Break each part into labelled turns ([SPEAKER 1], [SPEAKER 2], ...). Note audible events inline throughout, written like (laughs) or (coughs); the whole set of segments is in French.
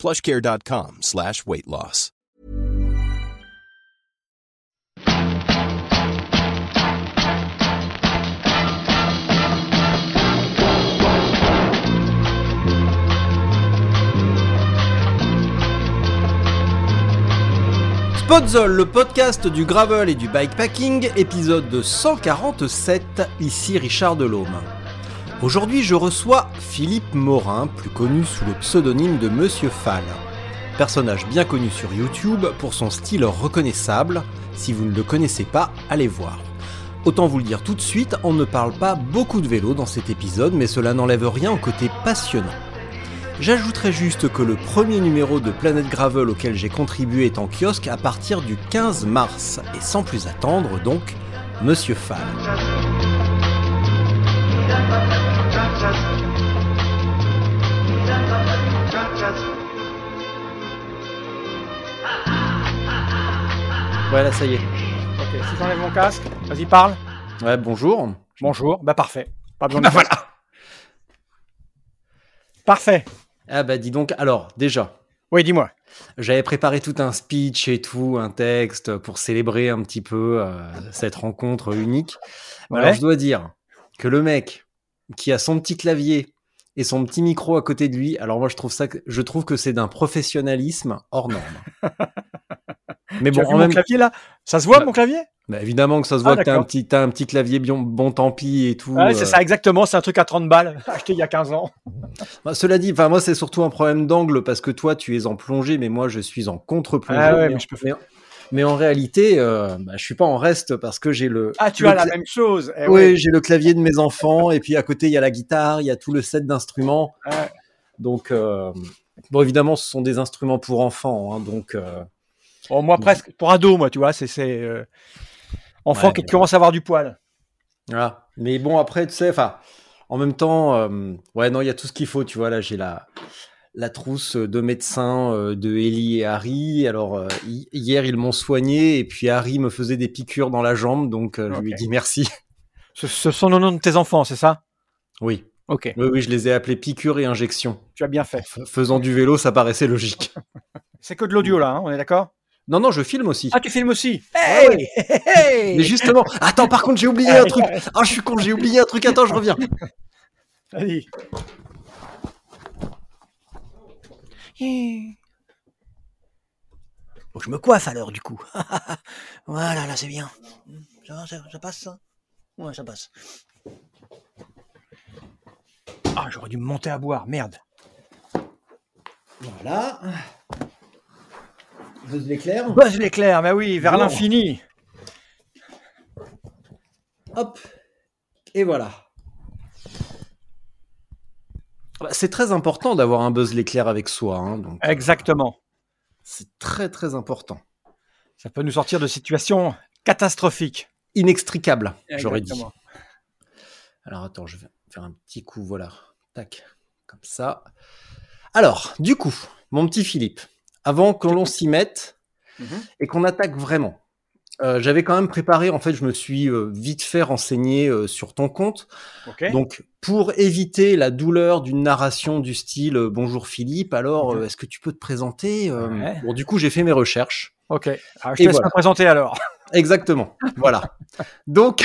[SPEAKER 1] plushcare.com slash weight loss.
[SPEAKER 2] Podzol, le podcast du gravel et du bikepacking, épisode 147, ici Richard Delhomme. Aujourd'hui, je reçois Philippe Morin, plus connu sous le pseudonyme de Monsieur Fall. Personnage bien connu sur YouTube pour son style reconnaissable. Si vous ne le connaissez pas, allez voir. Autant vous le dire tout de suite, on ne parle pas beaucoup de vélo dans cet épisode, mais cela n'enlève rien au côté passionnant. J'ajouterai juste que le premier numéro de Planète Gravel auquel j'ai contribué est en kiosque à partir du 15 mars. Et sans plus attendre, donc, Monsieur Fall. Voilà, ça y est.
[SPEAKER 3] Ok, si j'enlève mon casque, vas-y, parle.
[SPEAKER 2] Ouais, bonjour.
[SPEAKER 3] Bonjour, bah parfait. Pas besoin de voilà. Parfait.
[SPEAKER 2] Ah bah dis donc, alors déjà.
[SPEAKER 3] Oui, dis-moi.
[SPEAKER 2] J'avais préparé tout un speech et tout, un texte pour célébrer un petit peu euh, cette rencontre unique.
[SPEAKER 3] Ouais.
[SPEAKER 2] Alors je dois dire que le mec qui a son petit clavier et son petit micro à côté de lui, alors moi je trouve ça, que- je trouve que c'est d'un professionnalisme hors norme. (laughs) Mais
[SPEAKER 3] Tu
[SPEAKER 2] bon,
[SPEAKER 3] as vu
[SPEAKER 2] en
[SPEAKER 3] mon
[SPEAKER 2] même
[SPEAKER 3] clavier là? Ça se voit
[SPEAKER 2] Bah,
[SPEAKER 3] mon clavier?
[SPEAKER 2] bah, évidemment que ça se
[SPEAKER 3] Ah,
[SPEAKER 2] voit que t'as un petit, t'as un petit clavier bien, bon tant pis et tout.
[SPEAKER 3] Ouais, c'est
[SPEAKER 2] euh.
[SPEAKER 3] ça exactement, c'est un truc à 30 balles, (laughs) acheté il y a 15 ans. (laughs)
[SPEAKER 2] Bah, cela dit, enfin moi c'est surtout un problème d'angle parce que toi tu es en plongée, mais moi je suis en contre-plongée.
[SPEAKER 3] Ah ouais,
[SPEAKER 2] mais,
[SPEAKER 3] mais je peux
[SPEAKER 2] mais, mais en réalité, euh, bah, je suis pas en reste parce que j'ai le.
[SPEAKER 3] Ah, tu
[SPEAKER 2] le
[SPEAKER 3] as la même chose. Eh
[SPEAKER 2] oui,
[SPEAKER 3] ouais.
[SPEAKER 2] j'ai le clavier de mes enfants et puis à côté il y a la guitare, il y a tout le set d'instruments. Donc euh, bon évidemment ce sont des instruments pour enfants, hein, donc euh,
[SPEAKER 3] Bon, moi presque, pour ado, moi, tu vois, c'est c'est, euh, enfant
[SPEAKER 2] Ouais,
[SPEAKER 3] qui
[SPEAKER 2] mais-
[SPEAKER 3] commence à avoir du poil.
[SPEAKER 2] voilà. Mais bon après tu sais, enfin en même temps, ouais non il y a tout ce qu'il faut, tu vois là j'ai la la trousse de médecins euh, de Ellie et Harry. Alors euh, hi- hier ils m'ont soigné et puis Harry me faisait des piqûres dans la jambe, donc euh, je lui ai dit merci. (laughs)
[SPEAKER 3] Ce, ce sont le nom de tes enfants, c'est ça?
[SPEAKER 2] Oui,
[SPEAKER 3] Ok,
[SPEAKER 2] oui, oui, je les ai appelés piqûres et injections.
[SPEAKER 3] tu as bien fait.
[SPEAKER 2] F- faisant du vélo, ça paraissait logique. (laughs)
[SPEAKER 3] C'est que de l'audio là, hein, on est d'accord?
[SPEAKER 2] Non, non, je filme aussi.
[SPEAKER 3] Ah, tu filmes aussi?
[SPEAKER 2] Ouais, ouais.
[SPEAKER 3] Hey, hey
[SPEAKER 2] Mais justement, attends, par contre, j'ai oublié un truc. (laughs) Ah, je suis con, j'ai oublié un truc. Attends, je reviens.
[SPEAKER 3] Vas-y. Je me coiffe alors du coup. (laughs) voilà, là c'est bien. Ça, va, ça, ça passe ça? Ouais, ça passe. Ah, j'aurais dû me monter à boire, merde.
[SPEAKER 2] Voilà. Buzz l'éclair.
[SPEAKER 3] Buzz l'éclair, bah oui, vers l'infini.
[SPEAKER 2] Hop. Et voilà. Bah, C'est très important d'avoir un buzz l'éclair avec soi. hein, donc,
[SPEAKER 3] Exactement.
[SPEAKER 2] c'est très, très important.
[SPEAKER 3] Ça peut nous sortir de situations catastrophiques.
[SPEAKER 2] Inextricable, j'aurais dit. Alors attends, je vais faire un petit coup, voilà. Tac, comme ça. Alors, du coup, mon petit Philippe, avant que l'on s'y mette
[SPEAKER 3] Mhm.
[SPEAKER 2] et qu'on attaque vraiment, euh, j'avais quand même préparé, en fait, je me suis euh, vite fait renseigner euh, sur ton compte. Donc, pour éviter la douleur d'une narration du style Bonjour Philippe, alors
[SPEAKER 3] Mhm.
[SPEAKER 2] est-ce que tu peux te présenter
[SPEAKER 3] Ouais.
[SPEAKER 2] Bon, du coup, j'ai fait mes recherches.
[SPEAKER 3] ok. Alors, je te laisse
[SPEAKER 2] voilà.
[SPEAKER 3] me présenter alors. (laughs)
[SPEAKER 2] Exactement. voilà. Donc,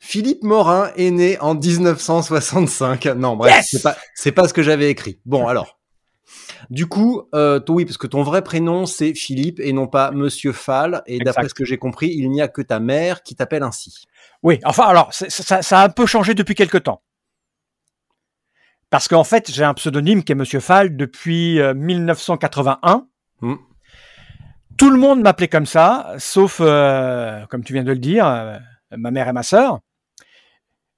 [SPEAKER 2] Philippe Morin est né en 1965. Non, bref,
[SPEAKER 3] Yes
[SPEAKER 2] c'est pas, c'est pas ce que j'avais écrit. Bon, alors. Du coup, euh, oui, parce que ton vrai prénom c'est Philippe et non pas Monsieur Fall. Et d'après ce que j'ai compris, il n'y a que ta mère qui t'appelle ainsi.
[SPEAKER 3] Oui, enfin, alors, ça, ça a un peu changé depuis quelque temps. Parce qu'en fait, j'ai un pseudonyme qui est Monsieur Fall depuis euh, 1981.
[SPEAKER 2] Hmm.
[SPEAKER 3] Tout le monde m'appelait comme ça, sauf, euh, comme tu viens de le dire, euh, ma mère et ma sœur.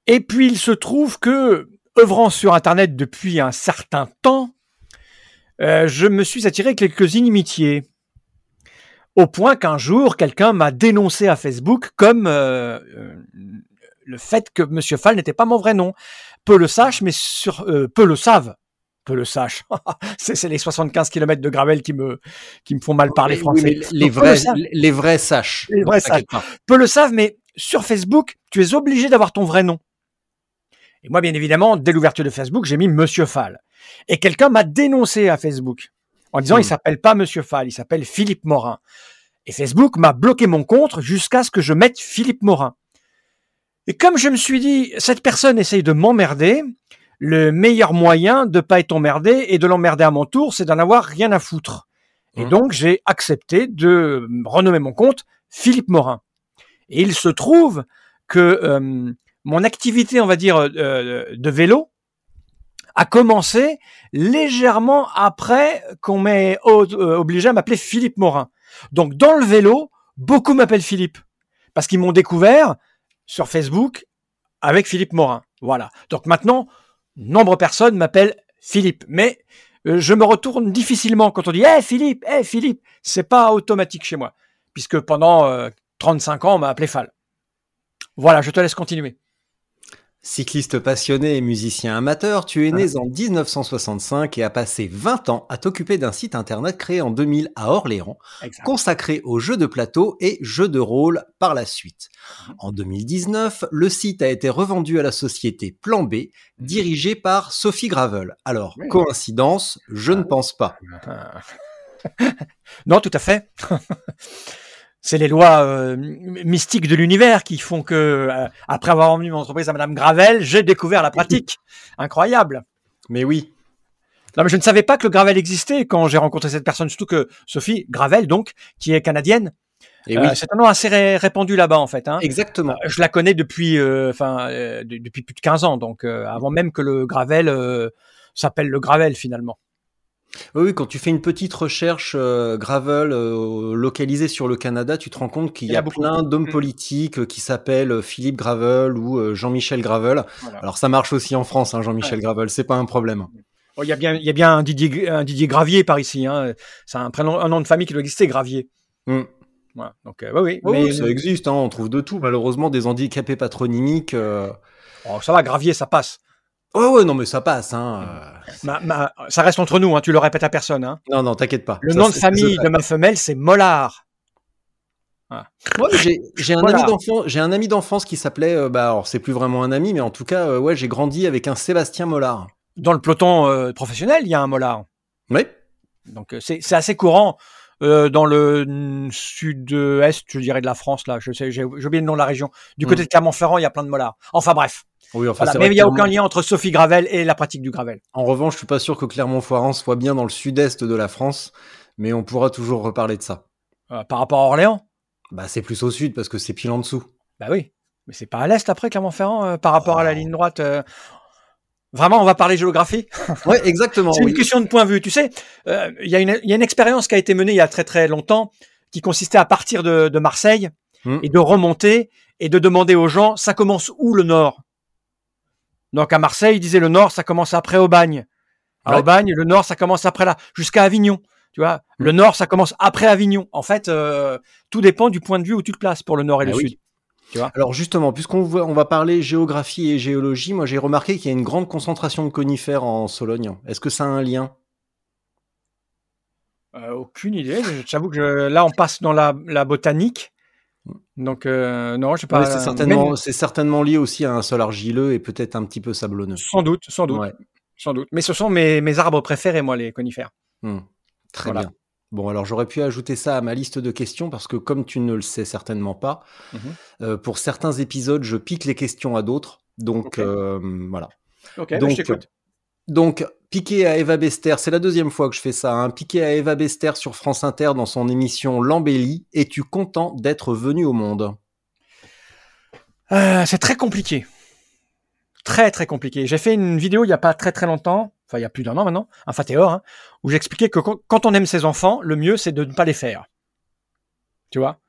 [SPEAKER 3] Et puis, il se trouve que, œuvrant sur Internet depuis un certain temps, euh, je me suis attiré quelques inimitiés. Au point qu'un jour, quelqu'un m'a dénoncé à Facebook comme euh, euh, le fait que Monsieur Fall n'était pas mon vrai nom. Peu le sachent, mais sur, euh, peu le savent. Peu le sachent. (laughs) c'est les 75 km de gravel qui me, qui me font mal parler
[SPEAKER 2] Oui,
[SPEAKER 3] français.
[SPEAKER 2] les
[SPEAKER 3] Donc, peu le
[SPEAKER 2] vrais, les vrais sachent.
[SPEAKER 3] Les vrais peu le savent, mais sur Facebook, tu es obligé d'avoir ton vrai nom. Et moi, bien évidemment, dès l'ouverture de Facebook, j'ai mis Monsieur Fall. Et quelqu'un m'a dénoncé à Facebook en disant
[SPEAKER 2] Hmm.
[SPEAKER 3] il s'appelle pas Monsieur Fall, il s'appelle Philippe Morin. Et Facebook m'a bloqué mon compte jusqu'à ce que je mette Philippe Morin. Et comme je me suis dit, cette personne essaye de m'emmerder, le meilleur moyen de pas être emmerdé et de l'emmerder à mon tour, c'est d'en avoir rien à foutre. Et
[SPEAKER 2] Mhm.
[SPEAKER 3] donc, j'ai accepté de renommer mon compte Philippe Morin. Et il se trouve que euh, mon activité, on va dire, euh, de vélo a commencé légèrement après qu'on m'ait euh, obligé à m'appeler Philippe Morin. Donc, dans le vélo, beaucoup m'appellent Philippe. Parce qu'ils m'ont découvert sur Facebook avec Philippe Morin. Voilà. Donc maintenant, nombreuses personnes m'appellent Philippe. Mais euh, je me retourne difficilement quand on dit Hé Philippe, hé Philippe. C'est pas automatique chez moi. Puisque pendant euh, 35 ans, on m'a appelé Fall. Voilà, je te laisse continuer.
[SPEAKER 2] Cycliste passionné et musicien amateur, tu es né en 1965 et as passé 20 ans à t'occuper d'un site internet créé en 2000 à Orléans, consacré aux jeux de plateau et jeux de rôle par la suite.
[SPEAKER 3] Mhm.
[SPEAKER 2] En 2019, le site a été revendu à la société Plan B, dirigée par Sophie Gravel. Alors,
[SPEAKER 3] Oui.
[SPEAKER 2] coïncidence, je ne pense pas. (laughs)
[SPEAKER 3] non, tout à fait. (laughs) C'est les lois euh, mystiques de l'univers qui font que, euh, après avoir emmené mon entreprise à Madame Gravel, j'ai découvert la pratique. (laughs) Incroyable.
[SPEAKER 2] Mais oui,
[SPEAKER 3] Non, mais je ne savais pas que le Gravel existait quand j'ai rencontré cette personne, surtout que Sophie Gravel, donc, qui est canadienne,
[SPEAKER 2] et
[SPEAKER 3] euh, c'est un nom assez ré- répandu là-bas en fait. Hein.
[SPEAKER 2] exactement.
[SPEAKER 3] Je la connais depuis, enfin, de- depuis plus de 15 ans, donc avant même que le Gravel s'appelle le Gravel finalement.
[SPEAKER 2] Oui, oui, quand tu fais une petite recherche euh, gravel euh, localisée sur le Canada, tu te rends compte qu'il
[SPEAKER 3] Il
[SPEAKER 2] y a
[SPEAKER 3] beaucoup.
[SPEAKER 2] plein d'hommes
[SPEAKER 3] Mm.
[SPEAKER 2] politiques euh, qui s'appellent Philippe Gravel ou Jean-Michel Gravel.
[SPEAKER 3] Voilà.
[SPEAKER 2] Alors ça marche aussi en France, hein, Jean-Michel Gravel, c'est pas un problème.
[SPEAKER 3] Oh, Il y a bien, il y a bien un Didier, un Didier Gravier par ici. Hein. C'est un prénom, un nom de famille qui doit exister, Gravier.
[SPEAKER 2] Mm.
[SPEAKER 3] Voilà. Donc, oui, oui.
[SPEAKER 2] Oui,
[SPEAKER 3] mais
[SPEAKER 2] ça existe, hein, on trouve de tout. Malheureusement, des handicapés patronymiques.
[SPEAKER 3] Oh, ça va, Gravier, ça passe.
[SPEAKER 2] Ouais, ouais, non, mais ça passe. Hein. euh.
[SPEAKER 3] Ma- ma- ça reste entre nous. Hein. Tu le répètes à personne. Hein.
[SPEAKER 2] Non, non, t'inquiète pas.
[SPEAKER 3] Le
[SPEAKER 2] Ça,
[SPEAKER 3] nom de famille de ma femelle, c'est Mollard.
[SPEAKER 2] Ouais, j'ai j'ai un,
[SPEAKER 3] Voilà.
[SPEAKER 2] ami d'enfance- j'ai un ami d'enfance qui s'appelait, euh, bah, alors c'est plus vraiment un ami, mais en tout cas, euh, ouais, j'ai grandi avec un Sébastien Mollard.
[SPEAKER 3] Dans le peloton euh, professionnel, il y a un Mollard.
[SPEAKER 2] Oui,
[SPEAKER 3] Donc, c'est assez courant. dans le sud-est, je dirais, de la France, là, je sais, j'ai oublié le nom de la région. Du côté
[SPEAKER 2] Mm.
[SPEAKER 3] de Clermont-Ferrand, il y a plein de mollards. Enfin bref,
[SPEAKER 2] oui, enfin,
[SPEAKER 3] voilà. mais il n'y a aucun lien entre Sophie Gravel et la pratique du gravel.
[SPEAKER 2] En revanche, je suis pas sûr que Clermont-Ferrand soit bien dans le sud-est de la France, mais on pourra toujours reparler de ça.
[SPEAKER 3] Euh, par rapport à Orléans,
[SPEAKER 2] Bah, c'est plus au sud parce que c'est pile en dessous.
[SPEAKER 3] bah oui. Mais c'est pas à l'est après Clermont-Ferrand euh, par rapport à la
[SPEAKER 2] Oh.
[SPEAKER 3] ligne droite. euh. Vraiment, on va parler géographie? (laughs)
[SPEAKER 2] Ouais, exactement.
[SPEAKER 3] C'est
[SPEAKER 2] oui.
[SPEAKER 3] une question de point de vue. Tu sais, il y, a une- il y a une expérience qui a été menée il y a très très longtemps, qui consistait à partir de, de Marseille
[SPEAKER 2] Mm.
[SPEAKER 3] et de remonter et de demander aux gens, ça commence où le nord? Donc à Marseille, ils disaient le nord, ça commence après Aubagne. À
[SPEAKER 2] Ouais.
[SPEAKER 3] Aubagne, le nord, ça commence après là, jusqu'à Avignon. Tu vois,
[SPEAKER 2] Mm.
[SPEAKER 3] le nord, ça commence après Avignon. En fait, euh, tout dépend du point de vue où tu te places pour le nord et
[SPEAKER 2] Ah
[SPEAKER 3] le
[SPEAKER 2] oui.
[SPEAKER 3] sud.
[SPEAKER 2] Alors justement, puisqu'on va, on va parler géographie et géologie, moi j'ai remarqué qu'il y a une grande concentration de conifères en Sologne. Est-ce que ça a un lien?
[SPEAKER 3] Euh, aucune idée. J'avoue que je- là, on passe dans la, la botanique. Donc, euh, non, je sais pas.
[SPEAKER 2] Ouais, C'est certainement, c'est certainement lié aussi à un sol argileux et peut-être un petit peu sablonneux.
[SPEAKER 3] Sans doute, sans doute,
[SPEAKER 2] Ouais.
[SPEAKER 3] sans doute. Mais ce sont mes, mes arbres préférés, moi, les conifères.
[SPEAKER 2] Hmm. Très
[SPEAKER 3] Voilà.
[SPEAKER 2] bien. Bon, alors j'aurais pu ajouter ça à ma liste de questions parce que comme tu ne le sais certainement pas,
[SPEAKER 3] Mhm.
[SPEAKER 2] euh, pour certains épisodes, je pique les questions à d'autres. Donc euh, voilà.
[SPEAKER 3] Ok, bah,
[SPEAKER 2] Donc,
[SPEAKER 3] je t'écoute.
[SPEAKER 2] Donc, piqué à Eva Bester, c'est la deuxième fois que je fais ça. Hein. Piqué à Eva Bester sur France Inter dans son émission L'Embellie. Es-tu content d'être venu au monde?
[SPEAKER 3] Euh, c'est très compliqué. Très, très compliqué. J'ai fait une vidéo il y a pas très, très longtemps, enfin, il y a plus d'un an maintenant, un Fatéor, hein, où j'expliquais que quand on aime ses enfants, le mieux, c'est de ne pas les faire. Tu vois?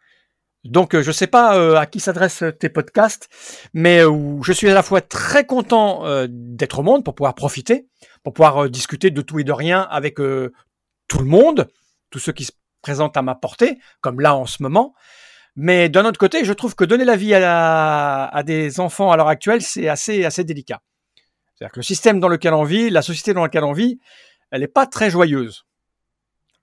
[SPEAKER 3] Donc, euh, je sais pas euh, à qui s'adressent tes podcasts, mais euh, je suis à la fois très content d'être au monde pour pouvoir profiter, pour pouvoir discuter de tout et de rien avec tout le monde, tous ceux qui se présente à ma portée, comme là en ce moment. Mais d'un autre côté, je trouve que donner la vie à, à des enfants à l'heure actuelle, c'est assez, assez délicat. C'est-à-dire que le système dans lequel on vit, la société dans laquelle on vit, elle n'est pas très joyeuse.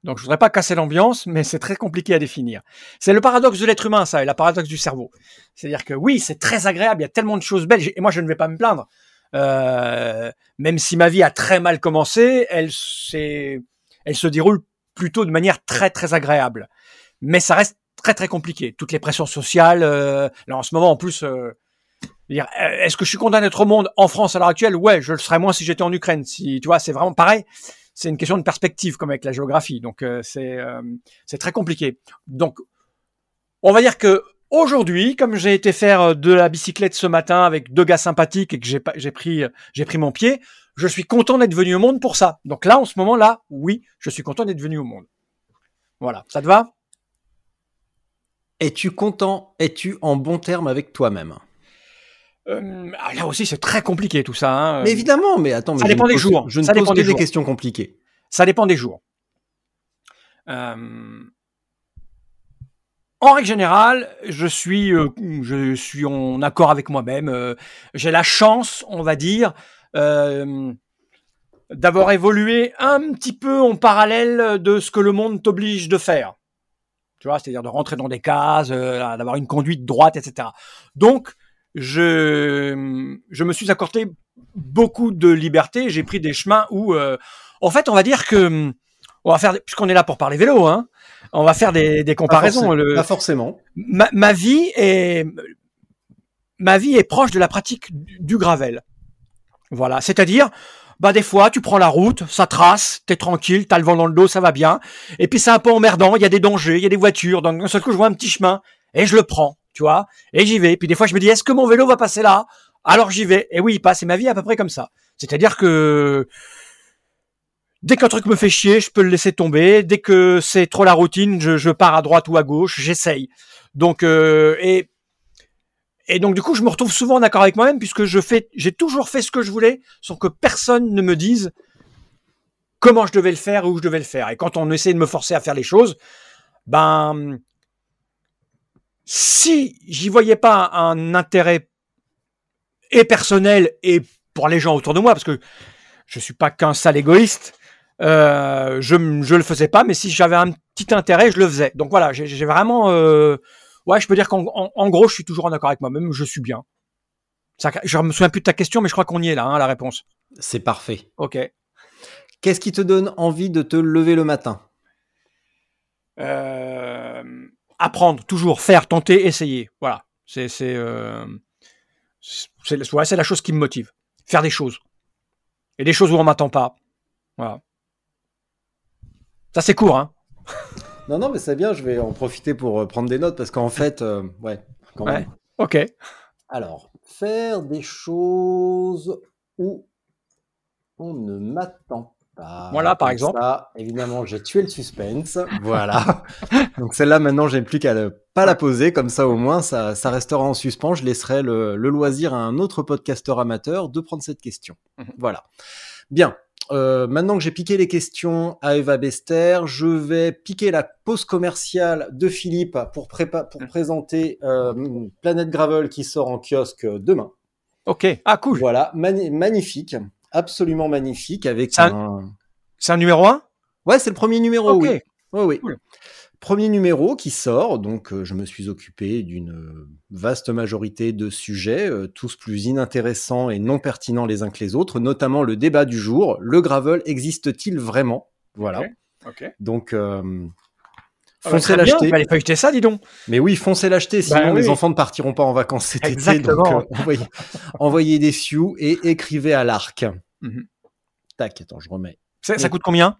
[SPEAKER 3] Donc je voudrais pas casser l'ambiance, mais c'est très compliqué à définir. C'est le paradoxe de l'être humain, ça, et la paradoxe du cerveau. C'est-à-dire que oui, c'est très agréable, il y a tellement de choses belles, et moi je ne vais pas me plaindre. Euh, même si ma vie a très mal commencé, elle, se déroule plutôt de manière très très agréable. Mais ça reste très très compliqué. Toutes les pressions sociales, euh, là en ce moment en plus, euh, est-ce que je suis content d'être au monde en France à l'heure actuelle? Ouais, je le serais moins si j'étais en Ukraine. Si tu vois, c'est vraiment pareil c'est une question de perspective comme avec la géographie. Donc euh, c'est euh, c'est très compliqué. Donc on va dire que aujourd'hui, comme j'ai été faire euh, de la bicyclette ce matin avec deux gars sympathiques et que j'ai pris j'ai pris mon pied, je suis content d'être venu au monde pour ça. Donc là en ce moment là, oui, je suis content d'être venu au monde. Voilà, ça te va?
[SPEAKER 2] Es-tu content? Es-tu en bon terme avec toi-même?
[SPEAKER 3] Euh, ah, là aussi, c'est très compliqué tout ça. Hein.
[SPEAKER 2] Mais évidemment, mais attends,
[SPEAKER 3] ça dépend des jours.
[SPEAKER 2] Je ne
[SPEAKER 3] ça
[SPEAKER 2] pose
[SPEAKER 3] dépend
[SPEAKER 2] que
[SPEAKER 3] des,
[SPEAKER 2] des questions compliquées.
[SPEAKER 3] Ça dépend des jours. Euh... En règle générale, je suis, euh, je suis en accord avec moi-même. J'ai la chance, on va dire, d'avoir évolué un petit peu en parallèle de ce que le monde t'oblige de faire. Tu vois, c'est-à-dire de rentrer dans des cases, d'avoir une conduite droite, etc. Donc, je, je me suis accordé beaucoup de liberté. J'ai pris des chemins où, euh, en fait, on va dire que, on va faire, puisqu'on est là pour parler vélo, hein, on va faire des, des comparaisons.
[SPEAKER 2] Pas,
[SPEAKER 3] le,
[SPEAKER 2] pas forcément.
[SPEAKER 3] Ma, ma, vie est, ma vie est proche de la pratique du gravel. Voilà, c'est-à-dire, bah des fois tu prends la route, ça trace, t'es tranquille, t'as le vent dans le dos, ça va bien. Et puis c'est un peu emmerdant, il y a des dangers, il y a des voitures, donc d'un seul coup je vois un petit chemin et je le prends tu vois, et j'y vais. Puis des fois, je me dis, est-ce que mon vélo va passer là? Alors j'y vais. Et oui, il passe. Et ma vie est à peu près comme ça. C'est-à-dire que dès qu'un truc me fait chier, je peux le laisser tomber. Dès que c'est trop la routine, je, pars à droite ou à gauche. J'essaye. Donc euh, et et donc du coup, je me retrouve souvent en accord avec moi-même puisque je fais, j'ai toujours fait ce que je voulais, sans que personne ne me dise comment je devais le faire ou où je devais le faire. Et quand on essaie de me forcer à faire les choses, ben si j'y voyais pas un intérêt et personnel et pour les gens autour de moi, parce que je suis pas qu'un sale égoïste, euh, je je le faisais pas, mais si j'avais un petit intérêt, je le faisais. Donc voilà, j'ai vraiment, euh, ouais, je peux dire qu'en en, en gros, je suis toujours en accord avec moi-même, je suis bien. Ça, je me souviens plus de ta question, mais je crois qu'on y est là, hein, la réponse.
[SPEAKER 2] C'est parfait.
[SPEAKER 3] Ok.
[SPEAKER 2] Qu'est-ce qui te donne envie de te lever le matin?
[SPEAKER 3] Euh, apprendre, toujours faire, tenter, essayer. Voilà. C'est c'est euh, c'est ouais, la chose qui me motive. Faire des choses. Et des choses où on m'attend pas. Voilà. Ça c'est court, hein.
[SPEAKER 2] Non, non, mais c'est bien, je vais en profiter pour euh, prendre des notes parce qu'en fait, euh, ouais, quand
[SPEAKER 3] ouais.
[SPEAKER 2] même.
[SPEAKER 3] Ok.
[SPEAKER 2] Alors, faire des choses où on ne m'attend pas.
[SPEAKER 3] Voilà, par exemple.
[SPEAKER 2] Ça, évidemment, j'ai tué le suspense. (laughs) voilà. Donc celle-là, maintenant, j'ai plus qu'à le, pas la poser. Comme ça, au moins, ça, ça restera en suspens. Je laisserai le, le, loisir à un autre podcasteur amateur de prendre cette question.
[SPEAKER 3] Mhm.
[SPEAKER 2] Voilà. Bien. Euh, maintenant que j'ai piqué les questions à Eva Bester, je vais piquer la pause commerciale de Philippe pour, prépa- pour présenter euh, Planète Gravel qui sort en kiosque demain.
[SPEAKER 3] Ok. Ah, cool.
[SPEAKER 2] Voilà, Mani- magnifique, absolument magnifique avec
[SPEAKER 3] C'est
[SPEAKER 2] un...
[SPEAKER 3] C'est un numéro 1
[SPEAKER 2] Ouais, c'est le premier numéro, oui. Oui, oui.
[SPEAKER 3] Cool.
[SPEAKER 2] Premier numéro qui sort, donc euh, je me suis occupé d'une euh, vaste majorité de sujets, euh, tous plus inintéressants et non pertinents les uns que les autres, notamment le débat du jour, le gravel existe-t-il vraiment? Voilà. Donc, euh, foncez
[SPEAKER 3] très bien.
[SPEAKER 2] l'acheter.
[SPEAKER 3] Il fallait feuilleter ça, dis donc.
[SPEAKER 2] Mais oui, foncez l'acheter, sinon
[SPEAKER 3] Bah oui.
[SPEAKER 2] les enfants ne partiront pas en vacances cet été.
[SPEAKER 3] Exactement.
[SPEAKER 2] Donc, euh, (laughs) envoyez, envoyez des sioux et écrivez à l'arc.
[SPEAKER 3] Mhm.
[SPEAKER 2] Tac, attends, je remets.
[SPEAKER 3] Ça, ça coûte combien?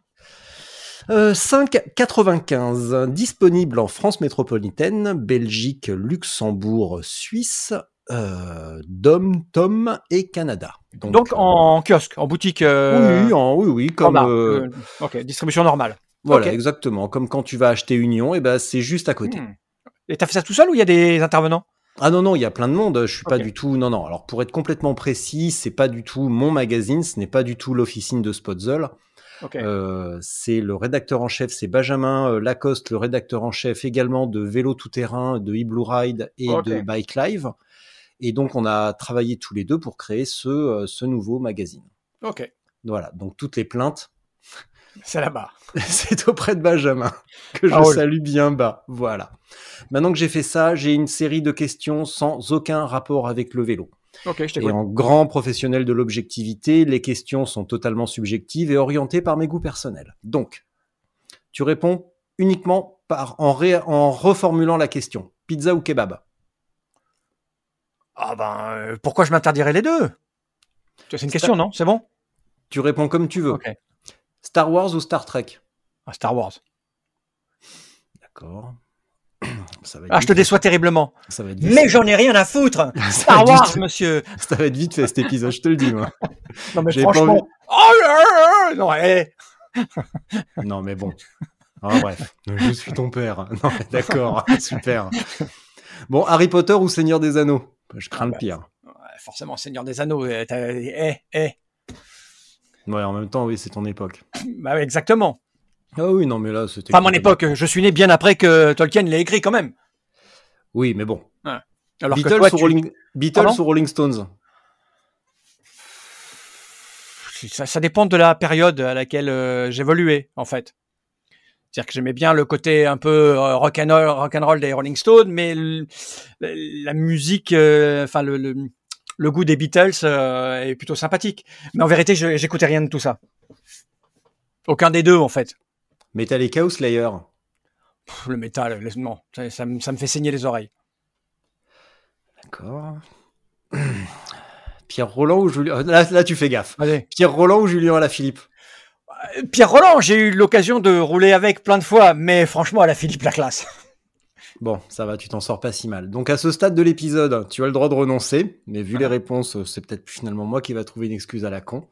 [SPEAKER 2] Euh, 5,95 disponible en France métropolitaine, Belgique, Luxembourg, Suisse, euh, Dom, Tom et Canada.
[SPEAKER 3] Donc,
[SPEAKER 2] euh,
[SPEAKER 3] en kiosque, en boutique. euh,
[SPEAKER 2] oui, en- oui, oui, comme
[SPEAKER 3] standard.
[SPEAKER 2] euh,
[SPEAKER 3] Euh, ok, distribution normale.
[SPEAKER 2] Voilà, exactement, comme quand tu vas acheter Union, et ben c'est juste à côté.
[SPEAKER 3] Hmm. Et t'as fait ça tout seul ou il y a des intervenants?
[SPEAKER 2] Ah non non, il y a plein de monde. Je suis pas du tout. Non non. Alors pour être complètement précis, c'est pas du tout mon magazine. Ce n'est pas du tout l'officine de Spotzel.
[SPEAKER 3] Ok.
[SPEAKER 2] Euh, c'est le rédacteur en chef, c'est Benjamin euh, Lacoste, le rédacteur en chef également de Vélo Tout Terrain, de e Ride et de Bike Live. Et donc, on a travaillé tous les deux pour créer ce, euh, ce nouveau magazine.
[SPEAKER 3] ok.
[SPEAKER 2] Voilà, donc toutes les plaintes,
[SPEAKER 3] C'est là-bas. (laughs)
[SPEAKER 2] c'est auprès de Benjamin, que je
[SPEAKER 3] Ah
[SPEAKER 2] salue bien bas. Voilà. Maintenant que j'ai fait ça, j'ai une série de questions sans aucun rapport avec le vélo.
[SPEAKER 3] Ok, je
[SPEAKER 2] Et en grand professionnel de l'objectivité, les questions sont totalement subjectives et orientées par mes goûts personnels. Donc, tu réponds uniquement par, en, ré- en reformulant la question. Pizza ou kebab?
[SPEAKER 3] Ah ben, euh, pourquoi je m'interdirais les deux? C'est une question, non? C'est bon?
[SPEAKER 2] Tu réponds comme tu veux.
[SPEAKER 3] Ok.
[SPEAKER 2] Star Wars ou Star Trek?
[SPEAKER 3] Ah, Star Wars.
[SPEAKER 2] D'accord. (clears throat) Ça va être
[SPEAKER 3] Ah, je te déçois terriblement.
[SPEAKER 2] Ça va être vite-
[SPEAKER 3] Mais j'en ai rien à foutre (laughs) Star Wars, monsieur (laughs)
[SPEAKER 2] Ça va être vite fait cet épisode, je te le dis, moi. (laughs)
[SPEAKER 3] Non, mais franchement... Oh là là Non, eh,
[SPEAKER 2] Non, mais bon. Ah, bref. Je suis ton père. Non, d'accord. Super. Bon, Harry Potter ou Seigneur des Anneaux? Je crains
[SPEAKER 3] Ah
[SPEAKER 2] le pire.
[SPEAKER 3] Forcément, Seigneur des Anneaux. euh, Eh, eh.
[SPEAKER 2] Ouais, en même temps, oui, c'est ton époque. (coughs)
[SPEAKER 3] Bah, exactement.
[SPEAKER 2] Ah oui, non, mais là, c'était.
[SPEAKER 3] Pas mon époque. Je suis né bien après que Tolkien l'ait écrit quand même.
[SPEAKER 2] Oui, mais bon.
[SPEAKER 3] Alors que
[SPEAKER 2] Beatles,
[SPEAKER 3] toi,
[SPEAKER 2] ou
[SPEAKER 3] tu-
[SPEAKER 2] Rolling... Beatles
[SPEAKER 3] Pardon
[SPEAKER 2] ou Rolling Stones?
[SPEAKER 3] Ça, ça dépend de la période à laquelle euh, j'évoluais, en fait. C'est-à-dire que j'aimais bien le côté un peu euh, rock and roll, rock and roll des Rolling Stones, mais le- la musique, euh, enfin le, le, le goût des Beatles euh, est plutôt sympathique. Mais en vérité, j'écoutais rien de tout ça. Aucun des deux, en fait.
[SPEAKER 2] Metallica ou Slayer
[SPEAKER 3] Pff, le métal, le- non, ça, ça me- ça me fait saigner les oreilles.
[SPEAKER 2] D'accord. (clears throat) Pierre Roland ou Julien là, là, tu fais gaffe.
[SPEAKER 3] Allez.
[SPEAKER 2] Pierre Roland ou Julien Alaphilippe?
[SPEAKER 3] Euh, Pierre Roland, j'ai eu l'occasion de rouler avec plein de fois, mais franchement, à la Philippe la classe.
[SPEAKER 2] Bon, ça va, tu t'en sors pas si mal. Donc à ce stade de l'épisode, tu as le droit de renoncer, mais vu les réponses, euh, c'est peut-être finalement moi qui va trouver une excuse à la con.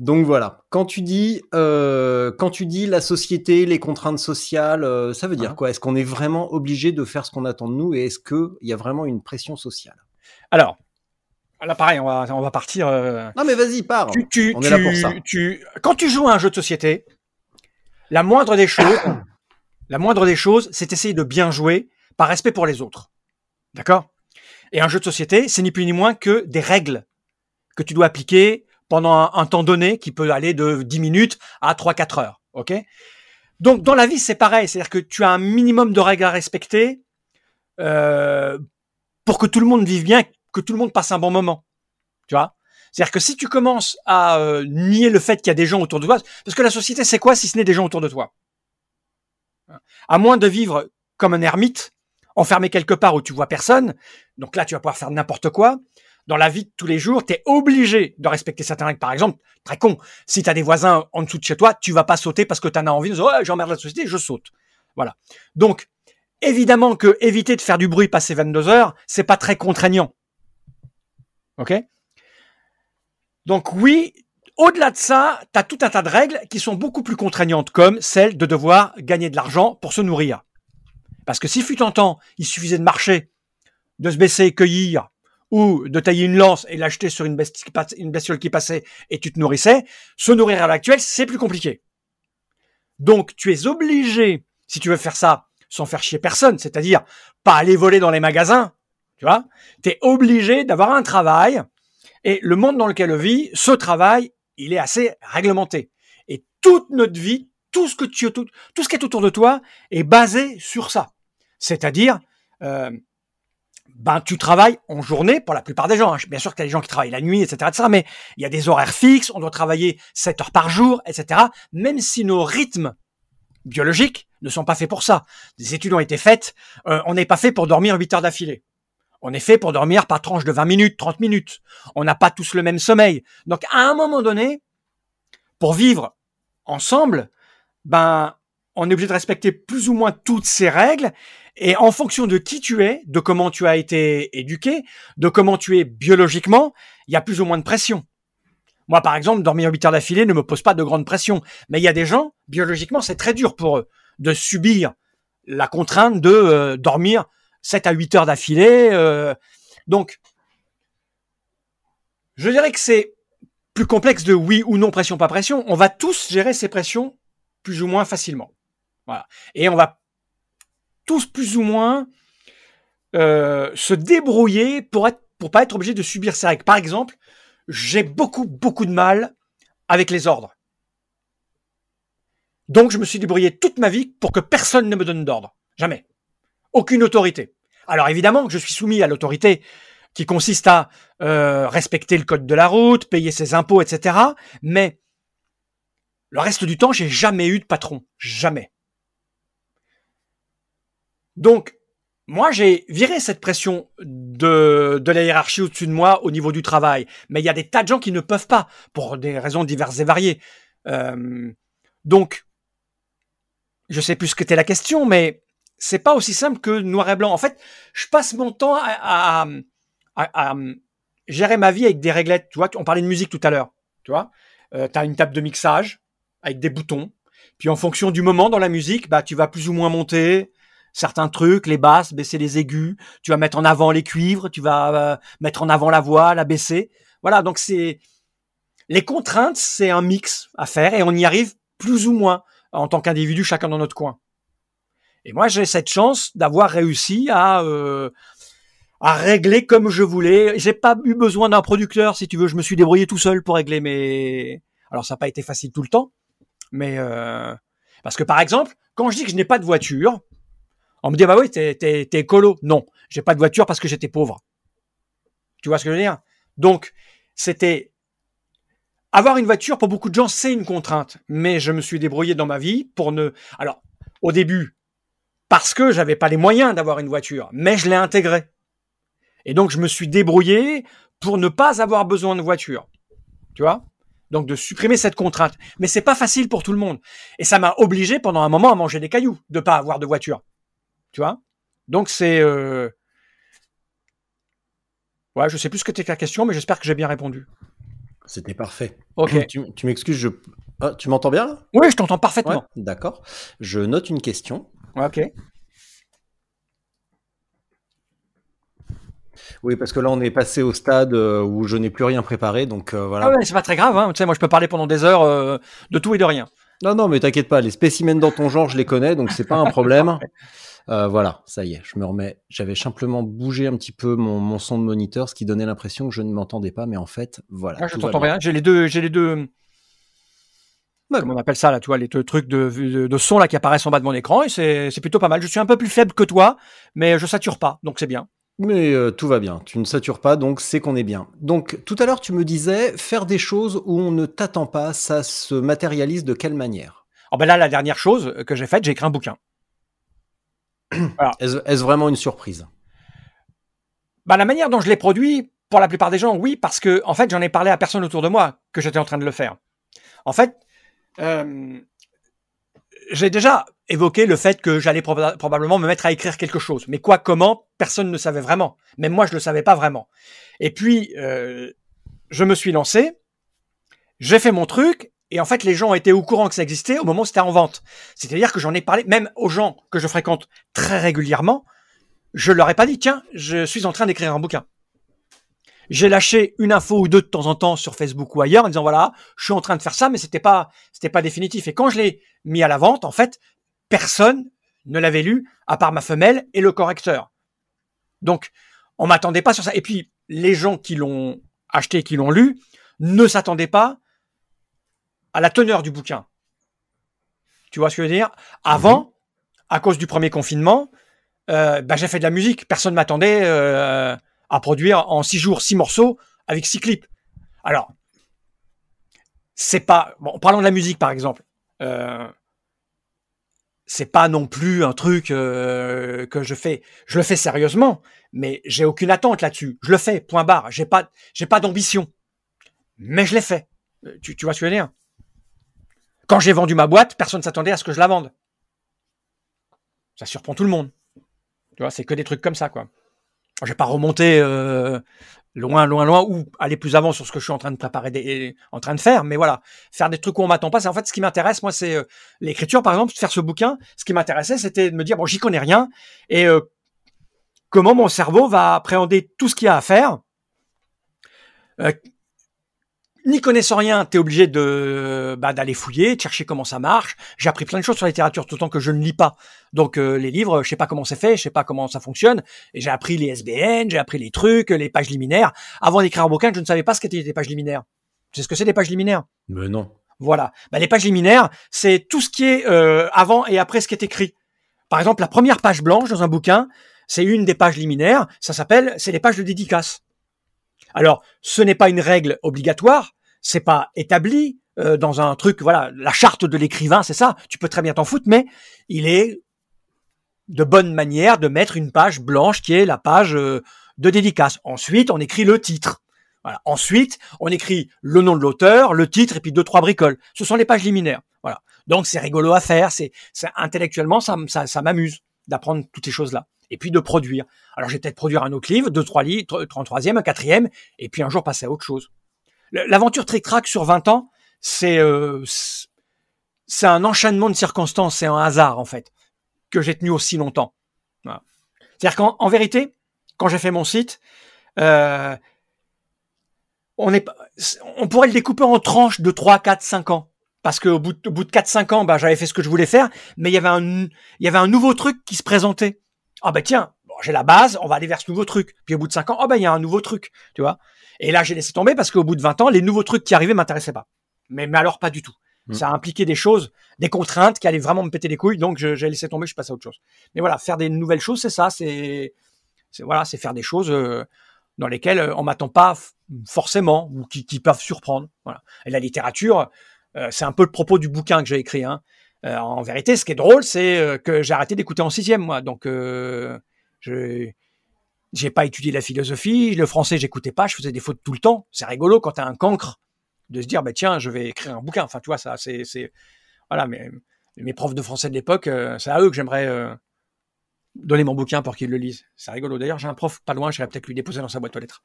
[SPEAKER 2] Donc voilà, quand tu dis, euh, quand tu dis la société, les contraintes sociales, euh, ça veut dire
[SPEAKER 3] Ah.
[SPEAKER 2] quoi? Est-ce qu'on est vraiment obligé de faire ce qu'on attend de nous et est-ce qu'il y a vraiment une pression sociale?
[SPEAKER 3] Alors, là, pareil, on va, on va partir. euh,
[SPEAKER 2] Non mais vas-y, pars
[SPEAKER 3] tu, tu,
[SPEAKER 2] on est là pour ça.
[SPEAKER 3] quand tu joues à un jeu de société, la moindre des choses, (coughs) la moindre des choses, c'est essayer de bien jouer par respect pour les autres. D'accord? Et un jeu de société, c'est ni plus ni moins que des règles que tu dois appliquer pendant un, temps donné qui peut aller de 10 minutes à 3-4 heures. OK? Donc, dans la vie, c'est pareil. C'est-à-dire que tu as un minimum de règles à respecter euh, pour que tout le monde vive bien, que tout le monde passe un bon moment. Tu vois? C'est-à-dire que si tu commences à euh, nier le fait qu'il y a des gens autour de toi, parce que la société, c'est quoi si ce n'est des gens autour de toi? À moins de vivre comme un ermite, enfermé quelque part où tu vois personne, donc là, tu vas pouvoir faire n'importe quoi. Dans la vie de tous les jours, tu es obligé de respecter certaines règles. Par exemple, très con, si tu as des voisins en dessous de chez toi, tu vas pas sauter parce que tu en as envie de dire ouais, j'emmerde la société, je saute. Voilà. Donc, évidemment que éviter de faire du bruit passer 22 heures, c'est pas très contraignant. OK? Donc oui, au-delà de ça, tu as tout un tas de règles qui sont beaucoup plus contraignantes, comme celle de devoir gagner de l'argent pour se nourrir. Parce que si fut en temps, il suffisait de marcher, de se baisser, cueillir, ou de tailler une lance et l'acheter sur une bestiole qui passait et tu te nourrissais, se nourrir à l'actuel, c'est plus compliqué. Donc tu es obligé, si tu veux faire ça sans faire chier personne, c'est-à-dire pas aller voler dans les magasins, tu vois, tu es obligé d'avoir un travail et le monde dans lequel on vit, ce travail, il est assez réglementé. Et toute notre vie, tout ce que tu, tout, tout ce qui est autour de toi est basé sur ça. C'est-à-dire, euh, ben tu travailles en journée pour la plupart des gens. hein. Bien sûr qu'il y a des gens qui travaillent la nuit, etc., etc. Mais il y a des horaires fixes. On doit travailler 7 heures par jour, etc. Même si nos rythmes biologiques ne sont pas faits pour ça. Des études ont été faites. euh, on n'est pas fait pour dormir 8 heures d'affilée. On est fait pour dormir par tranche de 20 minutes, 30 minutes. On n'a pas tous le même sommeil. Donc, à un moment donné, pour vivre ensemble, ben, on est obligé de respecter plus ou moins toutes ces règles. Et en fonction de qui tu es, de comment tu as été éduqué, de comment tu es biologiquement, il y a plus ou moins de pression. Moi, par exemple, dormir 8 heures d'affilée ne me pose pas de grande pression. Mais il y a des gens, biologiquement, c'est très dur pour eux de subir la contrainte de euh, dormir 7 à 8 heures d'affilée. euh. donc, je dirais que c'est plus complexe de oui ou non pression, pas pression, on va tous gérer ces pressions plus ou moins facilement. Voilà. Et on va tous plus ou moins euh, se débrouiller pour être pour pas être obligé de subir ces règles. Par exemple, j'ai beaucoup beaucoup de mal avec les ordres. Donc je me suis débrouillé toute ma vie pour que personne ne me donne d'ordre. Jamais. Aucune autorité. Alors évidemment je suis soumis à l'autorité qui consiste à euh, respecter le code de la route, payer ses impôts, etc. Mais le reste du temps, j'ai jamais eu de patron. Jamais. Donc, moi, j'ai viré cette pression de, de la hiérarchie au-dessus de moi au niveau du travail. Mais il y a des tas de gens qui ne peuvent pas, pour des raisons diverses et variées. Euh, donc, je sais plus ce qu'était la question, mais c'est pas aussi simple que noir et blanc. En fait, je passe mon temps à, à, gérer ma vie avec des réglettes. Tu vois, on parlait de musique tout à l'heure. Tu vois, euh, une table de mixage avec des boutons. Puis en fonction du moment dans la musique, bah tu vas plus ou moins monter certains trucs, les basses, baisser les aigus. Tu vas mettre en avant les cuivres. Tu vas euh, mettre en avant la voix, la baisser. Voilà. Donc c'est les contraintes, c'est un mix à faire et on y arrive plus ou moins en tant qu'individu, chacun dans notre coin. Et moi, j'ai cette chance d'avoir réussi à euh, à régler comme je voulais. J'ai pas eu besoin d'un producteur, si tu veux. Je me suis débrouillé tout seul pour régler mes. Alors, ça n'a pas été facile tout le temps, mais euh... parce que par exemple, quand je dis que je n'ai pas de voiture, on me dit bah oui, t'es écolo. Non, j'ai pas de voiture parce que j'étais pauvre. Tu vois ce que je veux dire? Donc, c'était avoir une voiture pour beaucoup de gens, c'est une contrainte. Mais je me suis débrouillé dans ma vie pour ne. Alors, au début, parce que j'avais pas les moyens d'avoir une voiture, mais je l'ai intégré. Et donc, je me suis débrouillé pour ne pas avoir besoin de voiture. Tu vois? Donc, de supprimer cette contrainte. Mais c'est pas facile pour tout le monde. Et ça m'a obligé pendant un moment à manger des cailloux, de pas avoir de voiture. Tu vois? Donc, c'est. Euh... Ouais, je sais plus ce que était ta question, mais j'espère que j'ai bien répondu.
[SPEAKER 2] C'était parfait.
[SPEAKER 3] Ok. (clears throat)
[SPEAKER 2] Tu, tu m'excuses, je... Ah, tu m'entends bien là?
[SPEAKER 3] Oui, je t'entends parfaitement.
[SPEAKER 2] Ouais, D'accord. Je note une question.
[SPEAKER 3] Ok.
[SPEAKER 2] Oui, parce que là, on est passé au stade euh, où je n'ai plus rien préparé, donc euh, voilà.
[SPEAKER 3] Ah ouais, c'est pas très grave. Hein. Tu sais, moi, je peux parler pendant des heures euh, de tout et de rien.
[SPEAKER 2] Non, non, mais t'inquiète pas, les spécimens dans ton genre, je les connais, donc c'est pas un problème. (laughs) Euh, voilà, ça y est, je me remets. J'avais simplement bougé un petit peu mon, mon son de moniteur, ce qui donnait l'impression que je ne m'entendais pas, mais en fait, voilà.
[SPEAKER 3] Ah, je t'entends rien. J'ai les deux, j'ai les deux.
[SPEAKER 2] Ouais.
[SPEAKER 3] Comment on appelle ça là, tu vois, les deux trucs de, de, de son là qui apparaissent en bas de mon écran et c'est, c'est plutôt pas mal. Je suis un peu plus faible que toi, mais je sature pas, donc c'est bien.
[SPEAKER 2] Mais euh, tout va bien, tu ne satures pas, donc c'est qu'on est bien. Donc tout à l'heure, tu me disais, faire des choses où on ne t'attend pas, ça se matérialise de quelle manière?
[SPEAKER 3] Oh ben là, la dernière chose que j'ai faite, j'ai écrit un bouquin.
[SPEAKER 2] Est-ce est-ce vraiment une surprise?
[SPEAKER 3] Bah la manière dont je l'ai produit, pour la plupart des gens, oui, parce que en fait, j'en ai parlé à personne autour de moi que j'étais en train de le faire. En fait, euh, j'ai déjà évoqué le fait que j'allais proba- probablement me mettre à écrire quelque chose. Mais quoi, comment, personne ne savait vraiment. Même moi, je ne le savais pas vraiment. Et puis, euh, je me suis lancé, j'ai fait mon truc, et en fait, les gens étaient au courant que ça existait au moment où c'était en vente. C'est-à-dire que j'en ai parlé, même aux gens que je fréquente très régulièrement, je leur ai pas dit, tiens, je suis en train d'écrire un bouquin. J'ai lâché une info ou deux de temps en temps sur Facebook ou ailleurs en disant voilà, je suis en train de faire ça, mais c'était pas, c'était pas définitif. Et quand je l'ai mis à la vente, en fait, personne ne l'avait lu à part ma femelle et le correcteur. Donc, on m'attendait pas sur ça. Et puis, les gens qui l'ont acheté, qui l'ont lu, ne s'attendaient pas à la teneur du bouquin. Tu vois ce que je veux dire? Avant, à cause du premier confinement, euh, bah, j'ai fait de la musique. Personne m'attendait euh, à produire en six jours six morceaux avec six clips. Alors, c'est pas. Bon, parlons de la musique par exemple. Euh, c'est pas non plus un truc euh, que je fais. Je le fais sérieusement, mais j'ai aucune attente là-dessus. Je le fais. Point barre. J'ai pas. J'ai pas d'ambition. Mais je l'ai fait. Tu, tu vois ce que je veux dire? Quand j'ai vendu ma boîte, personne s'attendait à ce que je la vende. Ça surprend tout le monde. Tu vois, c'est que des trucs comme ça, quoi. Je vais pas remonter euh, loin, loin, loin ou aller plus avant sur ce que je suis en train de préparer, en train de faire. Mais voilà, faire des trucs où on m'attend pas. C'est en fait ce qui m'intéresse. Moi, c'est euh, l'écriture, par exemple, faire ce bouquin. Ce qui m'intéressait, c'était de me dire bon, j'y connais rien et euh, comment mon cerveau va appréhender tout ce qu'il y a à faire. N'y connaissant rien, tu es obligé de bah, d'aller fouiller, de chercher comment ça marche. J'ai appris plein de choses sur la littérature tout le temps que je ne lis pas. Donc euh, les livres, je sais pas comment c'est fait, je sais pas comment ça fonctionne. Et j'ai appris les SBN, j'ai appris les trucs, les pages liminaires. Avant d'écrire un bouquin, je ne savais pas ce qu'étaient les pages liminaires. Tu sais ce que c'est des pages liminaires?
[SPEAKER 2] Mais non.
[SPEAKER 3] Voilà. Bah, les pages liminaires, c'est tout ce qui est euh, avant et après ce qui est écrit. Par exemple, la première page blanche dans un bouquin, c'est une des pages liminaires. Ça s'appelle, c'est les pages de dédicace. Alors, ce n'est pas une règle obligatoire, c'est pas établi euh, dans un truc, voilà, la charte de l'écrivain, c'est ça. Tu peux très bien t'en foutre, mais il est de bonne manière de mettre une page blanche qui est la page euh, de dédicace. Ensuite, on écrit le titre. Ensuite, on écrit le nom de l'auteur, le titre et puis deux trois bricoles. Ce sont les pages liminaires. Voilà. Donc c'est rigolo à faire. C'est intellectuellement ça m'amuse d'apprendre toutes ces choses là et puis de produire. Alors j'ai peut-être produire un autre livre, deux, trois livres, un troisième, un quatrième, et puis un jour passer à autre chose. L'aventure Trick-Track sur 20 ans, c'est euh, c'est un enchaînement de circonstances, c'est un hasard en fait, que j'ai tenu aussi longtemps. C'est-à-dire qu'en vérité, quand j'ai fait mon site, euh, on, est, on pourrait le découper en tranches de 3, 4, 5 ans. Parce qu'au bout, de 4-5 ans, bah, j'avais fait ce que je voulais faire, mais il y avait un, il y avait un nouveau truc qui se présentait ah ben tiens, j'ai la base, on va aller vers ce nouveau truc. Puis au bout de 5 ans, oh ben il y a un nouveau truc, tu vois. Et là, j'ai laissé tomber parce qu'au bout de 20 ans, les nouveaux trucs qui arrivaient m'intéressaient pas. Mais, mais alors pas du tout. Mm. Ça a impliqué des choses, des contraintes qui allaient vraiment me péter les couilles, donc j'ai laissé tomber, je suis passé à autre chose. Mais voilà, faire des nouvelles choses, c'est ça, c'est voilà, c'est faire des choses euh, dans lesquelles euh, on m'attend pas forcément ou qui, qui, peuvent surprendre. Voilà. Et la littérature, euh, c'est un peu le propos du bouquin que j'ai écrit. Hein. Euh, en vérité, ce qui est drôle, c'est que j'ai arrêté d'écouter en sixième, moi. Donc, je j'ai pas étudié la philosophie, le français, j'écoutais pas, je faisais des fautes tout le temps. C'est rigolo quand t'as un cancre de se dire, bah tiens, je vais écrire un bouquin. Enfin, tu vois, ça, c'est, c'est, voilà. Mais mes profs de français de l'époque, c'est à eux que j'aimerais donner mon bouquin pour qu'ils le lisent. C'est rigolo. D'ailleurs, j'ai un prof pas loin, j'irais peut-être lui déposer dans sa boîte aux lettres.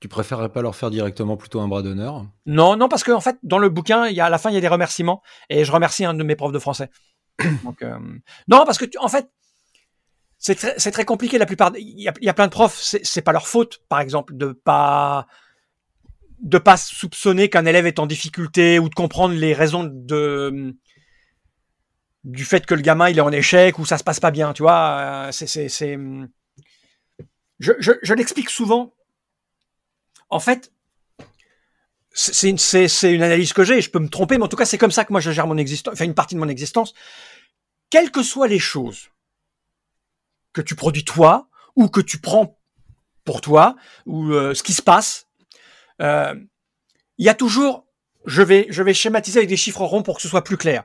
[SPEAKER 2] Tu préférerais pas leur faire directement plutôt un bras d'honneur?
[SPEAKER 3] Non, non, parce qu'en en fait, dans le bouquin, il y a, à la fin, il y a des remerciements. Et je remercie un de mes profs de français. Donc, euh, non, parce que, en fait, c'est très, compliqué. La plupart, il y a, plein de profs, c'est, pas leur faute, par exemple, de pas de pas soupçonner qu'un élève est en difficulté ou de comprendre les raisons de du fait que le gamin il est en échec ou ça se passe pas bien, tu vois. Euh, c'est. Je, je, je l'explique souvent. En fait, c'est une, une analyse que j'ai, je peux me tromper, mais en tout cas, c'est comme ça que moi je gère mon existence, enfin une partie de mon existence. Quelles que soient les choses que tu produis toi, ou que tu prends pour toi, ou euh, ce qui se passe, euh, il y a toujours, je vais, je vais schématiser avec des chiffres ronds pour que ce soit plus clair.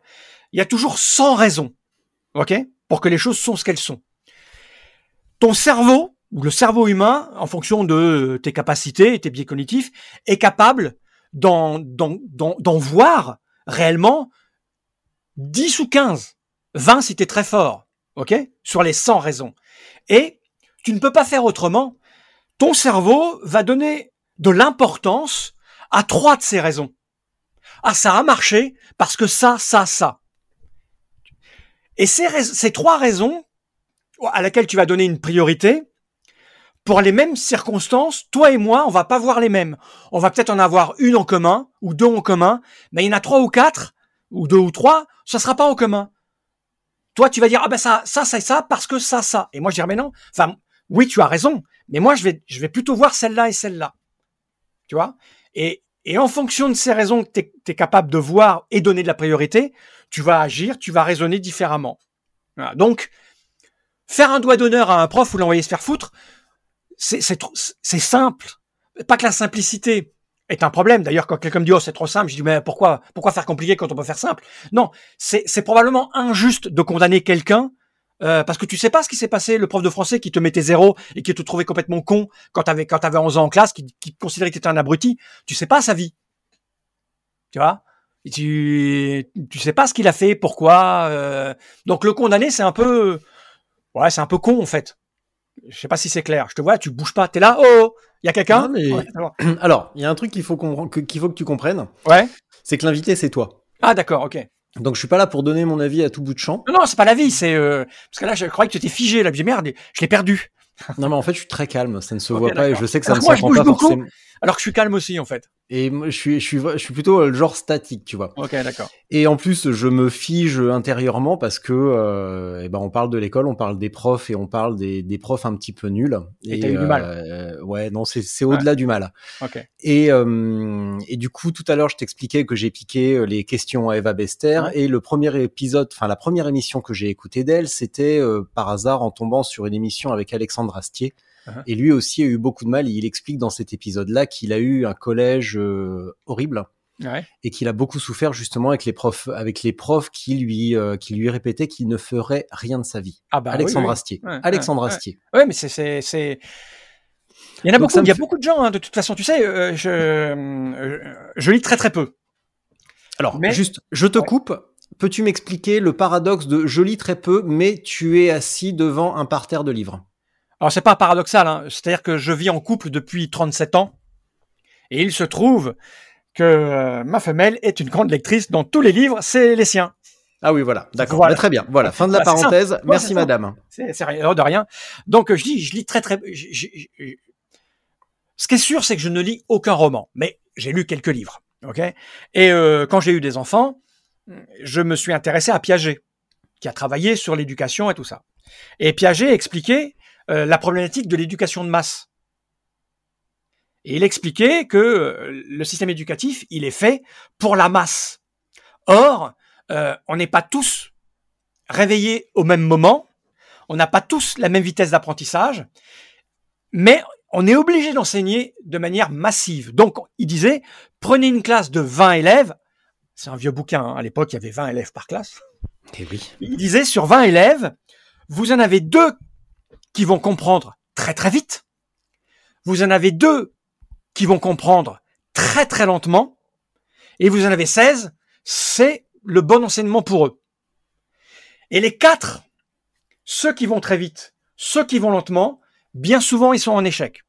[SPEAKER 3] Il y a toujours 100 raisons, ok, pour que les choses sont ce qu'elles sont. Ton cerveau, ou le cerveau humain, en fonction de tes capacités et tes biais cognitifs, est capable d'en, voir réellement 10 ou 15, 20 si tu très fort, ok, sur les 100 raisons. Et tu ne peux pas faire autrement. Ton cerveau va donner de l'importance à trois de ces raisons. Ah, ça a marché parce que ça, ça, ça. Et ces, trois raisons à laquelle tu vas donner une priorité, pour les mêmes circonstances, toi et moi, on va pas voir les mêmes. On va peut-être en avoir une en commun ou deux en commun, mais il y en a trois ou quatre ou deux ou trois, ça sera pas en commun. Toi, tu vas dire ah ben ça, ça, ça, ça parce que ça, ça. Et moi, je dirais mais non. Enfin, oui, tu as raison, mais moi, je vais, je vais plutôt voir celle-là et celle-là. Tu vois? Et et en fonction de ces raisons que tu es, capable de voir et donner de la priorité, tu vas agir, tu vas raisonner différemment. Donc, faire un doigt d'honneur à un prof ou l'envoyer se faire foutre, c'est simple. Pas que la simplicité est un problème. D'ailleurs, quand quelqu'un me dit oh c'est trop simple, je dis mais pourquoi pourquoi faire compliqué quand on peut faire simple? Non, c'est probablement injuste de condamner quelqu'un euh, parce que tu sais pas ce qui s'est passé, le prof de français qui te mettait zéro et qui te trouvait complètement con quand t'avais quand t'avais 11 ans en classe, qui, qui considérait que t'étais un abruti, tu sais pas sa vie. Tu vois? Tu tu sais pas ce qu'il a fait, pourquoi. Euh... Donc le condamner, c'est un peu ouais, c'est un peu con en fait. Je sais pas si c'est clair. Je te vois, tu bouges pas, t'es là. Oh il y a quelqu'un.
[SPEAKER 2] Mais... (clears throat) Alors, il y a un truc qu'il faut qu'il faut que tu comprennes.
[SPEAKER 3] Ouais.
[SPEAKER 2] C'est que l'invité c'est toi.
[SPEAKER 3] Ah d'accord, ok.
[SPEAKER 2] Donc je suis pas là pour donner mon avis à tout bout de champ.
[SPEAKER 3] Non, non c'est pas l'avis, c'est euh... parce que là je croyais que tu étais figé là, j'ai merde, je l'ai perdu.
[SPEAKER 2] non mais en fait je suis très calme, ça ne se voit pas et je sais que ça ne s'entend pas
[SPEAKER 3] beaucoup,
[SPEAKER 2] forcément.
[SPEAKER 3] Alors que je suis calme aussi en fait.
[SPEAKER 2] Et je suis, je suis, je suis plutôt le genre statique, tu vois.
[SPEAKER 3] Ok, d'accord.
[SPEAKER 2] Et en plus, je me fige intérieurement parce que, euh, eh ben, on parle de l'école, on parle des profs et on parle des, des profs un petit peu nuls.
[SPEAKER 3] Et, t'as eu du mal.
[SPEAKER 2] euh, Ouais, non, c'est, c'est au-delà du mal.
[SPEAKER 3] Ok.
[SPEAKER 2] Et, euh, et du coup, tout à l'heure, je t'expliquais que j'ai piqué euh, les questions à Eva Bester.
[SPEAKER 3] Ouais.
[SPEAKER 2] Et le premier épisode, enfin la première émission que j'ai écoutée d'elle, c'était euh, par hasard en tombant sur une émission avec Alexandre Astier.
[SPEAKER 3] Uh-huh.
[SPEAKER 2] Et lui aussi a eu beaucoup de mal. Et il explique dans cet épisode-là qu'il a eu un collège euh, horrible
[SPEAKER 3] Ouais.
[SPEAKER 2] et qu'il a beaucoup souffert justement avec les profs, avec les profs qui lui, euh, qui lui répétaient qu'il ne ferait rien de sa vie.
[SPEAKER 3] Ah bah
[SPEAKER 2] Alexandre
[SPEAKER 3] oui, oui.
[SPEAKER 2] Astier.
[SPEAKER 3] Ouais,
[SPEAKER 2] Alexandre
[SPEAKER 3] ouais,
[SPEAKER 2] Astier.
[SPEAKER 3] Ouais, mais c'est, c'est, c'est. Il y en a
[SPEAKER 2] Donc
[SPEAKER 3] beaucoup. Il y a
[SPEAKER 2] fait-
[SPEAKER 3] beaucoup de gens. hein, de toute façon, tu sais, euh, je, euh, je lis très très peu.
[SPEAKER 2] Alors,
[SPEAKER 3] Mais-
[SPEAKER 2] juste, je te coupe. Peux-tu m'expliquer le paradoxe de je lis très peu, mais tu es assis devant un parterre de livres?
[SPEAKER 3] Alors c'est pas paradoxal, hein. c'est-à-dire que je vis en couple depuis 37 ans et il se trouve que euh, ma femelle est une grande lectrice dans tous les livres, c'est les siens.
[SPEAKER 2] Ah oui, voilà, d'accord.
[SPEAKER 3] Voilà.
[SPEAKER 2] Bah, très bien. Voilà, fin de la
[SPEAKER 3] Bah,
[SPEAKER 2] parenthèse.
[SPEAKER 3] Ouais,
[SPEAKER 2] Merci madame.
[SPEAKER 3] C'est rien de rien. Donc je dis, je lis très très. je- je- je- Ce qui est sûr, c'est que je ne lis aucun roman, mais j'ai lu quelques livres, ok? Et euh, quand j'ai eu des enfants, je me suis intéressé à Piaget, qui a travaillé sur l'éducation et tout ça. Et Piaget expliquait euh, la problématique de l'éducation de masse. Et il expliquait que euh, le système éducatif, il est fait pour la masse. Or, euh, on n'est pas tous réveillés au même moment, on n'a pas tous la même vitesse d'apprentissage, mais on est obligé d'enseigner de manière massive. Donc, il disait, prenez une classe de 20 élèves, c'est un vieux bouquin, hein, à l'époque, il y avait 20 élèves par classe,
[SPEAKER 2] Eh oui.
[SPEAKER 3] il disait, sur 20 élèves, vous en avez deux qui vont comprendre très très vite, vous en avez deux qui vont comprendre très très lentement, et vous en avez 16, c'est le bon enseignement pour eux. Et les quatre, ceux qui vont très vite, ceux qui vont lentement, bien souvent ils sont en échec.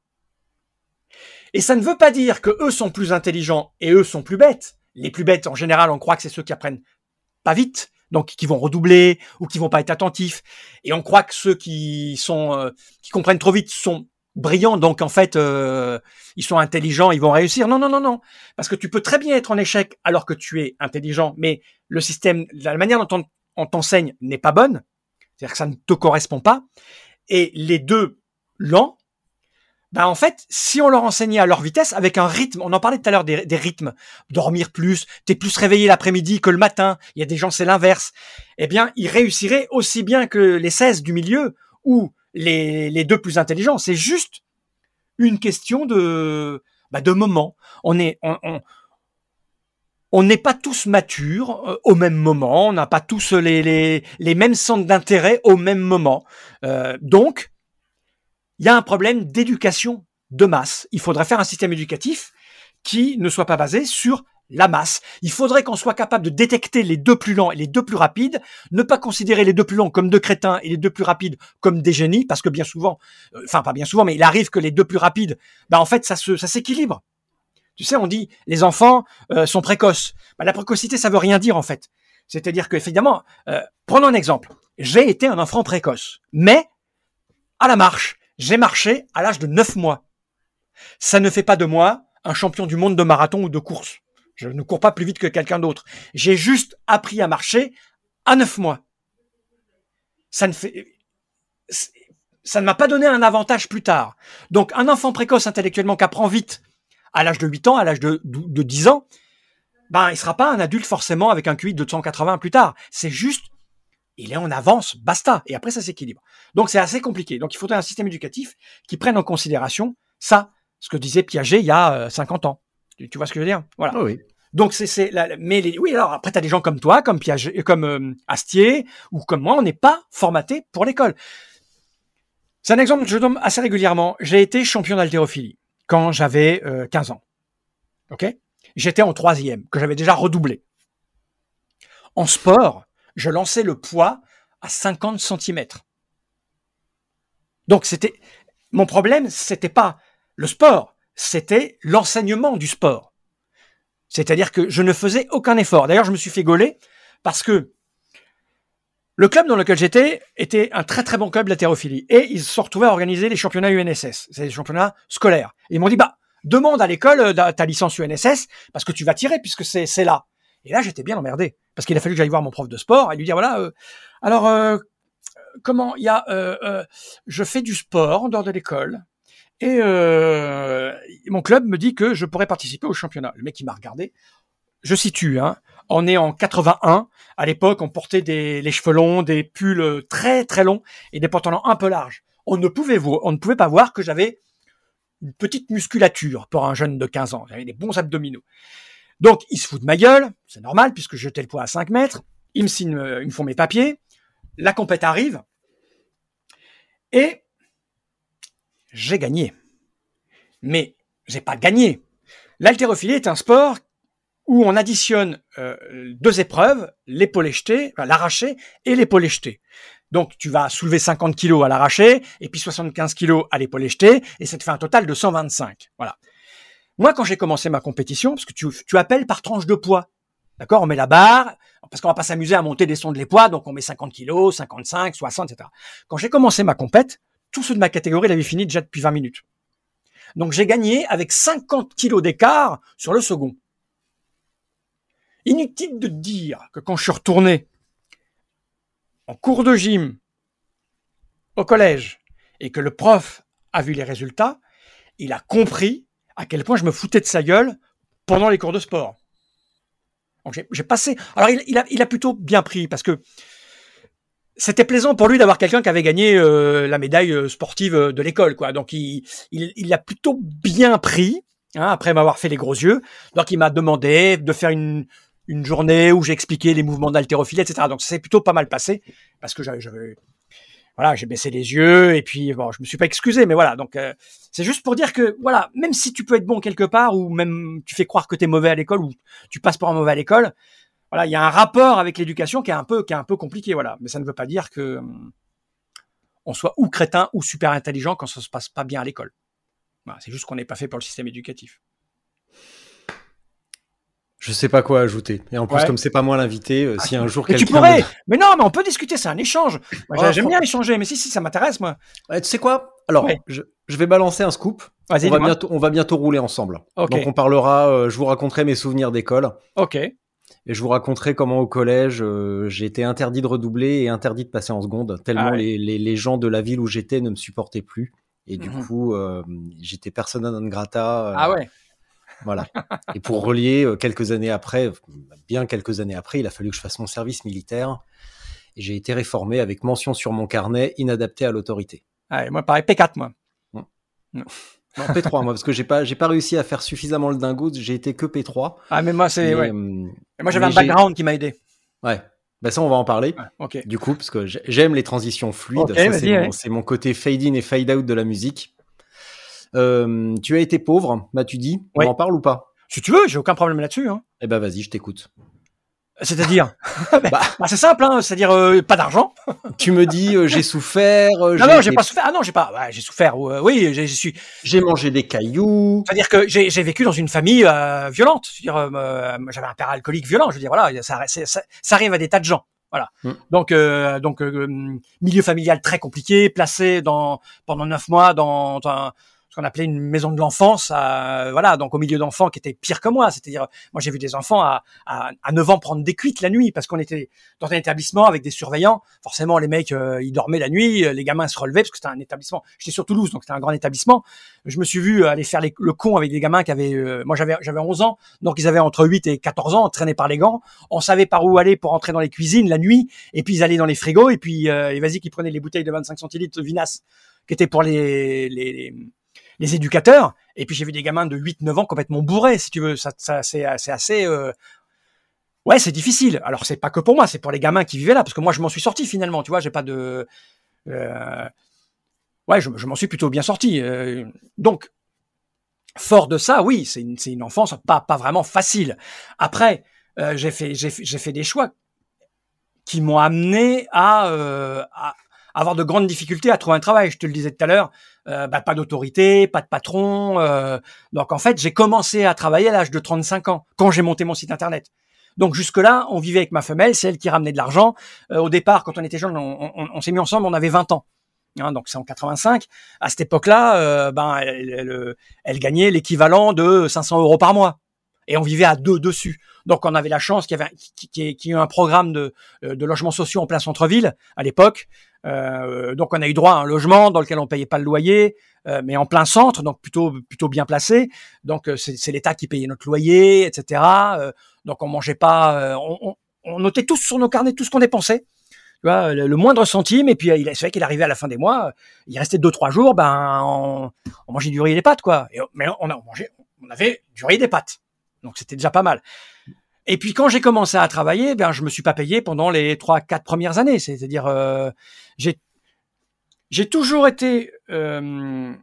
[SPEAKER 3] Et ça ne veut pas dire que eux sont plus intelligents et eux sont plus bêtes. Les plus bêtes, en général, on croit que c'est ceux qui apprennent pas vite, donc qui vont redoubler ou qui vont pas être attentifs. Et on croit que ceux qui sont euh, qui comprennent trop vite sont brillants, donc en fait euh, ils sont intelligents, ils vont réussir. Non, non, non, non, parce que tu peux très bien être en échec alors que tu es intelligent, mais le système, la manière dont on, on t'enseigne n'est pas bonne, c'est-à-dire que ça ne te correspond pas. Et les deux lents, ben en fait, si on leur enseignait à leur vitesse, avec un rythme, on en parlait tout à l'heure des, des rythmes, dormir plus, t'es plus réveillé l'après-midi que le matin, il y a des gens c'est l'inverse, eh bien, ils réussiraient aussi bien que les 16 du milieu ou les, les deux plus intelligents. C'est juste une question de, bah, de moment. On est, on, on, on n'est pas tous matures euh, au même moment, on n'a pas tous les, les, les mêmes centres d'intérêt au même moment. Euh, donc, il y a un problème d'éducation de masse. Il faudrait faire un système éducatif qui ne soit pas basé sur la masse. Il faudrait qu'on soit capable de détecter les deux plus lents et les deux plus rapides, ne pas considérer les deux plus longs comme deux crétins et les deux plus rapides comme des génies, parce que bien souvent, euh, enfin pas bien souvent, mais il arrive que les deux plus rapides, bah en fait ça s'équilibre. Tu sais, on dit les enfants euh, sont précoces. Bah, la précocité, ça veut rien dire en fait. C'est-à-dire que évidemment, euh, prenons un exemple. J'ai été un enfant précoce, mais à la marche, j'ai marché à l'âge de 9 mois. Ça ne fait pas de moi un champion du monde de marathon ou de course. Je ne cours pas plus vite que quelqu'un d'autre. J'ai juste appris à marcher à 9 mois. Ça ne fait, ça ne m'a pas donné un avantage plus tard. Donc, un enfant précoce intellectuellement qui apprend vite à l'âge de 8 ans, à l'âge de, de 10 ans, ben, il sera pas un adulte forcément avec un QI de 280 plus tard. C'est juste, il est en avance, basta. Et après, ça s'équilibre. Donc, c'est assez compliqué. Donc, il faudrait un système éducatif qui prenne en considération ça, ce que disait Piaget il y a euh, 50 ans. Tu, tu vois ce que je veux dire? Voilà.
[SPEAKER 2] Oh oui.
[SPEAKER 3] Donc c'est mais les, oui alors après t'as des gens comme toi comme Piaget comme euh, Astier ou comme moi on n'est pas formaté pour l'école. C'est un exemple que je donne assez régulièrement. J'ai été champion d'haltérophilie quand j'avais euh, 15 ans. Ok? J'étais en troisième que j'avais déjà redoublé. En sport, je lançais le poids à 50 cm. Donc c'était mon problème, c'était pas le sport, c'était l'enseignement du sport. C'est-à-dire que je ne faisais aucun effort. D'ailleurs, je me suis fait gauler parce que le club dans lequel j'étais était un très très bon club d'haltérophilie. Et ils se retrouvés à organiser les championnats UNSS. C'est des championnats scolaires. Ils m'ont dit, bah, demande à l'école euh, ta licence UNSS parce que tu vas tirer puisque c'est là. Et là, j'étais bien emmerdé parce qu'il a fallu que j'aille voir mon prof de sport et lui dire voilà, euh, alors euh, comment il y a, euh, je fais du sport en dehors de l'école et mon club me dit que je pourrais participer au championnat. Le mec il m'a regardé. Je situe, hein. On est en 81. À l'époque, on portait des les cheveux longs, des pulls très très longs et des pantalons un peu larges. On ne pouvait voir, on ne pouvait pas voir que j'avais une petite musculature pour un jeune de 15 ans. J'avais des bons abdominaux. Donc, ils se foutent de ma gueule, c'est normal, puisque je jetais le poids à 5 mètres. Ils me signent, euh, ils me font mes papiers. La compète arrive. Et j'ai gagné. Mais j'ai pas gagné. L'haltérophilie est un sport où on additionne euh, deux épreuves, l'épaule jetée, enfin, l'arraché et l'épaule jetée. Donc tu vas soulever 50 kilos à l'arraché et puis 75 kilos à l'épaule jetée et ça te fait un total de 125. Voilà. Moi, quand j'ai commencé ma compétition, parce que tu, appelles par tranche de poids, d'accord On met la barre, parce qu'on va pas s'amuser à monter des sons de les poids, donc on met 50 kilos, 55, 60, etc. Quand j'ai commencé ma compète, tous ceux de ma catégorie l'avaient fini déjà depuis 20 minutes. Donc j'ai gagné avec 50 kilos d'écart sur le second. Inutile de dire que quand je suis retourné en cours de gym au collège et que le prof a vu les résultats, il a compris à quel point je me foutais de sa gueule pendant les cours de sport. J'ai passé. Alors il, a, plutôt bien pris parce que c'était plaisant pour lui d'avoir quelqu'un qui avait gagné euh, la médaille euh, sportive euh, de l'école, quoi. Donc il, il, il a plutôt bien pris hein, après m'avoir fait les gros yeux. Donc il m'a demandé de faire une, journée où j'ai expliqué les mouvements d'haltérophilie, etc. Donc ça s'est plutôt pas mal passé parce que j'avais voilà, j'ai baissé les yeux et puis bon, je me suis pas excusé, mais voilà. Donc euh, c'est juste pour dire que voilà, même si tu peux être bon quelque part ou même tu fais croire que tu es mauvais à l'école ou tu passes pour un mauvais à l'école, voilà, il y a un rapport avec l'éducation qui est un peu qui est un peu compliqué, voilà. Mais ça ne veut pas dire que hum, on soit ou crétin ou super intelligent quand ça se passe pas bien à l'école. C'est juste qu'on n'est pas fait pour le système éducatif.
[SPEAKER 2] Je sais pas quoi ajouter. Et en plus, comme c'est pas moi l'invité, euh, si un jour
[SPEAKER 3] mais tu pourrais. Mais non, mais on peut discuter. C'est un échange. J'aime bien échanger. Mais si, si, ça m'intéresse, moi.
[SPEAKER 2] tu sais quoi? Alors, je, vais balancer un scoop. On va, bientôt, on va bientôt rouler ensemble. Donc, on parlera. Euh, je vous raconterai mes souvenirs d'école.
[SPEAKER 3] Ok.
[SPEAKER 2] Et je vous raconterai comment au collège euh, j'ai été interdit de redoubler et interdit de passer en seconde, tellement ah les, les, les, gens de la ville où j'étais ne me supportaient plus. Et du mhm. coup, j'étais persona non grata.
[SPEAKER 3] ah ouais.
[SPEAKER 2] Voilà. Et pour relier, euh, quelques années après, bien quelques années après, il a fallu que je fasse mon service militaire. Et j'ai été réformé avec mention sur mon carnet, inadapté à l'autorité.
[SPEAKER 3] Ah, moi, pareil, P4, moi.
[SPEAKER 2] Non. Non, P3, moi, parce que j'ai pas, j'ai pas réussi à faire suffisamment le dingo, j'ai été que P3.
[SPEAKER 3] Ah, mais moi, c'est, ouais. Euh, moi, j'avais un background qui m'a aidé.
[SPEAKER 2] Ouais. Bah ça, on va en parler.
[SPEAKER 3] ok.
[SPEAKER 2] Du coup, parce que j'aime les transitions fluides. c'est, mon, mon, côté fade in et fade out de la musique. Euh, tu as été pauvre, m'as-tu dit On en parle ou pas
[SPEAKER 3] Si tu veux, j'ai aucun problème là-dessus. Hein.
[SPEAKER 2] Eh ben vas-y, je t'écoute.
[SPEAKER 3] C'est-à-dire (laughs) (laughs) bah, bah, C'est simple, hein, c'est-à-dire euh, pas d'argent.
[SPEAKER 2] tu me dis euh, j'ai souffert. (laughs)
[SPEAKER 3] non, non, j'ai pas souffert. Ah non, j'ai pas. j'ai souffert. oui, j'ai suis.
[SPEAKER 2] J'ai mangé des cailloux.
[SPEAKER 3] C'est-à-dire que j'ai vécu dans une famille violente. C'est-à-dire, j'avais un père alcoolique violent. Je veux dire, voilà, ça, ça, ça, arrive à des tas de gens. Voilà. Mm. Donc, donc milieu familial très compliqué, placé dans pendant neuf mois dans un ce qu'on appelait une maison de l'enfance, voilà, donc au milieu d'enfants qui étaient pires que moi. C'est-à-dire, moi j'ai vu des enfants à, à, à 9 ans prendre des cuites la nuit parce qu'on était dans un établissement avec des surveillants. Forcément, les mecs, euh, ils dormaient la nuit, les gamins se relevaient parce que c'était un établissement. J'étais sur Toulouse, donc c'était un grand établissement. Je me suis vu aller faire le con avec des gamins qui avaient, euh, moi j'avais j'avais 11 ans, donc ils avaient entre 8 et 14 ans, traînés par les gants. On savait par où aller pour entrer dans les cuisines la nuit, et puis ils allaient dans les frigos, et puis euh, et vas-y qui prenaient les bouteilles de 25 centilitres Vinas qui étaient pour les éducateurs. Et puis j'ai vu des gamins de 8-9 ans complètement bourrés, si tu veux. Ça, ça c'est assez. Euh... Ouais, c'est difficile. Alors c'est pas que pour moi, c'est pour les gamins qui vivaient là, parce que moi je m'en suis sorti finalement. Tu vois, j'ai pas de. Euh... Ouais, je, m'en suis plutôt bien sorti. Euh... Donc fort de ça, oui, c'est une, une enfance pas pas vraiment facile. Après, euh, j'ai fait j'ai fait des choix qui m'ont amené euh, à avoir de grandes difficultés à trouver un travail. Je te le disais tout à l'heure, euh, bah, pas d'autorité, pas de patron. Euh, donc en fait, j'ai commencé à travailler à l'âge de 35 ans, quand j'ai monté mon site internet. Donc jusque-là, on vivait avec ma femelle, c'est elle qui ramenait de l'argent. Euh, au départ, quand on était jeune, on, s'est mis ensemble, on avait 20 ans. Hein, donc c'est en 85. À cette époque-là, euh, ben, elle, elle, gagnait l'équivalent de 500 euros par mois. Et on vivait à deux dessus. Donc on avait la chance qu'il y avait qu'il y, ait un programme de, de logements sociaux en plein centre-ville à l'époque. Euh, donc on a eu droit à un logement dans lequel on payait pas le loyer, euh, mais en plein centre, donc plutôt plutôt bien placé. Donc euh, c'est l'État qui payait notre loyer, etc. Euh, donc on mangeait pas, on, on, on, notait tous sur nos carnets tout ce qu'on dépensait. Tu vois, le, moindre centime, et puis c'est vrai qu'il arrivait à la fin des mois, il restait deux trois jours, ben on, on mangeait du riz et des pâtes, quoi. Mais on, a, mangeait, on avait du riz et des pâtes, donc c'était déjà pas mal. Et puis quand j'ai commencé à travailler, ben je me suis pas payé pendant les trois quatre premières années. C'est-à-dire euh, j'ai toujours été euh,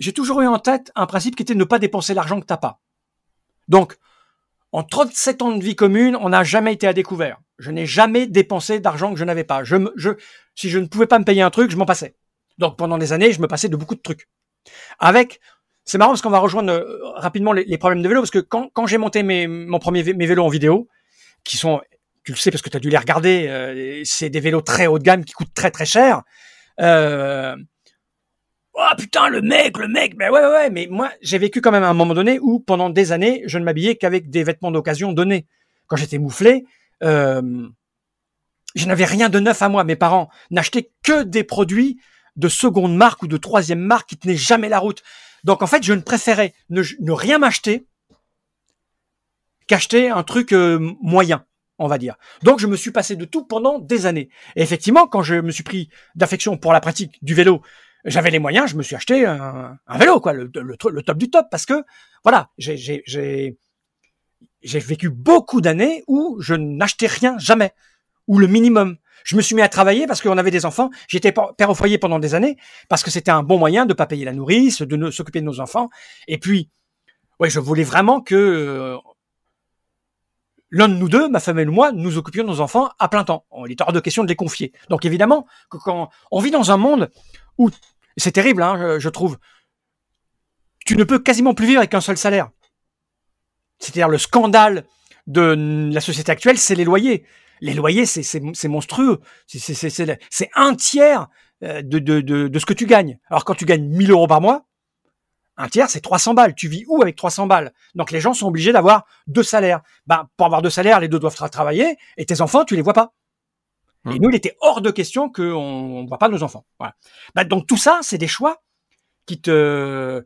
[SPEAKER 3] j'ai toujours eu en tête un principe qui était de ne pas dépenser l'argent que t'as pas. Donc en 37 ans de vie commune, on n'a jamais été à découvert. Je n'ai jamais dépensé d'argent que je n'avais pas. Je, je, si je ne pouvais pas me payer un truc, je m'en passais. Donc pendant des années, je me passais de beaucoup de trucs. Avec c'est marrant parce qu'on va rejoindre euh, rapidement les, problèmes de vélo parce que quand, j'ai monté mes, vélos en vidéo, qui sont, tu le sais parce que tu as dû les regarder, euh, c'est des vélos très haut de gamme qui coûtent très très cher. Euh, oh putain le mec, le mec, mais ouais ouais ouais, mais moi j'ai vécu quand même à un moment donné où pendant des années je ne m'habillais qu'avec des vêtements d'occasion donnés. Quand j'étais mouflé, je n'avais rien de neuf à moi. Mes parents n'achetaient que des produits de seconde marque ou de troisième marque qui tenaient jamais la route. Donc en fait, je ne préférais ne, rien m'acheter qu'acheter un truc euh, moyen, on va dire. Donc je me suis passé de tout pendant des années. Et effectivement, quand je me suis pris d'affection pour la pratique du vélo, j'avais les moyens, je me suis acheté un, vélo, quoi, le, top du top, parce que voilà, j'ai j'ai vécu beaucoup d'années où je n'achetais rien jamais, ou le minimum. Je me suis mis à travailler parce qu'on avait des enfants. J'étais père au foyer pendant des années parce que c'était un bon moyen de pas payer la nourrice, de s'occuper de nos enfants. Et puis, ouais, je voulais vraiment que euh, l'un de nous deux, ma femme et moi, nous occupions de nos enfants à plein temps. Il est hors de question de les confier. Donc évidemment, on vit dans un monde où c'est terrible, hein, je, trouve, tu ne peux quasiment plus vivre avec un seul salaire. C'est-à-dire le scandale de la société actuelle, c'est les loyers les loyers, c'est monstrueux. C'est un tiers euh, de, de, de, de, ce que tu gagnes. Alors quand tu gagnes 1000 euros par mois, un tiers, c'est 300 balles. Tu vis où avec 300 balles? Donc les gens sont obligés d'avoir deux salaires. Ben, pour avoir deux salaires, les deux doivent travailler, et tes enfants, tu les vois pas. Et mmh. nous, il était hors de question qu'on ne voit pas nos enfants. Voilà. Ben, donc tout ça, c'est des choix qui te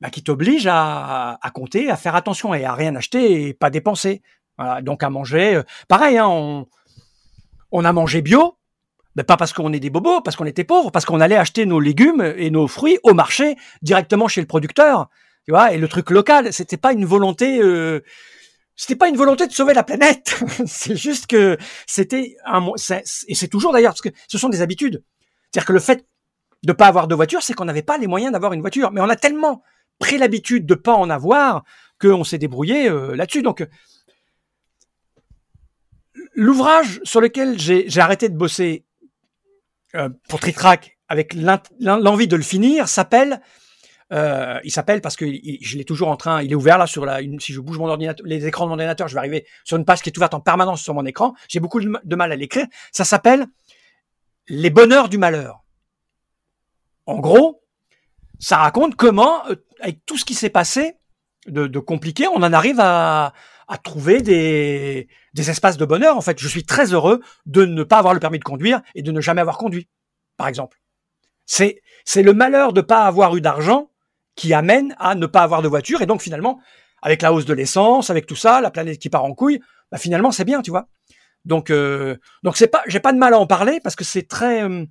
[SPEAKER 3] ben, qui t'obligent à, à compter, à faire attention et à rien acheter et pas dépenser donc à manger, euh, pareil, hein, on, on a mangé bio, mais pas parce qu'on est des bobos, parce qu'on était pauvres, parce qu'on allait acheter nos légumes et nos fruits au marché directement chez le producteur, tu vois. Et le truc local, c'était pas une volonté, euh, c'était pas une volonté de sauver la planète. (laughs) c'est juste que c'était un, et c'est toujours d'ailleurs parce que ce sont des habitudes. C'est-à-dire que le fait de pas avoir de voiture, c'est qu'on n'avait pas les moyens d'avoir une voiture, mais on a tellement pris l'habitude de pas en avoir qu'on s'est débrouillé euh, là-dessus. Donc l'ouvrage sur lequel j'ai arrêté de bosser euh, pour Tritrac avec l'envie de le finir s'appelle euh, il s'appelle parce que je l'ai toujours en train, il est ouvert là sur la, si je bouge mon ordinateur, les écrans de mon ordinateur, je vais arriver sur une page qui est ouverte en permanence sur mon écran. J'ai beaucoup de mal à l'écrire. Ça s'appelle Les bonheurs du malheur. En gros, ça raconte comment, euh, avec tout ce qui s'est passé de compliqué, on en arrive à, à trouver des, espaces de bonheur. En fait, je suis très heureux de ne pas avoir le permis de conduire et de ne jamais avoir conduit, par exemple. C'est, c'est le malheur de ne pas avoir eu d'argent qui amène à ne pas avoir de voiture. Et donc, finalement, avec la hausse de l'essence, avec tout ça, la planète qui part en couille, bah, finalement, c'est bien, tu vois. Donc, euh, donc c'est pas, j'ai pas de mal à en parler parce que c'est très, euh,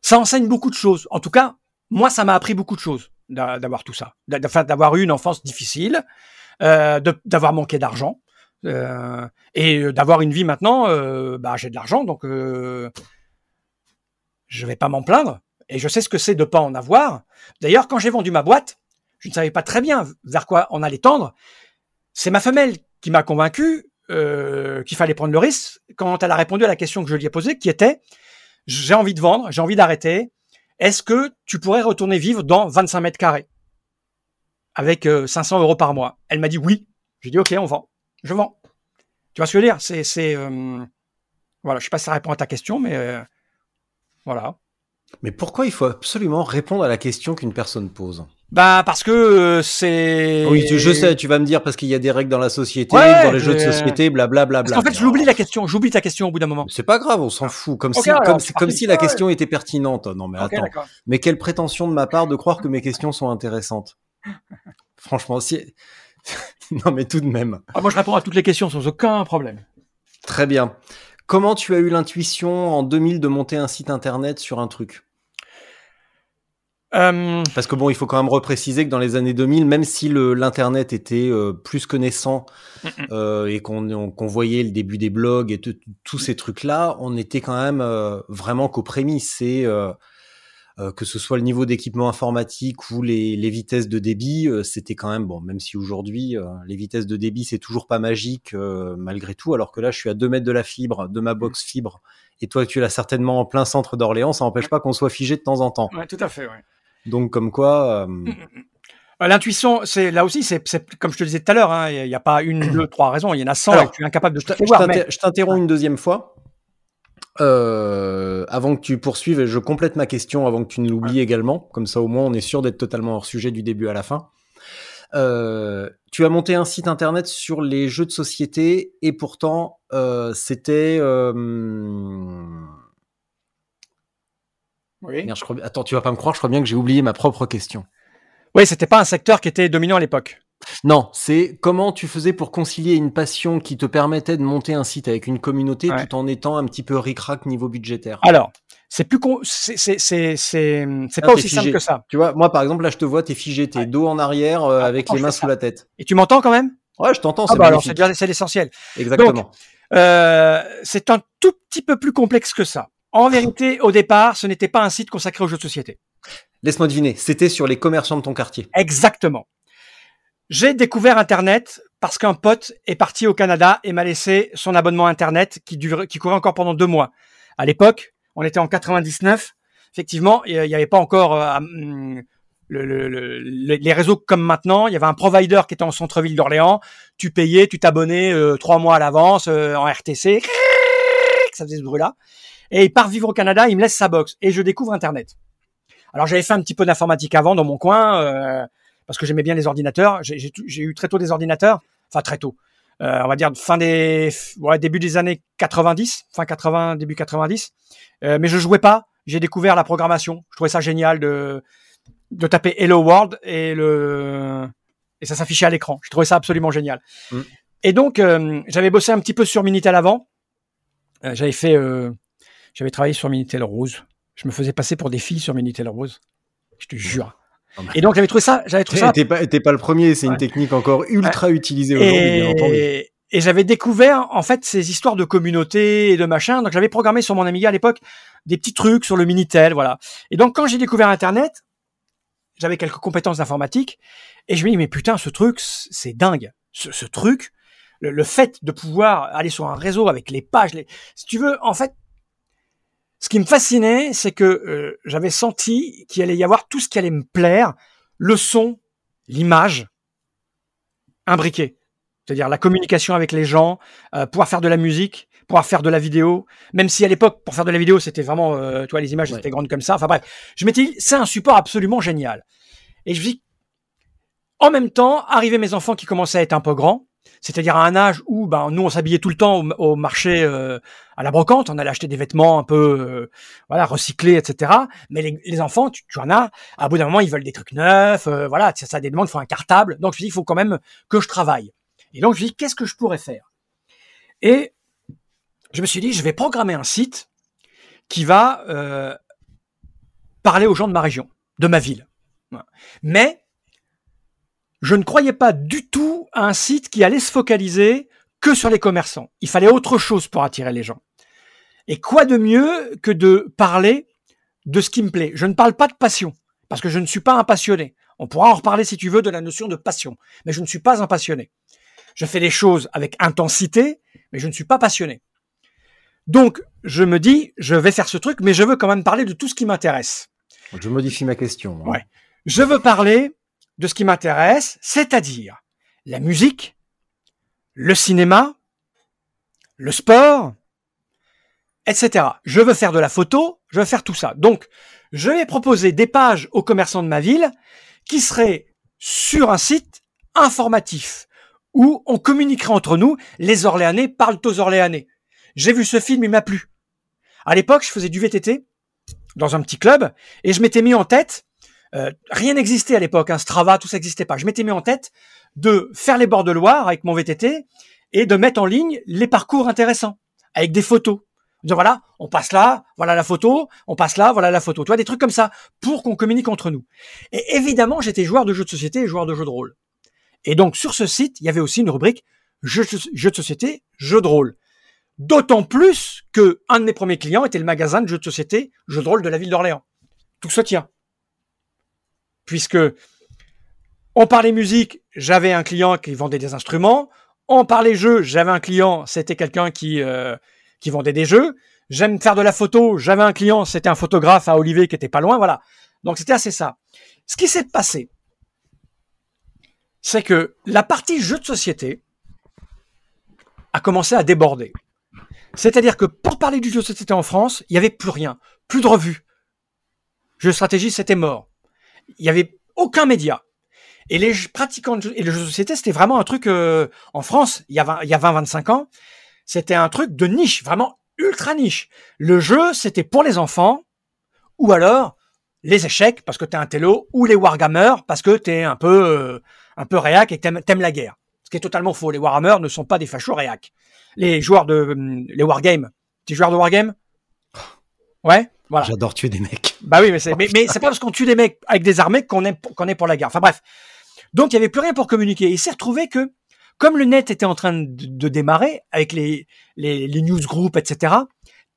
[SPEAKER 3] ça enseigne beaucoup de choses. En tout cas, moi, ça m'a appris beaucoup de choses d'avoir tout ça, d'avoir eu une enfance difficile, euh, d'avoir manqué d'argent euh, et d'avoir une vie maintenant. Euh, bah, j'ai de l'argent, donc euh, je vais pas m'en plaindre. Et je sais ce que c'est de pas en avoir. D'ailleurs, quand j'ai vendu ma boîte, je ne savais pas très bien vers quoi on allait tendre. C'est ma femelle qui m'a convaincu euh, qu'il fallait prendre le risque quand elle a répondu à la question que je lui ai posée, qui était j'ai envie de vendre, j'ai envie d'arrêter. Est-ce que tu pourrais retourner vivre dans 25 mètres carrés? Avec 500 euh, euros par mois. Elle m'a dit oui. J'ai dit ok, on vend. Je vends. Tu vois ce que je veux dire? C'est, c'est, euh, voilà. Je sais pas si ça répond à ta question, mais euh, voilà.
[SPEAKER 2] Mais pourquoi il faut absolument répondre à la question qu'une personne pose?
[SPEAKER 3] Bah parce que euh, c'est.
[SPEAKER 2] Oui, tu- je sais, tu vas me dire parce qu'il y a des règles dans la société,
[SPEAKER 3] Ouais,
[SPEAKER 2] dans les jeux de société, blablabla.
[SPEAKER 3] Qu'en fait, j'oublie la question. J'oublie ta question au bout d'un moment.
[SPEAKER 2] C'est pas grave, on s'en fout. Comme si,
[SPEAKER 3] alors,
[SPEAKER 2] comme, si la
[SPEAKER 3] Ouais.
[SPEAKER 2] question était pertinente. Non, mais attends.
[SPEAKER 3] d'accord.
[SPEAKER 2] Mais quelle prétention de ma part de croire que mes questions sont intéressantes? Franchement, si. (laughs) non, mais tout de même.
[SPEAKER 3] Ah, moi, je réponds à toutes les questions sans aucun problème.
[SPEAKER 2] Très bien. Comment tu as eu l'intuition en 2000 de monter un site internet sur un truc?
[SPEAKER 3] Euh,
[SPEAKER 2] Parce que bon, il faut quand même repréciser que dans les années 2000, même si l'internet était euh, plus que naissant euh, et qu'on on- qu'on voyait le début des blogs et tous ces trucs-là, on était quand même vraiment qu'aux prémices. C'est que ce soit le niveau d'équipement informatique ou les, les vitesses de débit, euh, c'était quand même bon. Même si aujourd'hui euh, les vitesses de débit c'est toujours pas magique euh, malgré tout, alors que là je suis à 2 mètres de la fibre, de ma box fibre, et toi tu l'as certainement en plein centre d'Orléans, ça n'empêche pas qu'on soit figé de temps en temps.
[SPEAKER 3] ouais, tout à fait. Ouais.
[SPEAKER 2] Donc comme quoi. euh,
[SPEAKER 3] Euh, L'intuition, c'est là aussi, c'est comme je te disais tout à l'heure, hein, il n'y a pas une, (clears throat) deux, trois raisons, il y en a 100
[SPEAKER 2] Alors,
[SPEAKER 3] et tu es incapable de mais-
[SPEAKER 2] je t'interromps une deuxième fois. Euh, avant que tu poursuives, je complète ma question avant que tu ne l'oublies également. Comme ça, au moins, on est sûr d'être totalement hors sujet du début à la fin. Euh, tu as monté un site internet sur les jeux de société et pourtant, euh, c'était.
[SPEAKER 3] Oui,
[SPEAKER 2] merde, je crois... Attends, tu vas pas me croire, je crois bien que j'ai oublié ma propre question.
[SPEAKER 3] oui c'était pas un secteur qui était dominant à l'époque.
[SPEAKER 2] Non, c'est comment tu faisais pour concilier une passion qui te permettait de monter un site avec une communauté
[SPEAKER 3] Ouais.
[SPEAKER 2] tout en étant un petit peu ric-rac niveau budgétaire.
[SPEAKER 3] Alors, c'est plus con- c'est c'est c'est c'est c'est
[SPEAKER 2] Ah,
[SPEAKER 3] pas aussi
[SPEAKER 2] figé.
[SPEAKER 3] simple que ça.
[SPEAKER 2] Tu vois, moi par exemple, là je te vois, t'es figé, t'es dos en arrière euh,
[SPEAKER 3] Ah,
[SPEAKER 2] avec
[SPEAKER 3] pourtant,
[SPEAKER 2] les mains sous la tête.
[SPEAKER 3] Et tu m'entends quand même?
[SPEAKER 2] Ouais, je t'entends,
[SPEAKER 3] Ah
[SPEAKER 2] c'est
[SPEAKER 3] bah alors c'est l'essentiel.
[SPEAKER 2] Exactement.
[SPEAKER 3] Euh, c'est un tout petit peu plus complexe que ça. En (laughs) vérité, au départ, ce n'était pas un site consacré aux jeux de société.
[SPEAKER 2] Laisse-moi deviner, c'était sur les commerçants de ton quartier.
[SPEAKER 3] Exactement. J'ai découvert Internet parce qu'un pote est parti au Canada et m'a laissé son abonnement Internet qui, durait, qui courait encore pendant deux mois. À l'époque, on était en 99. Effectivement, il n'y avait pas encore euh, le- le- le- les réseaux comme maintenant. Il y avait un provider qui était en centre-ville d'Orléans. Tu payais, tu t'abonnais euh, trois mois à l'avance euh, en RTC. Ça faisait ce bruit-là. Et il part vivre au Canada, il me laisse sa box et je découvre Internet. Alors j'avais fait un petit peu d'informatique avant dans mon coin euh, parce que j'aimais bien les ordinateurs. J'ai- eu très tôt des ordinateurs, enfin très tôt. Euh, on va dire fin des ouais, début des années 90, fin 80, début 90. Euh, mais je jouais pas. J'ai découvert la programmation. Je trouvais ça génial de de taper Hello World et le et ça s'affichait à l'écran. Je trouvais ça absolument génial.
[SPEAKER 2] Mm.
[SPEAKER 3] Et donc euh, j'avais bossé un petit peu sur Minitel avant. J'avais fait j'avais travaillé sur Minitel Rose. Je me faisais passer pour des filles sur Minitel Rose. Je te jure. Et donc j'avais trouvé ça, j'avais trouvé ça
[SPEAKER 2] T'es pas, pas le premier, c'est une technique encore ultra utilisée aujourd'hui, bien entendu.
[SPEAKER 3] et, et j'avais découvert en fait ces histoires de communauté et de machin. Donc j'avais programmé sur mon Amiga à l'époque des petits trucs sur le Minitel, voilà. Et donc quand j'ai découvert Internet, j'avais quelques compétences d'informatique et je me dis mais putain ce truc c'est dingue. Ce, ce truc, le, le fait de pouvoir aller sur un réseau avec les pages, les, si tu veux, en fait, ce qui me fascinait, c'est que euh, j'avais senti qu'il allait y avoir tout ce qui allait me plaire, le son, l'image, imbriqué. C'est-à-dire la communication avec les gens, euh, pouvoir faire de la musique, pouvoir faire de la vidéo, même si à l'époque, pour faire de la vidéo, c'était vraiment, euh, tu vois, les images
[SPEAKER 2] Ouais.
[SPEAKER 3] étaient grandes comme ça. Enfin bref, je m'étais dit, c'est un support absolument génial. Et je me dis, en même temps, arrivaient mes enfants qui commençaient à être un peu grands, c'est-à-dire à un âge où ben, nous, on s'habillait tout le temps au, marché euh, à la brocante, on allait acheter des vêtements un peu euh, voilà recyclés, etc. Mais les, enfants, tu, en as, à bout d'un moment, ils veulent des trucs neufs, euh, voilà, ça, ça des demandes, faut un cartable. Donc je me dis, il faut quand même que je travaille. Et donc je me dis, qu'est-ce que je pourrais faire? Et je me suis dit, je vais programmer un site qui va parler aux gens de ma région, de ma ville. Mais je ne croyais pas du tout à un site qui allait se focaliser que sur les commerçants. Il fallait autre chose pour attirer les gens. Et quoi de mieux que de parler de ce qui me plaît? Je ne parle pas de passion, parce que je ne suis pas un passionné. On pourra en reparler si tu veux de la notion de passion, mais je ne suis pas un passionné. Je fais des choses avec intensité, mais je ne suis pas passionné. Donc, je me dis, je vais faire ce truc, mais je veux quand même parler de tout ce qui m'intéresse.
[SPEAKER 2] Je modifie ma question. hein.
[SPEAKER 3] Ouais. Je veux parler de ce qui m'intéresse, c'est-à-dire la musique, le cinéma, le sport, etc. Je veux faire de la photo, je veux faire tout ça. Donc, je vais proposer des pages aux commerçants de ma ville qui seraient sur un site informatif où on communiquerait entre nous. Les Orléanais parlent aux Orléanais. J'ai vu ce film, il m'a plu. À l'époque, je faisais du VTT dans un petit club et je m'étais mis en tête, euh, rien n'existait à l'époque, hein, Strava, tout ça n'existait pas. Je m'étais mis en tête de faire les bords de Loire avec mon VTT et de mettre en ligne les parcours intéressants avec des photos. Voilà, on passe là, voilà la photo, on passe là, voilà la photo. Tu vois, des trucs comme ça pour qu'on communique entre nous. Et évidemment, j'étais joueur de jeux de société et joueur de jeux de rôle. Et donc, sur ce site, il y avait aussi une rubrique jeux, de société, jeux de rôle. D'autant plus que un de mes premiers clients était le magasin de jeux de société, jeux de rôle de la ville d'Orléans. Tout se tient. Puisque on parlait musique, j'avais un client qui vendait des instruments. On parlait jeux, j'avais un client, c'était quelqu'un qui euh, qui vendait des jeux. J'aime faire de la photo. J'avais un client, c'était un photographe à Olivier qui était pas loin. Voilà. Donc c'était assez ça. Ce qui s'est passé, c'est que la partie jeu de société a commencé à déborder. C'est-à-dire que pour parler du jeu de société en France, il n'y avait plus rien, plus de revues. Jeu stratégie, c'était mort. Il n'y avait aucun média. Et les pratiquants de et le jeu de société, c'était vraiment un truc euh, en France, il y a 20-25 ans, c'était un truc de niche, vraiment ultra niche. Le jeu, c'était pour les enfants, ou alors les échecs parce que t'es un télo, ou les wargamers parce que t'es un peu euh, un peu réac et que t'aimes, la guerre. Ce qui est totalement faux. Les wargamers ne sont pas des fachos réac. Les joueurs de hum, les wargames, tu joueurs de wargame Ouais, voilà.
[SPEAKER 2] J'adore tuer des mecs.
[SPEAKER 3] Bah oui, mais c'est mais, c'est pas parce qu'on tue des mecs avec des armées qu'on est qu'on est pour la guerre. Enfin bref. Donc il y avait plus rien pour communiquer. il s'est retrouvé que comme le net était en train de, démarrer avec les, les, les newsgroups, etc.,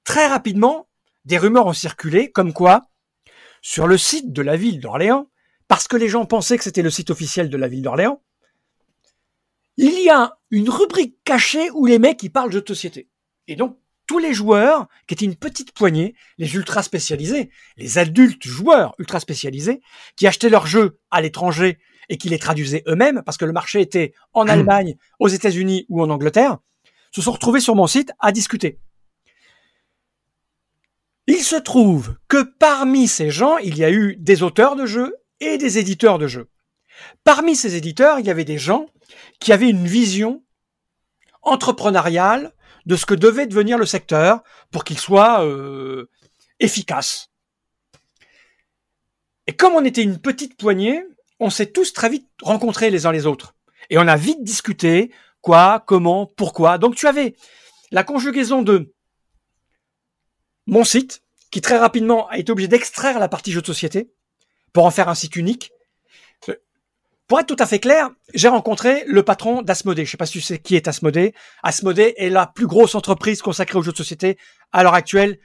[SPEAKER 3] très rapidement, des rumeurs ont circulé comme quoi, sur le site de la ville d'Orléans, parce que les gens pensaient que c'était le site officiel de la ville d'Orléans, il y a une rubrique cachée où les mecs ils parlent de société. Et donc tous les joueurs, qui étaient une petite poignée, les ultra spécialisés, les adultes joueurs ultra spécialisés, qui achetaient leurs jeux à l'étranger et qui les traduisaient eux-mêmes, parce que le marché était en hmm. Allemagne, aux États-Unis ou en Angleterre, se sont retrouvés sur mon site à discuter. Il se trouve que parmi ces gens, il y a eu des auteurs de jeux et des éditeurs de jeux. Parmi ces éditeurs, il y avait des gens qui avaient une vision entrepreneuriale de ce que devait devenir le secteur pour qu'il soit euh, efficace. Et comme on était une petite poignée, on s'est tous très vite rencontrés les uns les autres. Et on a vite discuté quoi, comment, pourquoi. Donc tu avais la conjugaison de mon site, qui très rapidement a été obligé d'extraire la partie jeu de société pour en faire un site unique. Pour être tout à fait clair, j'ai rencontré le patron d'Asmodée. Je sais pas si tu sais qui est Asmodée. Asmodée est la plus grosse entreprise consacrée aux jeux de société à l'heure actuelle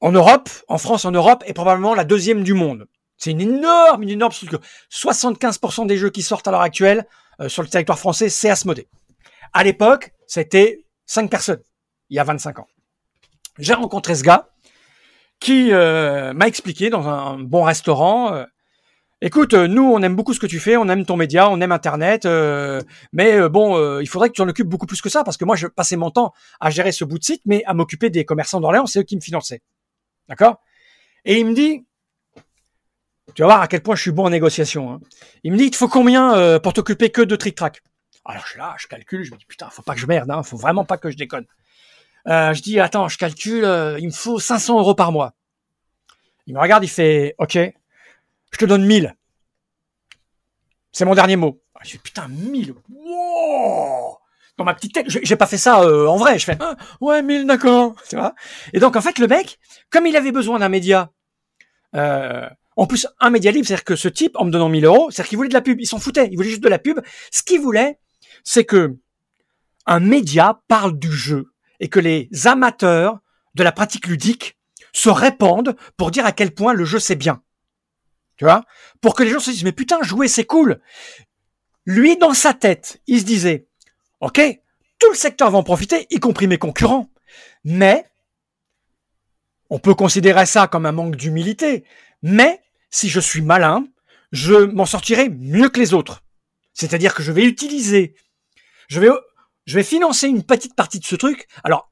[SPEAKER 3] en Europe, en France, en Europe, et probablement la deuxième du monde. C'est une énorme, une énorme structure. 75% des jeux qui sortent à l'heure actuelle euh, sur le territoire français, c'est Asmodée. À l'époque, c'était 5 personnes, il y a 25 ans. J'ai rencontré ce gars qui euh, m'a expliqué dans un bon restaurant, euh, écoute, nous on aime beaucoup ce que tu fais, on aime ton média, on aime Internet, mais bon, il faudrait que tu en occupes beaucoup plus que ça, parce que moi je passais mon temps à gérer ce bout de site, mais à m'occuper des commerçants d'Orléans, c'est eux qui me finançaient. D'accord? Et il me dit, tu vas voir à quel point je suis bon en négociation. Hein. Il me dit, il te faut combien euh, pour t'occuper que de trick-track Alors je suis là, je calcule, je me dis, putain, faut pas que je merde, hein, faut vraiment pas que je déconne. Euh, je dis, attends, je calcule, euh, il me faut 500 euros par mois. Il me regarde, il fait, ok, je te donne 1000. C'est mon dernier mot. Ah, je dis, putain, 1000 Wow Dans ma petite tête, j'ai pas fait ça en vrai. Je fais, ah, ouais, 1000, d'accord. (laughs) Tu vois? Et donc, en fait, le mec, comme il avait besoin d'un média, euh, en plus, un média libre, c'est-à-dire que ce type, en me donnant 1000 euros, c'est-à-dire qu'il voulait de la pub. Il s'en foutait. Il voulait juste de la pub. Ce qu'il voulait, c'est que un média parle du jeu et que les amateurs de la pratique ludique se répandent pour dire à quel point le jeu c'est bien. Tu vois? Pour que les gens se disent, mais putain, jouer c'est cool. Lui, dans sa tête, il se disait, ok, tout le secteur va en profiter, y compris mes concurrents. Mais, on peut considérer ça comme un manque d'humilité. Mais, si je suis malin, je m'en sortirai mieux que les autres. C'est-à-dire que je vais utiliser, je vais, je vais financer une petite partie de ce truc. Alors,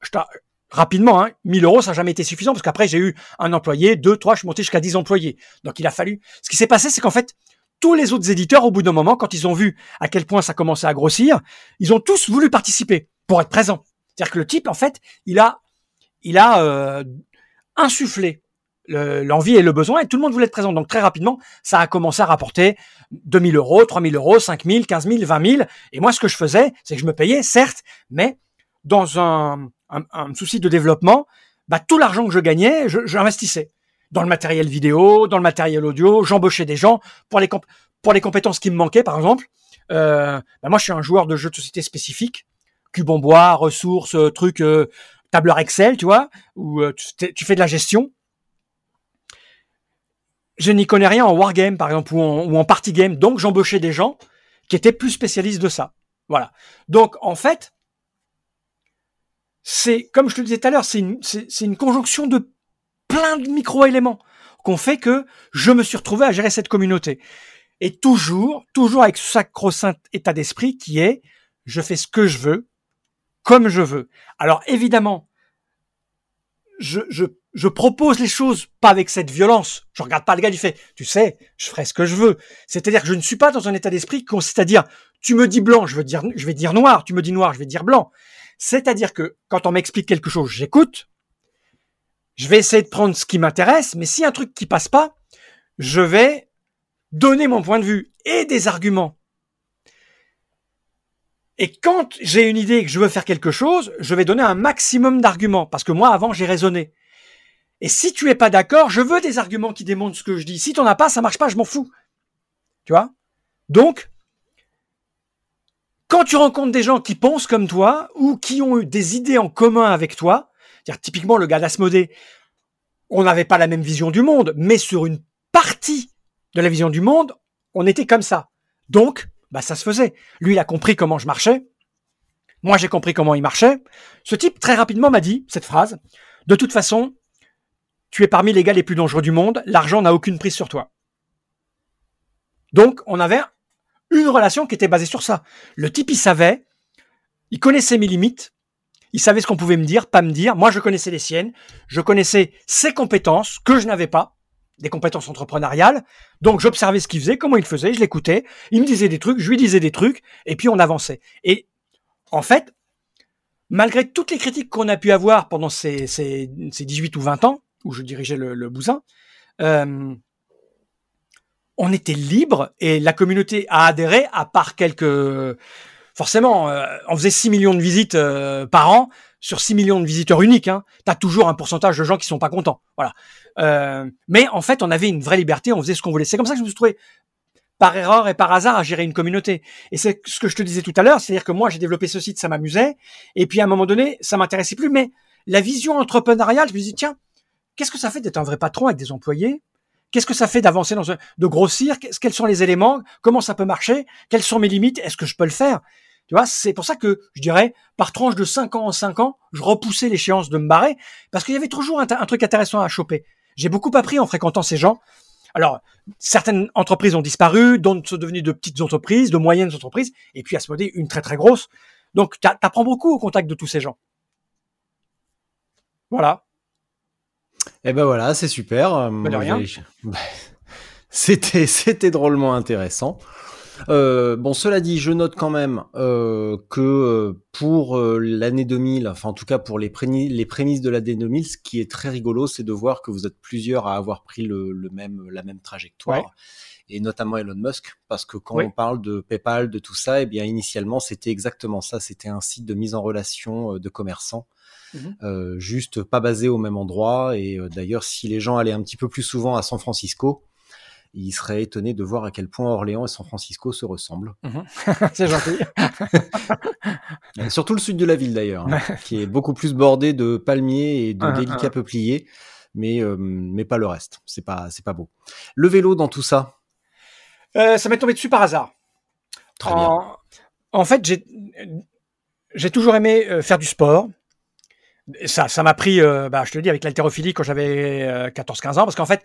[SPEAKER 3] rapidement, hein, 1000 euros, ça n'a jamais été suffisant parce qu'après j'ai eu un employé, deux, trois, je suis monté jusqu'à 10 employés. Donc il a fallu. Ce qui s'est passé, c'est qu'en fait, tous les autres éditeurs, au bout d'un moment, quand ils ont vu à quel point ça commençait à grossir, ils ont tous voulu participer pour être présents. C'est-à-dire que le type, en fait, il a, il a euh, insufflé l'envie et le besoin et tout le monde voulait être présent. Donc très rapidement, ça a commencé à rapporter 2000 euros, 3000 euros, 5000, 15 000, 20 000. Et moi, ce que je faisais, c'est que je me payais, certes, mais dans un, un, souci de développement, bah, tout l'argent que je gagnais, j'investissais dans le matériel vidéo, dans le matériel audio, j'embauchais des gens pour les, compétences qui me manquaient, par exemple. Euh, bah, moi, je suis un joueur de jeux de société spécifique, cube en bois, ressources, euh, trucs, euh, tableur Excel, tu vois, où tu, tu, fais de la gestion. Je n'y connais rien en wargame, par exemple, ou en, ou en party game, donc j'embauchais des gens qui étaient plus spécialistes de ça. Voilà. Donc, en fait, c'est, comme je le disais tout à l'heure, c'est une, conjonction de plein de micro-éléments qu'on fait que je me suis retrouvé à gérer cette communauté. Et toujours, toujours avec ce sacro-saint état d'esprit qui est, je fais ce que je veux, comme je veux. Alors évidemment, je propose les choses pas avec cette violence. Je regarde pas le gars du fait, tu sais, je ferai ce que je veux. C'est-à-dire que je ne suis pas dans un état d'esprit qui consiste à dire, tu me dis blanc, je veux dire, je vais dire noir, tu me dis noir, je vais dire blanc. C'est-à-dire que quand on m'explique quelque chose, j'écoute. Je vais essayer de prendre ce qui m'intéresse, mais si un truc qui passe pas, je vais donner mon point de vue et des arguments. Et quand j'ai une idée et que je veux faire quelque chose, je vais donner un maximum d'arguments parce que moi avant j'ai raisonné. Et si tu es pas d'accord, je veux des arguments qui démontrent ce que je dis. Si tu t'en as pas, ça marche pas, je m'en fous. Tu vois? Donc quand tu rencontres des gens qui pensent comme toi ou qui ont eu des idées en commun avec toi, c'est-à-dire typiquement le gars d'Asmodée, on n'avait pas la même vision du monde, mais sur une partie de la vision du monde, on était comme ça. Donc, bah ça se faisait. Lui, il a compris comment je marchais. Moi, j'ai compris comment il marchait. Ce type, très rapidement, m'a dit cette phrase. De toute façon, tu es parmi les gars les plus dangereux du monde. L'argent n'a aucune prise sur toi. Donc, on avait une relation qui était basée sur ça. Le type, il savait, il connaissait mes limites, il savait ce qu'on pouvait me dire, pas me dire. Moi, je connaissais les siennes, je connaissais ses compétences que je n'avais pas, des compétences entrepreneuriales. Donc, j'observais ce qu'il faisait, comment il faisait, je l'écoutais. Il me disait des trucs, je lui disais des trucs, et puis on avançait. Et en fait, malgré toutes les critiques qu'on a pu avoir pendant ces, ces, 18 ou 20 ans où je dirigeais le, le Bousin, euh, on était libre et la communauté a adhéré, à part quelques... Forcément, euh, on faisait 6 millions de visites euh, par an sur 6 millions de visiteurs uniques. Hein, toujours un pourcentage de gens qui sont pas contents. Voilà. Euh, mais en fait, on avait une vraie liberté, on faisait ce qu'on voulait. C'est comme ça que je me suis trouvé par erreur et par hasard à gérer une communauté. Et c'est ce que je te disais tout à l'heure, c'est-à-dire que moi j'ai développé ce site, ça m'amusait, et puis à un moment donné, ça m'intéressait plus. Mais la vision entrepreneuriale, je me dis tiens, qu'est-ce que ça fait d'être un vrai patron avec des employés Qu'est-ce que ça fait d'avancer dans un, de grossir? Quels sont les éléments? Comment ça peut marcher? Quelles sont mes limites? Est-ce que je peux le faire? Tu vois, c'est pour ça que je dirais, par tranche de 5 ans en 5 ans, je repoussais l'échéance de me barrer parce qu'il y avait toujours un, truc intéressant à choper. J'ai beaucoup appris en fréquentant ces gens. Alors, certaines entreprises ont disparu, d'autres sont devenues de petites entreprises, de moyennes entreprises, et puis à ce moment une très très grosse. Donc, tu apprends beaucoup au contact de tous ces gens. Voilà.
[SPEAKER 2] Eh ben voilà, c'est super. Euh, (laughs) c'était, c'était drôlement intéressant. Euh, bon, cela dit, je note quand même euh, que pour l'année 2000, enfin en tout cas pour les, les prémices de l'année 2000, ce qui est très rigolo, c'est de voir que vous êtes plusieurs à avoir pris le, même, la même trajectoire. Et notamment Elon Musk, parce que quand on parle de PayPal, de tout ça, eh bien initialement c'était exactement ça, c'était un site de mise en relation de commerçants Mhm. Euh, juste pas basé au même endroit. Et euh, d'ailleurs, si les gens allaient un petit peu plus souvent à San Francisco, ils seraient étonnés de voir à quel point Orléans et San Francisco se ressemblent.
[SPEAKER 3] Mhm. (laughs) C'est gentil. (laughs)
[SPEAKER 2] surtout le sud de la ville d'ailleurs, hein, (laughs) qui est beaucoup plus bordé de palmiers et de délicats peupliers, mais euh, mais pas le reste. C'est pas c'est pas beau. Le vélo dans tout ça?
[SPEAKER 3] ça m'est tombé dessus par hasard.
[SPEAKER 2] Très bien.
[SPEAKER 3] En fait, j'ai j'ai toujours aimé faire du sport ça, ça m'a pris, euh, bah, je te le dis, avec l'haltérophilie quand j'avais 14-15 euh, ans, parce qu'en fait,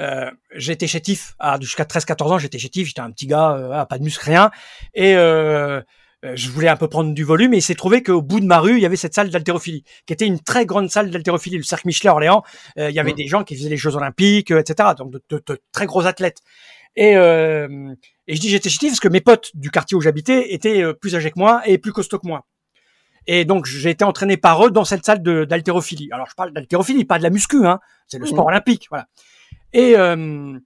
[SPEAKER 3] euh, j'étais chétif. Jusqu'à 13-14 ans, j'étais chétif, j'étais un petit gars, euh, pas de muscle, rien. Et euh, je voulais un peu prendre du volume et il s'est trouvé qu'au bout de ma rue, il y avait cette salle d'haltérophilie, qui était une très grande salle d'haltérophilie, le Cercle Michelet à Orléans. Il y avait
[SPEAKER 2] Mmh.
[SPEAKER 3] des gens qui faisaient les Jeux Olympiques, etc. Donc de, de- de très gros athlètes. Et, euh, et je dis j'étais chétif parce que mes potes du quartier où j'habitais étaient plus âgés que moi et plus costauds que moi. Et donc j'ai été entraîné par eux dans cette salle d'haltérophilie. Alors je parle d'haltérophilie, pas de la muscu, hein. C'est le sport olympique, voilà. Et euh,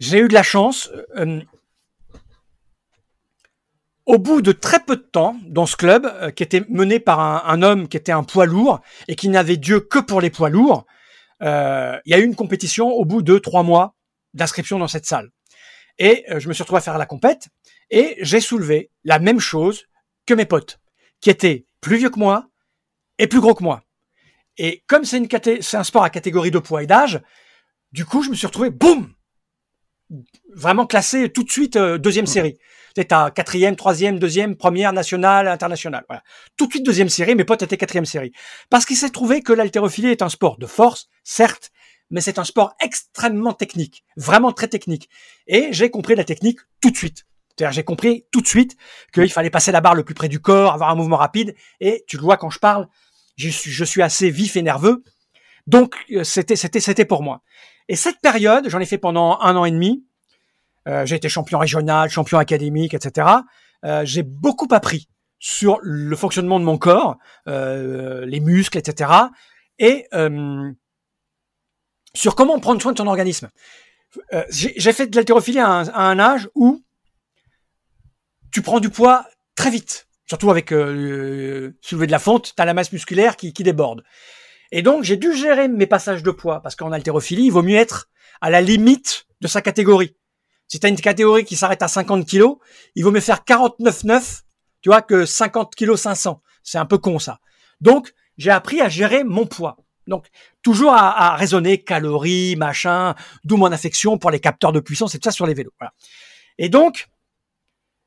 [SPEAKER 3] j'ai eu de la chance. euh, au bout de très peu de temps, dans ce club, euh, qui était mené par un, un homme qui était un poids lourd et qui n'avait Dieu que pour les poids lourds, euh, il y a eu une compétition au bout de trois mois d'inscription dans cette salle. Et euh, je me suis retrouvé à faire la compète et j'ai soulevé la même chose que mes potes, qui étaient plus vieux que moi et plus gros que moi. Et comme c'est un sport à catégorie de poids et d'âge, du coup, je me suis retrouvé, boum, vraiment classé tout de suite euh, deuxième série. C'était à quatrième, troisième, deuxième, première, nationale, internationale. Voilà. Tout de suite deuxième série, mes potes étaient quatrième série. Parce qu'il s'est trouvé que l'haltérophilie est un sport de force, certes, mais c'est un sport extrêmement technique, vraiment très technique. Et j'ai compris la technique tout de suite. C'est-à-dire, j'ai compris tout de suite qu'il fallait passer la barre le plus près du corps, avoir un mouvement rapide. Et tu le vois quand je parle, je suis, je suis assez vif et nerveux. Donc, euh, c'était, c'était, c'était pour moi. Et cette période, j'en ai fait pendant un an et demi. Euh, j'ai été champion régional, champion académique, etc. Euh, j'ai beaucoup appris sur le fonctionnement de mon corps, les muscles, etc. Et sur comment prendre soin de ton organisme. J'ai fait de l'haltérophilie à un âge où tu prends du poids très vite, surtout avec euh, le soulever de la fonte, tu as la masse musculaire qui, qui déborde. Et donc j'ai dû gérer mes passages de poids parce qu'en haltérophilie, il vaut mieux être à la limite de sa catégorie. Si tu as une catégorie qui s'arrête à 50 kilos, il vaut mieux faire 49,9, tu vois, que 50 kilos 500. C'est un peu con ça. Donc j'ai appris à gérer mon poids. Donc toujours à, à raisonner calories, machin, d'où mon affection pour les capteurs de puissance et tout ça sur les vélos. Voilà. Et donc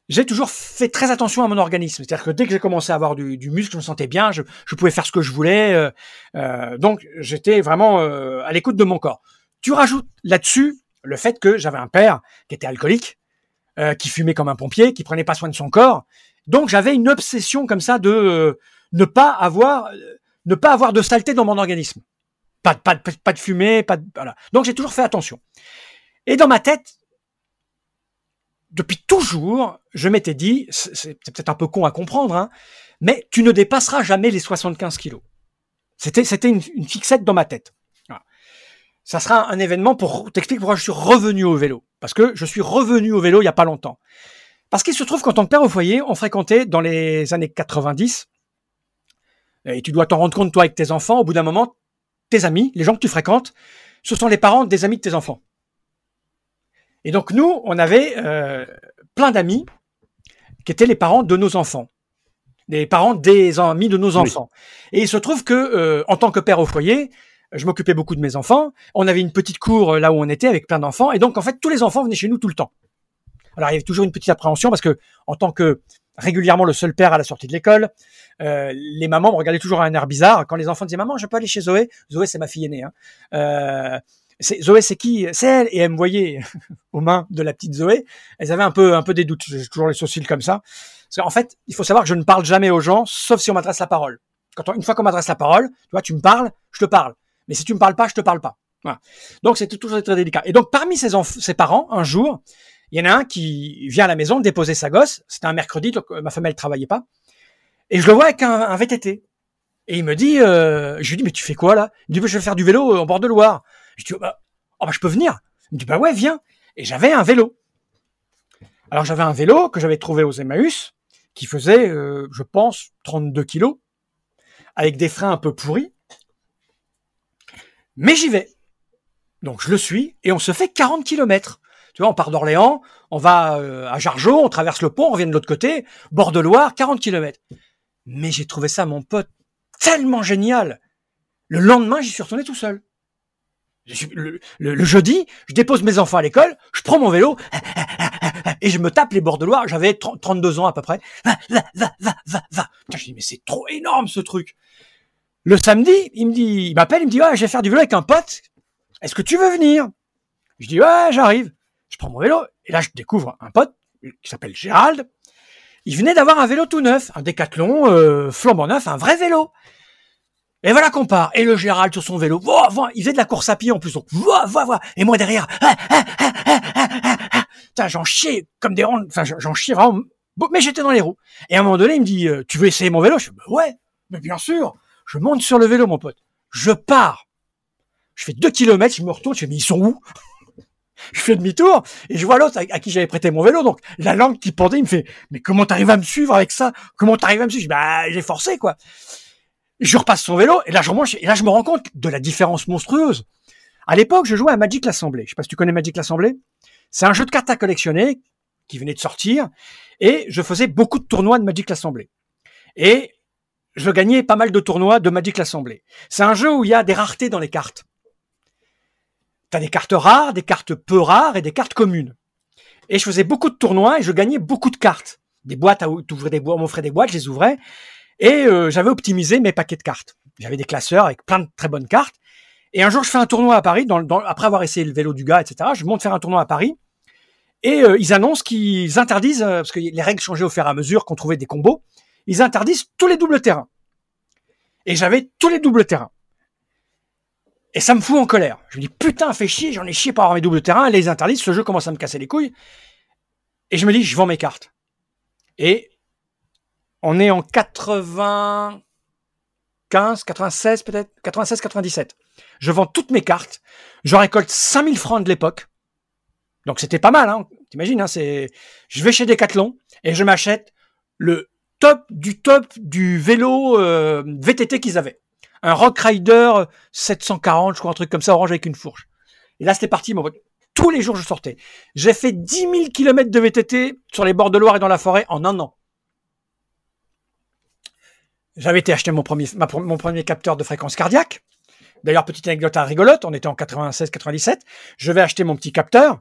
[SPEAKER 3] j'ai toujours fait très attention à mon organisme. C'est-à-dire que dès que j'ai commencé à avoir du, du muscle, je me sentais bien, je, je pouvais faire ce que je voulais. euh, euh, donc j'étais vraiment euh, à l'écoute de mon corps. Tu rajoutes là-dessus le fait que j'avais un père qui était alcoolique, euh, qui fumait comme un pompier, qui prenait pas soin de son corps. Donc j'avais une obsession comme ça de euh, ne pas avoir ne pas avoir de saleté dans mon organisme. Pas, de- pas, de- pas de fumée, pas de, voilà. Donc j'ai toujours fait attention. Et dans ma tête, depuis toujours, je m'étais dit, c'est peut-être un peu con à comprendre, hein, mais tu ne dépasseras jamais les 75 kilos. C'était une, fixette dans ma tête. Ça sera un événement pour t'expliquer pourquoi je suis revenu au vélo. Parce que je suis revenu au vélo il y a pas longtemps. Parce qu'il se trouve qu'en tant que père au foyer, on fréquentait dans les années 90, et tu dois t'en rendre compte toi avec tes enfants, au bout d'un moment, tes amis, les gens que tu fréquentes, ce sont les parents des amis de tes enfants. Et donc nous, on avait euh, plein d'amis qui étaient les parents de nos enfants, les parents des amis de nos enfants. Et il se trouve que, euh, en tant que père au foyer, je m'occupais beaucoup de mes enfants. On avait une petite cour euh, là où on était avec plein d'enfants, et donc en fait tous les enfants venaient chez nous tout le temps. Alors il y avait toujours une petite appréhension parce que, en tant que régulièrement le seul père à la sortie de l'école, euh, les mamans me regardaient toujours à un air bizarre quand les enfants disaient maman je peux aller chez Zoé. Zoé c'est ma fille aînée. Hein. Euh, Zoé, c'est qui? C'est elle. Et elle me voyait (laughs) aux mains de la petite Zoé. Elles avaient un peu, un peu des doutes. J'ai toujours les sourcils comme ça. Parce qu'en fait, il faut savoir que je ne parle jamais aux gens, sauf si on m'adresse la parole. Quand on- une fois qu'on m'adresse la parole, tu vois, tu me parles, je te parle. Mais si tu me parles pas, je te parle pas. Voilà. Donc c'était toujours très délicat. Et donc parmi ses, ses parents, un jour, il y en a un qui vient à la maison déposer sa gosse. C'était un mercredi, donc euh, ma femme elle travaillait pas. Et je le vois avec un, VTT. Et il me dit, euh, je lui dis mais tu fais quoi là? Il me dit je vais faire du vélo euh, en bord de Loire. Je dis oh, bah, oh, bah, je peux venir. Il me dit bah ouais viens. Et j'avais un vélo. Alors j'avais un vélo que j'avais trouvé aux Emmaüs qui faisait, euh, je pense, 32 kilos, avec des freins un peu pourris. Mais j'y vais. Donc je le suis et on se fait 40 kilomètres. Tu vois, on part d'Orléans, on va euh, à Jargeau, on traverse le pont, on revient de l'autre côté, bord de Loire, 40 kilomètres. Mais j'ai trouvé ça, mon pote, tellement génial. Le lendemain, j'y suis retourné tout seul. Le, jeudi, je dépose mes enfants à l'école, je prends mon vélo et je me tape les bords de Loire. J'avais 30 32 ans à peu près. Va, va, va, va, va, va. Je dis mais c'est trop énorme ce truc. Le samedi, il me dit, il m'appelle, il me dit ouais, je vais faire du vélo avec un pote. Est-ce que tu veux venir? Je dis ouais, j'arrive. Je prends mon vélo et là je découvre un pote qui s'appelle Gérald il venait d'avoir un vélo tout neuf, un décathlon euh, flambant neuf, un vrai vélo. Et voilà qu'on part. Et le Gérald sur son vélo, il faisait de la course à pied en plus, donc. Et moi derrière, j'en chiais comme des ronds, enfin j'en chiais vraiment. Mais j'étais dans les roues. Et à un moment donné, il me dit, euh, tu veux essayer mon vélo? Je dis, bah ouais, mais bien sûr. Je monte sur le vélo, mon pote. Je pars. Je fais deux kilomètres, je me retourne, je fais, mais ils sont où? (laughs) Je fais demi-tour et je vois l'autre à, qui j'avais prêté mon vélo. Donc la langue qui pendait, il me fait "Mais comment t'arrives à me suivre avec ça? Comment t'arrives à me suivre? Je dis, Bah j'ai forcé quoi." Je repasse son vélo et là je me rends compte de la différence monstrueuse. À l'époque, je jouais à Magic l'Assemblée. Je sais pas si tu connais Magic l'Assemblée. C'est un jeu de cartes à collectionner qui venait de sortir et je faisais beaucoup de tournois de Magic l'Assemblée. Et je gagnais pas mal de tournois de Magic l'Assemblée. C'est un jeu où il y a des raretés dans les cartes. T'as des cartes rares, des cartes peu rares et des cartes communes. Et je faisais beaucoup de tournois et je gagnais beaucoup de cartes. Des boîtes, à, des boîtes, on m'offrait des boîtes, je les ouvrais. Et euh, j'avais optimisé mes paquets de cartes. J'avais des classeurs avec plein de très bonnes cartes. Et un jour, je fais un tournoi à Paris, dans, après avoir essayé le vélo du gars, etc. Je monte faire un tournoi à Paris. Et euh, ils annoncent qu'ils interdisent, euh, parce que les règles changeaient au fur et à mesure qu'on trouvait des combos, ils interdisent tous les doubles terrains. Et j'avais tous les doubles terrains. Et ça me fout en colère. Je me dis, putain, fais chier, j'en ai chié par avoir mes doubles terrains, les interdisent, ce jeu commence à me casser les couilles. Et je me dis, je vends mes cartes. Et on est en 95, 96 peut-être, 96, 97. Je vends toutes mes cartes. Je récolte 5000 francs de l'époque. Donc c'était pas mal, hein. T'imagines, hein, c'est, je vais chez Decathlon et je m'achète le top du top du vélo euh, VTT qu'ils avaient un Rock Rider 740, je crois, un truc comme ça, orange avec une fourche. Et là, c'était parti, mon Tous les jours, je sortais. J'ai fait 10 000 km de VTT sur les bords de Loire et dans la forêt en un an. J'avais été acheter mon premier, capteur de fréquence cardiaque. D'ailleurs, petite anecdote rigolote, on était en 96-97. Je vais acheter mon petit capteur.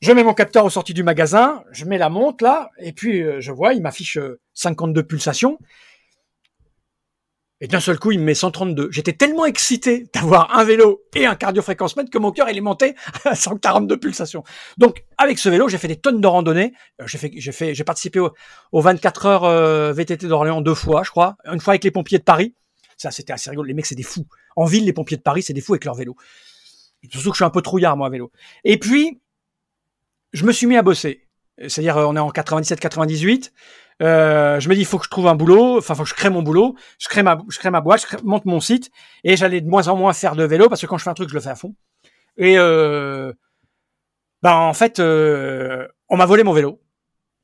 [SPEAKER 3] Je mets mon capteur au sortie du magasin, je mets la montre là, et puis euh, je vois, il m'affiche 52 euh, pulsations. Et d'un seul coup, il me met 132. J'étais tellement excité d'avoir un vélo et un cardio-fréquence-mètre que mon cœur, il est monté à 142 pulsations. Donc, avec ce vélo, j'ai fait des tonnes de randonnées. Euh, j'ai fait, j'ai fait, j'ai participé aux, 24 heures euh, VTT d'Orléans deux fois, je crois. Une fois avec les pompiers de Paris. Ça, c'était assez rigolo. Les mecs, c'est des fous. En ville, les pompiers de Paris, c'est des fous avec leur vélo. Surtout que je suis un peu trouillard, moi, à vélo. Et puis, je me suis mis à bosser. C'est-à-dire, on est en 97-98. Euh, je me dis, il faut que je trouve un boulot, enfin, faut que je crée mon boulot, je crée ma, je crée ma boîte, je monte mon site, et j'allais de moins en moins faire de vélo parce que quand je fais un truc, je le fais à fond. Et euh, ben en fait, euh, on m'a volé mon vélo,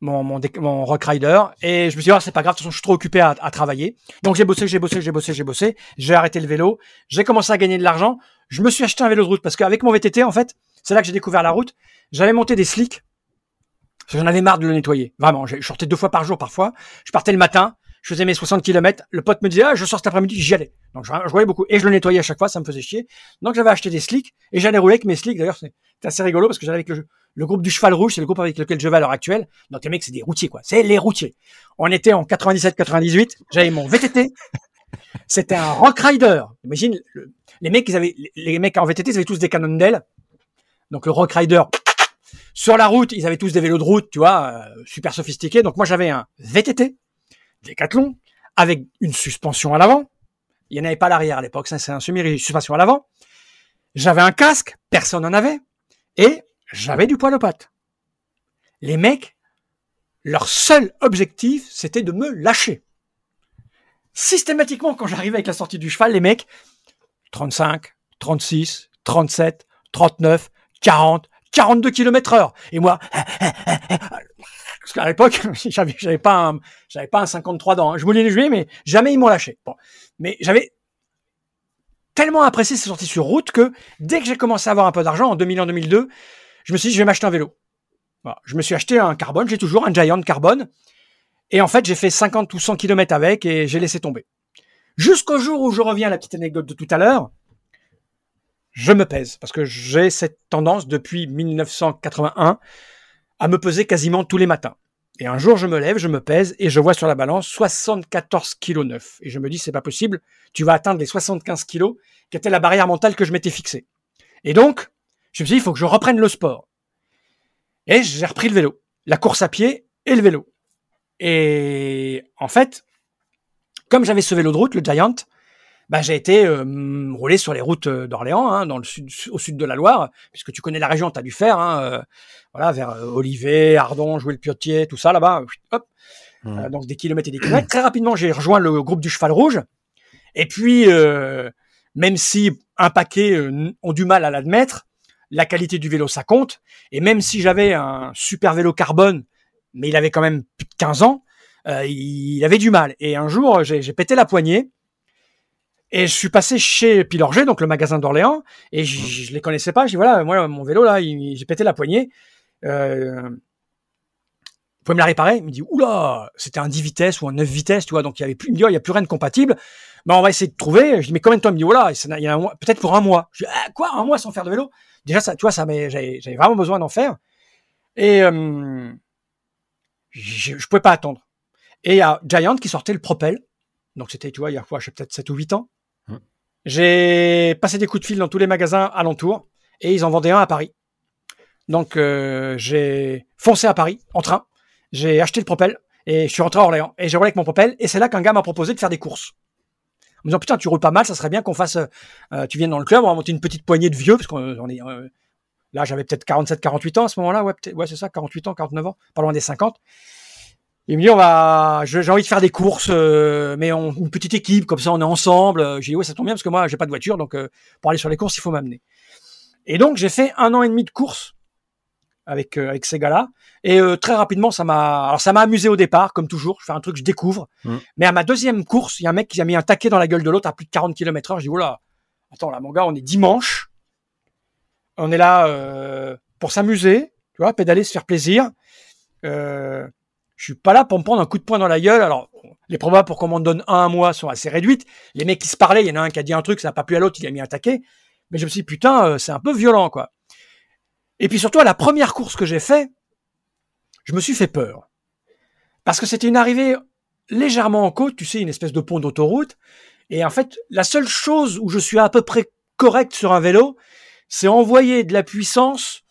[SPEAKER 3] mon mon, mon Rock Rider, et je me suis dit, ah, c'est pas grave, de toute façon, je suis trop occupé à, à travailler. Donc j'ai bossé, j'ai bossé, j'ai bossé, j'ai bossé, j'ai arrêté le vélo, j'ai commencé à gagner de l'argent, je me suis acheté un vélo de route parce qu'avec mon VTT, en fait, c'est là que j'ai découvert la route. J'avais monté des slicks J'en avais marre de le nettoyer. Vraiment, je sortais deux fois par jour parfois. Je partais le matin, je faisais mes 60 km. Le pote me disait, ah, je sors cet après-midi, j'y allais. Donc je, voyais beaucoup. Et je le nettoyais à chaque fois, ça me faisait chier. Donc j'avais acheté des slicks et j'allais rouler avec mes slicks. D'ailleurs, c'est assez rigolo parce que j'allais avec le, groupe du cheval rouge, c'est le groupe avec lequel je vais à l'heure actuelle. Donc les mecs, c'est des routiers, quoi. C'est les routiers. On était en 97-98. J'avais mon VTT. C'était un Rock Rider. Imagine, les mecs, avaient, les mecs en VTT, ils avaient tous des canons d'aile. Donc le Rock Rider, sur la route, ils avaient tous des vélos de route, tu vois, euh, super sophistiqués. Donc moi, j'avais un VTT, Decathlon, avec une suspension à l'avant. Il n'y en avait pas à l'arrière à l'époque, c'est un semi-suspension à l'avant. J'avais un casque, personne n'en avait. Et j'avais du poil aux pattes. Les mecs, leur seul objectif, c'était de me lâcher. Systématiquement, quand j'arrivais avec la sortie du cheval, les mecs, 35, 36, 37, 39, 40, 42 km heure. Et moi, parce qu'à l'époque, (laughs) j'avais, j'avais pas un, j'avais pas un 53 dents. Hein. Je voulais les jouer, mais jamais ils m'ont lâché. Bon. Mais j'avais tellement apprécié ces sorties sur route que dès que j'ai commencé à avoir un peu d'argent, en 2001, 2002, je me suis dit, je vais m'acheter un vélo. Je me suis acheté un carbone, j'ai toujours un Giant carbone. Et en fait, j'ai fait 50 ou 100 km avec et j'ai laissé tomber. Jusqu'au jour où je reviens à la petite anecdote de tout à l'heure, je me pèse parce que j'ai cette tendance depuis 1981 à me peser quasiment tous les matins. Et un jour, je me lève, je me pèse et je vois sur la balance 74 kg 9. Et je me dis, c'est pas possible, tu vas atteindre les 75 kg, qui était la barrière mentale que je m'étais fixée. Et donc, je me suis dit, il faut que je reprenne le sport. Et j'ai repris le vélo, la course à pied et le vélo. Et en fait, comme j'avais ce vélo de route, le Giant, bah, j'ai été euh, roulé sur les routes euh, d'Orléans, hein, dans le sud, au sud de la Loire, puisque tu connais la région, tu as dû faire, hein, euh, voilà, vers Olivet, Ardon, Jouer le Piotier, tout ça là-bas, hop,
[SPEAKER 2] Mmh.
[SPEAKER 3] Euh, donc des kilomètres et des kilomètres. Très rapidement, j'ai rejoint le groupe du Cheval Rouge, et puis même si un paquet ont du mal à l'admettre, la qualité du vélo ça compte, et même si j'avais un super vélo carbone, mais il avait quand même plus de 15 ans, il avait du mal. Et un jour, j'ai pété la poignée. Et je suis passé chez Pilorget, donc le magasin d'Orléans, et je, je les connaissais pas. Je dis voilà, moi mon vélo là, j'ai pété la poignée. Euh, vous pouvez me la réparer Il me dit oula, c'était un 10 vitesses ou un 9 vitesses, tu vois, donc il y avait plus, il me dit, oh, a plus rien de compatible. Ben on va essayer de trouver. Je dis mais combien de temps? Il me dit voilà, il y a peut-être pour un mois. Je dis ah, quoi, un mois sans faire de vélo? Déjà ça, tu vois, ça j'avais j'avais vraiment besoin d'en faire. Et euh, je, je pouvais pas attendre. Et il y a Giant qui sortait le Propel. Donc c'était, tu vois, il y a quoi, j'ai peut-être 7 ou 8 ans. J'ai passé des coups de fil dans tous les magasins alentours et ils en vendaient un à Paris. Donc euh, j'ai foncé à Paris en train, j'ai acheté le Propel et je suis rentré à Orléans et j'ai roulé avec mon Propel et c'est là qu'un gars m'a proposé de faire des courses. En me disant putain tu roules pas mal, ça serait bien qu'on fasse, euh, tu viennes dans le club, on va monter une petite poignée de vieux parce qu'on on est euh, là j'avais peut-être 47, 48 ans à ce moment-là, ouais, ouais c'est ça, 48 ans, 49 ans, pas loin des 50. Il me dit on va, j'ai envie de faire des courses, euh, mais on, une petite équipe comme ça, on est ensemble. J'ai dit ouais ça tombe bien parce que moi j'ai pas de voiture, donc euh, pour aller sur les courses il faut m'amener. Et donc j'ai fait un an et demi de courses avec euh, avec ces gars-là, et très rapidement ça m'a, alors ça m'a amusé au départ comme toujours. Je fais un truc que je découvre,
[SPEAKER 2] Mm.
[SPEAKER 3] mais à ma deuxième course, il y a un mec qui a mis un taquet dans la gueule de l'autre à plus de 40 km/h. Je dis oula, attends là mon gars, on est dimanche, on est là pour s'amuser, tu vois, pédaler, se faire plaisir. Euh, je suis pas là pour me prendre un coup de poing dans la gueule. Alors, les probas pour qu'on m'en donne un à moi sont assez réduites. Les mecs qui se parlaient, il y en a un qui a dit un truc, ça n'a pas plu à l'autre, il a mis un taquet. Mais je me suis dit, putain, euh, c'est un peu violent, quoi. Et puis surtout, à la première course que j'ai fait, je me suis fait peur. Parce que c'était une arrivée légèrement en côte, tu sais, une espèce de pont d'autoroute. Et en fait, la seule chose où je suis à peu près correct sur un vélo, c'est envoyer de la puissance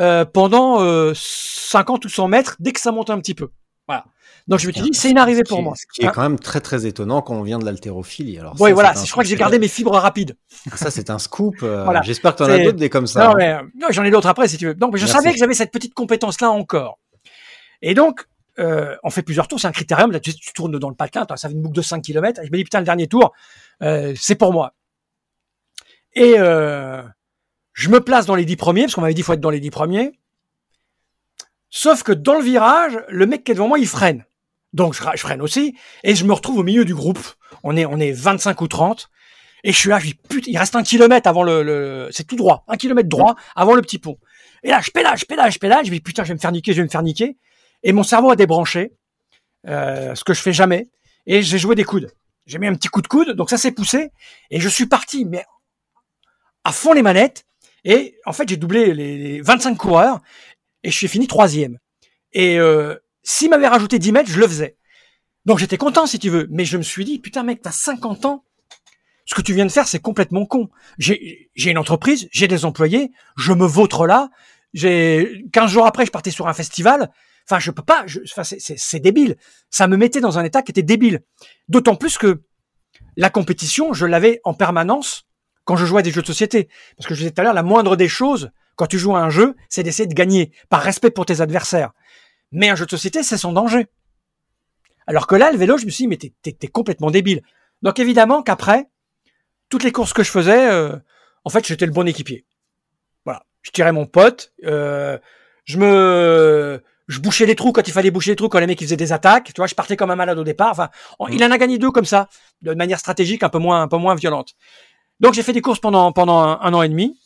[SPEAKER 3] euh, pendant euh, 50 ou 100 mètres dès que ça monte un petit peu. Voilà. Donc je me suis dit, c'est une arrivée pour
[SPEAKER 2] qui-
[SPEAKER 3] moi.
[SPEAKER 2] Ce qui est
[SPEAKER 3] Hein
[SPEAKER 2] quand même très très étonnant quand on vient de l'haltérophilie. Alors
[SPEAKER 3] Oui, voilà. Je crois que j'ai gardé mes fibres rapides.
[SPEAKER 2] Ça, c'est un scoop. euh,
[SPEAKER 3] Voilà.
[SPEAKER 2] J'espère que tu en as d'autres des comme ça.
[SPEAKER 3] Non,
[SPEAKER 2] hein.
[SPEAKER 3] mais euh, j'en ai d'autres après si tu veux. Donc, mais je
[SPEAKER 2] Merci.
[SPEAKER 3] savais que j'avais cette petite compétence-là encore. Et donc, euh, on fait plusieurs tours. C'est un critérium. Là, tu, tu tournes dans le toi, Ça fait une boucle de 5 km. Et je me dis, putain, le dernier tour, c'est pour moi. Et je me place dans les 10 premiers, parce qu'on m'avait dit qu'il faut être dans les 10 premiers. Sauf que dans le virage, le mec qui est devant moi, il freine. Donc, je, freine aussi. Et je me retrouve au milieu du groupe. On est, on est 25 ou 30. Et je suis là, je dis, putain, il reste un kilomètre avant le, c'est tout droit, un kilomètre droit avant le petit pont. Et là, je pédale, je pédale, je pédale, je dis, putain, je vais me faire niquer, je vais me faire niquer. Et mon cerveau a débranché, euh, ce que je fais jamais. Et j'ai joué des coudes. J'ai mis un petit coup de coude, donc ça s'est poussé. Et je suis parti, mais à fond les manettes. Et en fait, j'ai doublé les 25 coureurs. Et je suis fini troisième. Et euh, s'il m'avait rajouté 10 mètres, je le faisais. Donc j'étais content, si tu veux. Mais je me suis dit, putain, mec, t'as 50 ans ce que tu viens de faire, c'est complètement con. J'ai j'ai une entreprise, j'ai des employés, je me vautre là. J'ai 15 jours après, je partais sur un festival. Enfin, je peux pas. je- Enfin, c'est débile. Ça me mettait dans un état qui était débile. D'autant plus que la compétition, je l'avais en permanence quand je jouais à des jeux de société. Parce que je disais tout à l'heure, la moindre des choses quand tu joues à un jeu, c'est d'essayer de gagner par respect pour tes adversaires. Mais un jeu de société, c'est son danger. Alors que là, le vélo, je me suis dit, mais t'es- t'es t'es complètement débile. Donc évidemment qu'après, toutes les courses que je faisais, euh, en fait, j'étais le bon équipier. Voilà, je tirais mon pote, euh, je me, je bouchais les trous quand il fallait boucher les trous quand les mecs ils faisaient des attaques. Tu vois, je partais comme un malade au départ. Enfin, on- il en a gagné deux comme ça, de manière stratégique, un peu moins, un peu moins violente. Donc j'ai fait des courses pendant pendant un, un an et demi.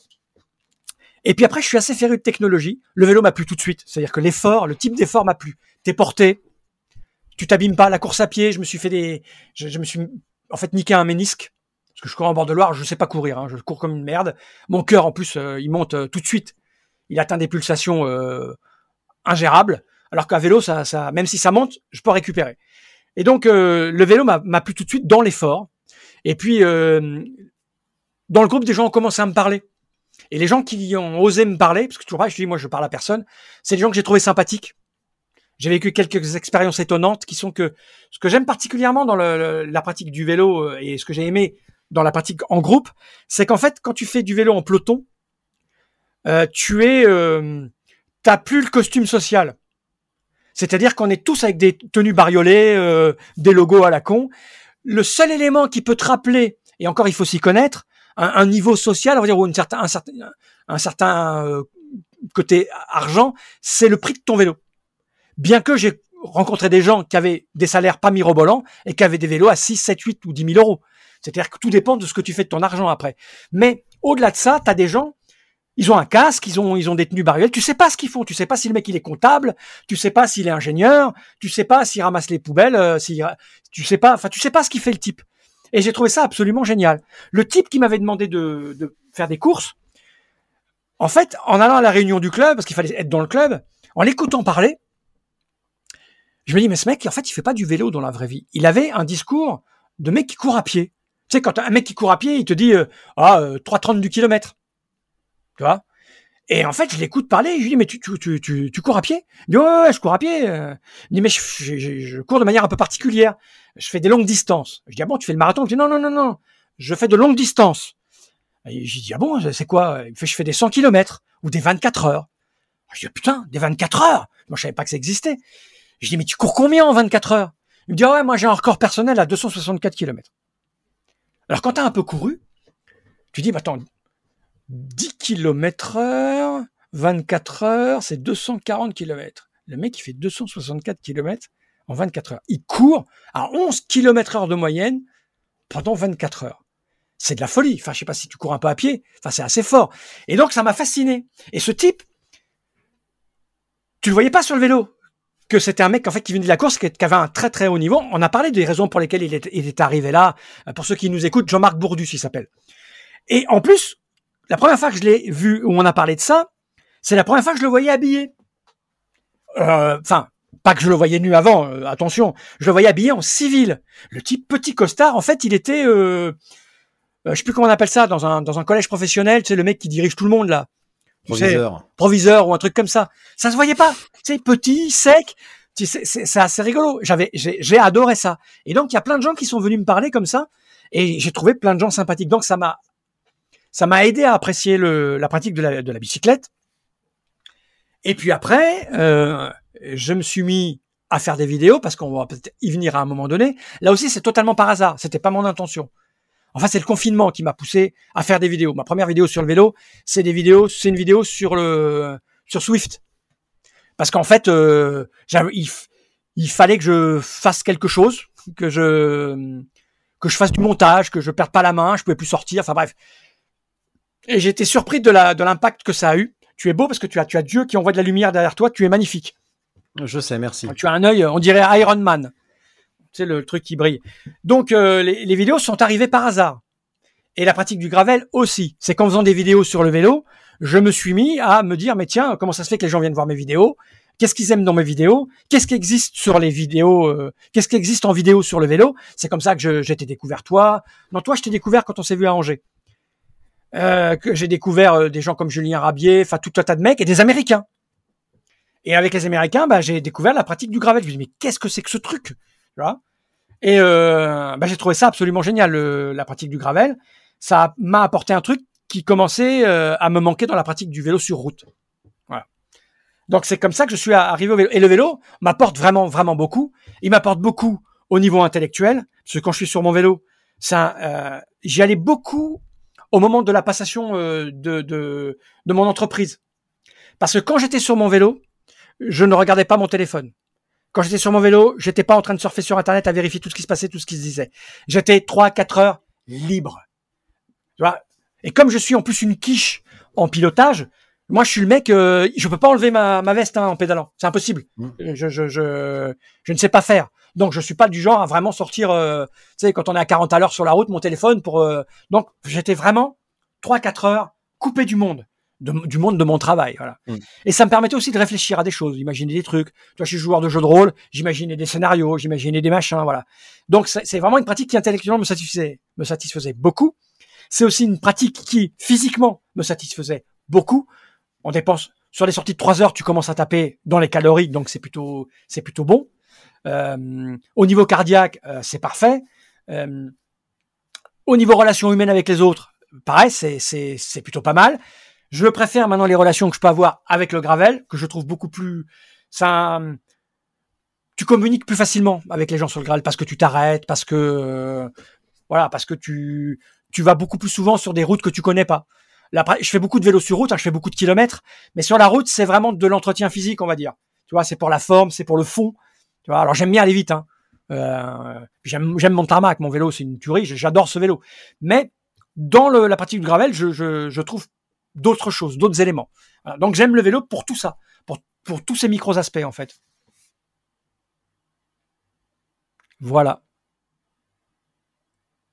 [SPEAKER 3] Et puis après, je suis assez féru de technologie. Le vélo m'a plu tout de suite. C'est-à-dire que l'effort, le type d'effort m'a plu. T'es porté, tu t'abîmes pas. La course à pied, je me suis fait des, je, me suis en fait niqué un ménisque parce que je cours en bord de Loire, je sais pas courir, hein, je cours comme une merde. Mon cœur, en plus, euh, il monte euh, tout de suite. Il atteint des pulsations euh, ingérables, alors qu'à vélo, ça, ça, même si ça monte, je peux récupérer. Et donc, euh, le vélo m'a plu tout de suite dans l'effort. Et puis, dans le groupe, des gens ont commencé à me parler. Et les gens qui ont osé me parler, parce que toujours pareil, je dis, moi, je parle à personne, c'est des gens que j'ai trouvé sympathiques. j'ai vécu quelques expériences étonnantes qui sont que ce que j'aime particulièrement dans la pratique du vélo euh, et ce que j'ai aimé dans la pratique en groupe, c'est qu'en fait, quand tu fais du vélo en peloton, euh, tu es, euh, t'as plus le costume social. C'est-à-dire qu'on est tous avec des tenues bariolées, des logos à la con. Le seul élément qui peut te rappeler, et encore il faut s'y connaître, un, niveau social, on va dire, ou une certain, un certain, un certain euh, côté argent, c'est le prix de ton vélo. Bien que j'ai rencontré des gens qui avaient des salaires pas mirobolants et qui avaient des vélos à 6, 7, 8 ou 10 000 euros. C'est-à-dire que tout dépend de ce que tu fais de ton argent après. Mais au-delà de ça, tu as des gens ils ont un casque, ils ont, ils ont des tenues bariolées. Tu sais pas ce qu'ils font. Tu sais pas si le mec il est comptable. Tu sais pas s'il est ingénieur. Tu sais pas s'il ramasse les poubelles. Euh, tu sais pas. Enfin, tu sais pas ce qu'il fait le type. Et j'ai trouvé ça absolument génial. Le type qui m'avait demandé de, faire des courses, en fait, en allant à la réunion du club, parce qu'il fallait être dans le club, en l'écoutant parler, je me dis mais ce mec, en fait, il fait pas du vélo dans la vraie vie. Il avait un discours de mec qui court à pied. Tu sais, quand un mec qui court à pied, il te dit euh, ah euh, 3,30 du kilomètre. Tu vois? Et en fait, je l'écoute parler, je lui dis, mais tu, tu, cours à pied? Il dit, ouais, ouais, je cours à pied. Il dit, mais je, cours de manière un peu particulière. Je fais des longues distances. Je dis, ah bon, tu fais le marathon? Il dit, non, non, non, non, je fais de longues distances. Et je dis, ah bon, c'est quoi? Il fait, je fais des 100 km ou des 24 heures. Je dis, oh, putain, des 24 heures? Moi, je savais pas que ça existait. Je dis, mais tu cours combien en 24 heures? Il me dit, ah ouais, moi, j'ai un record personnel à 264 km. Alors, quand tu as un peu couru, tu dis, bah, attends, 10 km heure, 24 heures, c'est 240 km. Le mec, il fait 264 km en 24 heures. Il court à 11 km heure de moyenne pendant 24 heures. C'est de la folie. Enfin, je sais pas si tu cours un peu à pied. Enfin, c'est assez fort. Et donc, ça m'a fasciné. Et ce type, tu le voyais pas sur le vélo. Que c'était un mec, en fait, qui venait de la course, qui avait un très très haut niveau. On a parlé des raisons pour lesquelles il est, arrivé là. Pour ceux qui nous écoutent, Jean-Marc Bourdus, il s'appelle. Et en plus, la première fois que je l'ai vu où on a parlé de ça, c'est la première fois que je le voyais habillé. Euh, enfin, pas que je le voyais nu avant, euh, attention, je le voyais habillé en civil. Le type petit costard, en fait, il était, euh, je sais plus comment on appelle ça, dans un, dans un collège professionnel, c'est le mec qui dirige tout le monde là.
[SPEAKER 2] Proviseur.
[SPEAKER 3] proviseur ou un truc comme ça. Ça se voyait pas. C'est petit, sec. C'est assez rigolo. J'avais, j'ai adoré ça. Et donc il y a plein de gens qui sont venus me parler comme ça, et j'ai trouvé plein de gens sympathiques. Donc ça m'a ça m'a aidé à apprécier la pratique de la, bicyclette. Et puis après, euh, je me suis mis à faire des vidéos parce qu'on va peut-être y venir à un moment donné. Là aussi, c'est totalement par hasard. C'était pas mon intention. Enfin, c'est le confinement qui m'a poussé à faire des vidéos. Ma première vidéo sur le vélo, c'est des vidéos, c'est une vidéo sur Swift. Parce qu'en fait, euh, il, il fallait que je fasse quelque chose, que je que je fasse du montage, que je perde pas la main, je pouvais plus sortir. Enfin bref, et j'ai été surpris de la de l'impact que ça a eu. Tu es beau parce que tu as tu as Dieu qui envoie de la lumière derrière toi. Tu es magnifique.
[SPEAKER 2] Je sais, merci.
[SPEAKER 3] Tu as un œil, on dirait Iron Man. C'est le truc qui brille. Donc euh, les, les, vidéos sont arrivées par hasard. Et la pratique du gravel aussi. C'est qu'en faisant des vidéos sur le vélo, je me suis mis à me dire mais tiens comment ça se fait que les gens viennent voir mes vidéos? Qu'est-ce qu'ils aiment dans mes vidéos? Qu'est-ce qui existe sur les vidéos euh, Qu'est-ce qui existe en vidéo sur le vélo? C'est comme ça que j'ai découvert toi. Non, toi, je t'ai découvert quand on s'est vu à Angers. Euh, que j'ai découvert euh, des gens comme Julien Rabier, enfin tout un tas de mecs et des Américains. Et avec les Américains, bah, j'ai découvert la pratique du gravel. Je me dis mais qu'est-ce que c'est que ce truc? Tu vois? Et euh, bah, j'ai trouvé ça absolument génial, la pratique du gravel. Ça m'a apporté un truc qui commençait à me manquer dans la pratique du vélo sur route. Voilà. Donc c'est comme ça que je suis arrivé au vélo. Et le vélo m'apporte vraiment, vraiment beaucoup. Il m'apporte beaucoup au niveau intellectuel, parce que quand je suis sur mon vélo, ça, euh, j'y allais beaucoup au moment de la passation euh, de, de, mon entreprise. Parce que quand j'étais sur mon vélo, je ne regardais pas mon téléphone. Quand j'étais sur mon vélo, j'étais pas en train de surfer sur Internet à vérifier tout ce qui se passait, tout ce qui se disait. J'étais trois, quatre heures libre. Tu vois? Et comme je suis en plus une quiche en pilotage, moi je suis le mec, euh, je peux pas enlever ma, ma veste hein, en pédalant. C'est impossible. Mmh. Je, je, je, je ne sais pas faire. Donc je suis pas du genre à vraiment sortir, euh, tu sais, quand on est à 40 à l'heure sur la route, mon téléphone pour. Euh, donc j'étais vraiment 3-4 heures coupé du monde, du monde de mon travail, voilà. Mm. Et ça me permettait aussi de réfléchir à des choses, imaginer des trucs. Toi, je suis joueur de jeux de rôle, j'imaginais des scénarios, j'imaginais des machins, voilà. Donc c'est vraiment une pratique qui intellectuellement me satisfaisait, me satisfaisait beaucoup. C'est aussi une pratique qui physiquement me satisfaisait beaucoup. On dépense sur les sorties de 3 heures, tu commences à taper dans les calories, donc c'est plutôt, c'est plutôt bon. Euh, au niveau cardiaque, euh, c'est parfait. Euh, au niveau relations humaines avec les autres, pareil, c'est, plutôt pas mal. Je préfère maintenant les relations que je peux avoir avec le gravel, que je trouve beaucoup plus, ça, tu communiques plus facilement avec les gens sur le gravel parce que tu t'arrêtes, parce que, voilà, parce que tu, tu vas beaucoup plus souvent sur des routes que tu connais pas. Je fais beaucoup de vélo sur route, hein, je fais beaucoup de kilomètres, mais sur la route, c'est vraiment de l'entretien physique, on va dire. Tu vois, c'est pour la forme, c'est pour le fond. Tu alors j'aime bien aller vite. Hein. Euh, j'aime, mon tarmac, mon vélo, c'est une tuerie, j'adore ce vélo. Mais dans la pratique du gravel, je, trouve d'autres choses, d'autres éléments. Donc j'aime le vélo pour tout ça, pour tous ces micros aspects en fait. Voilà.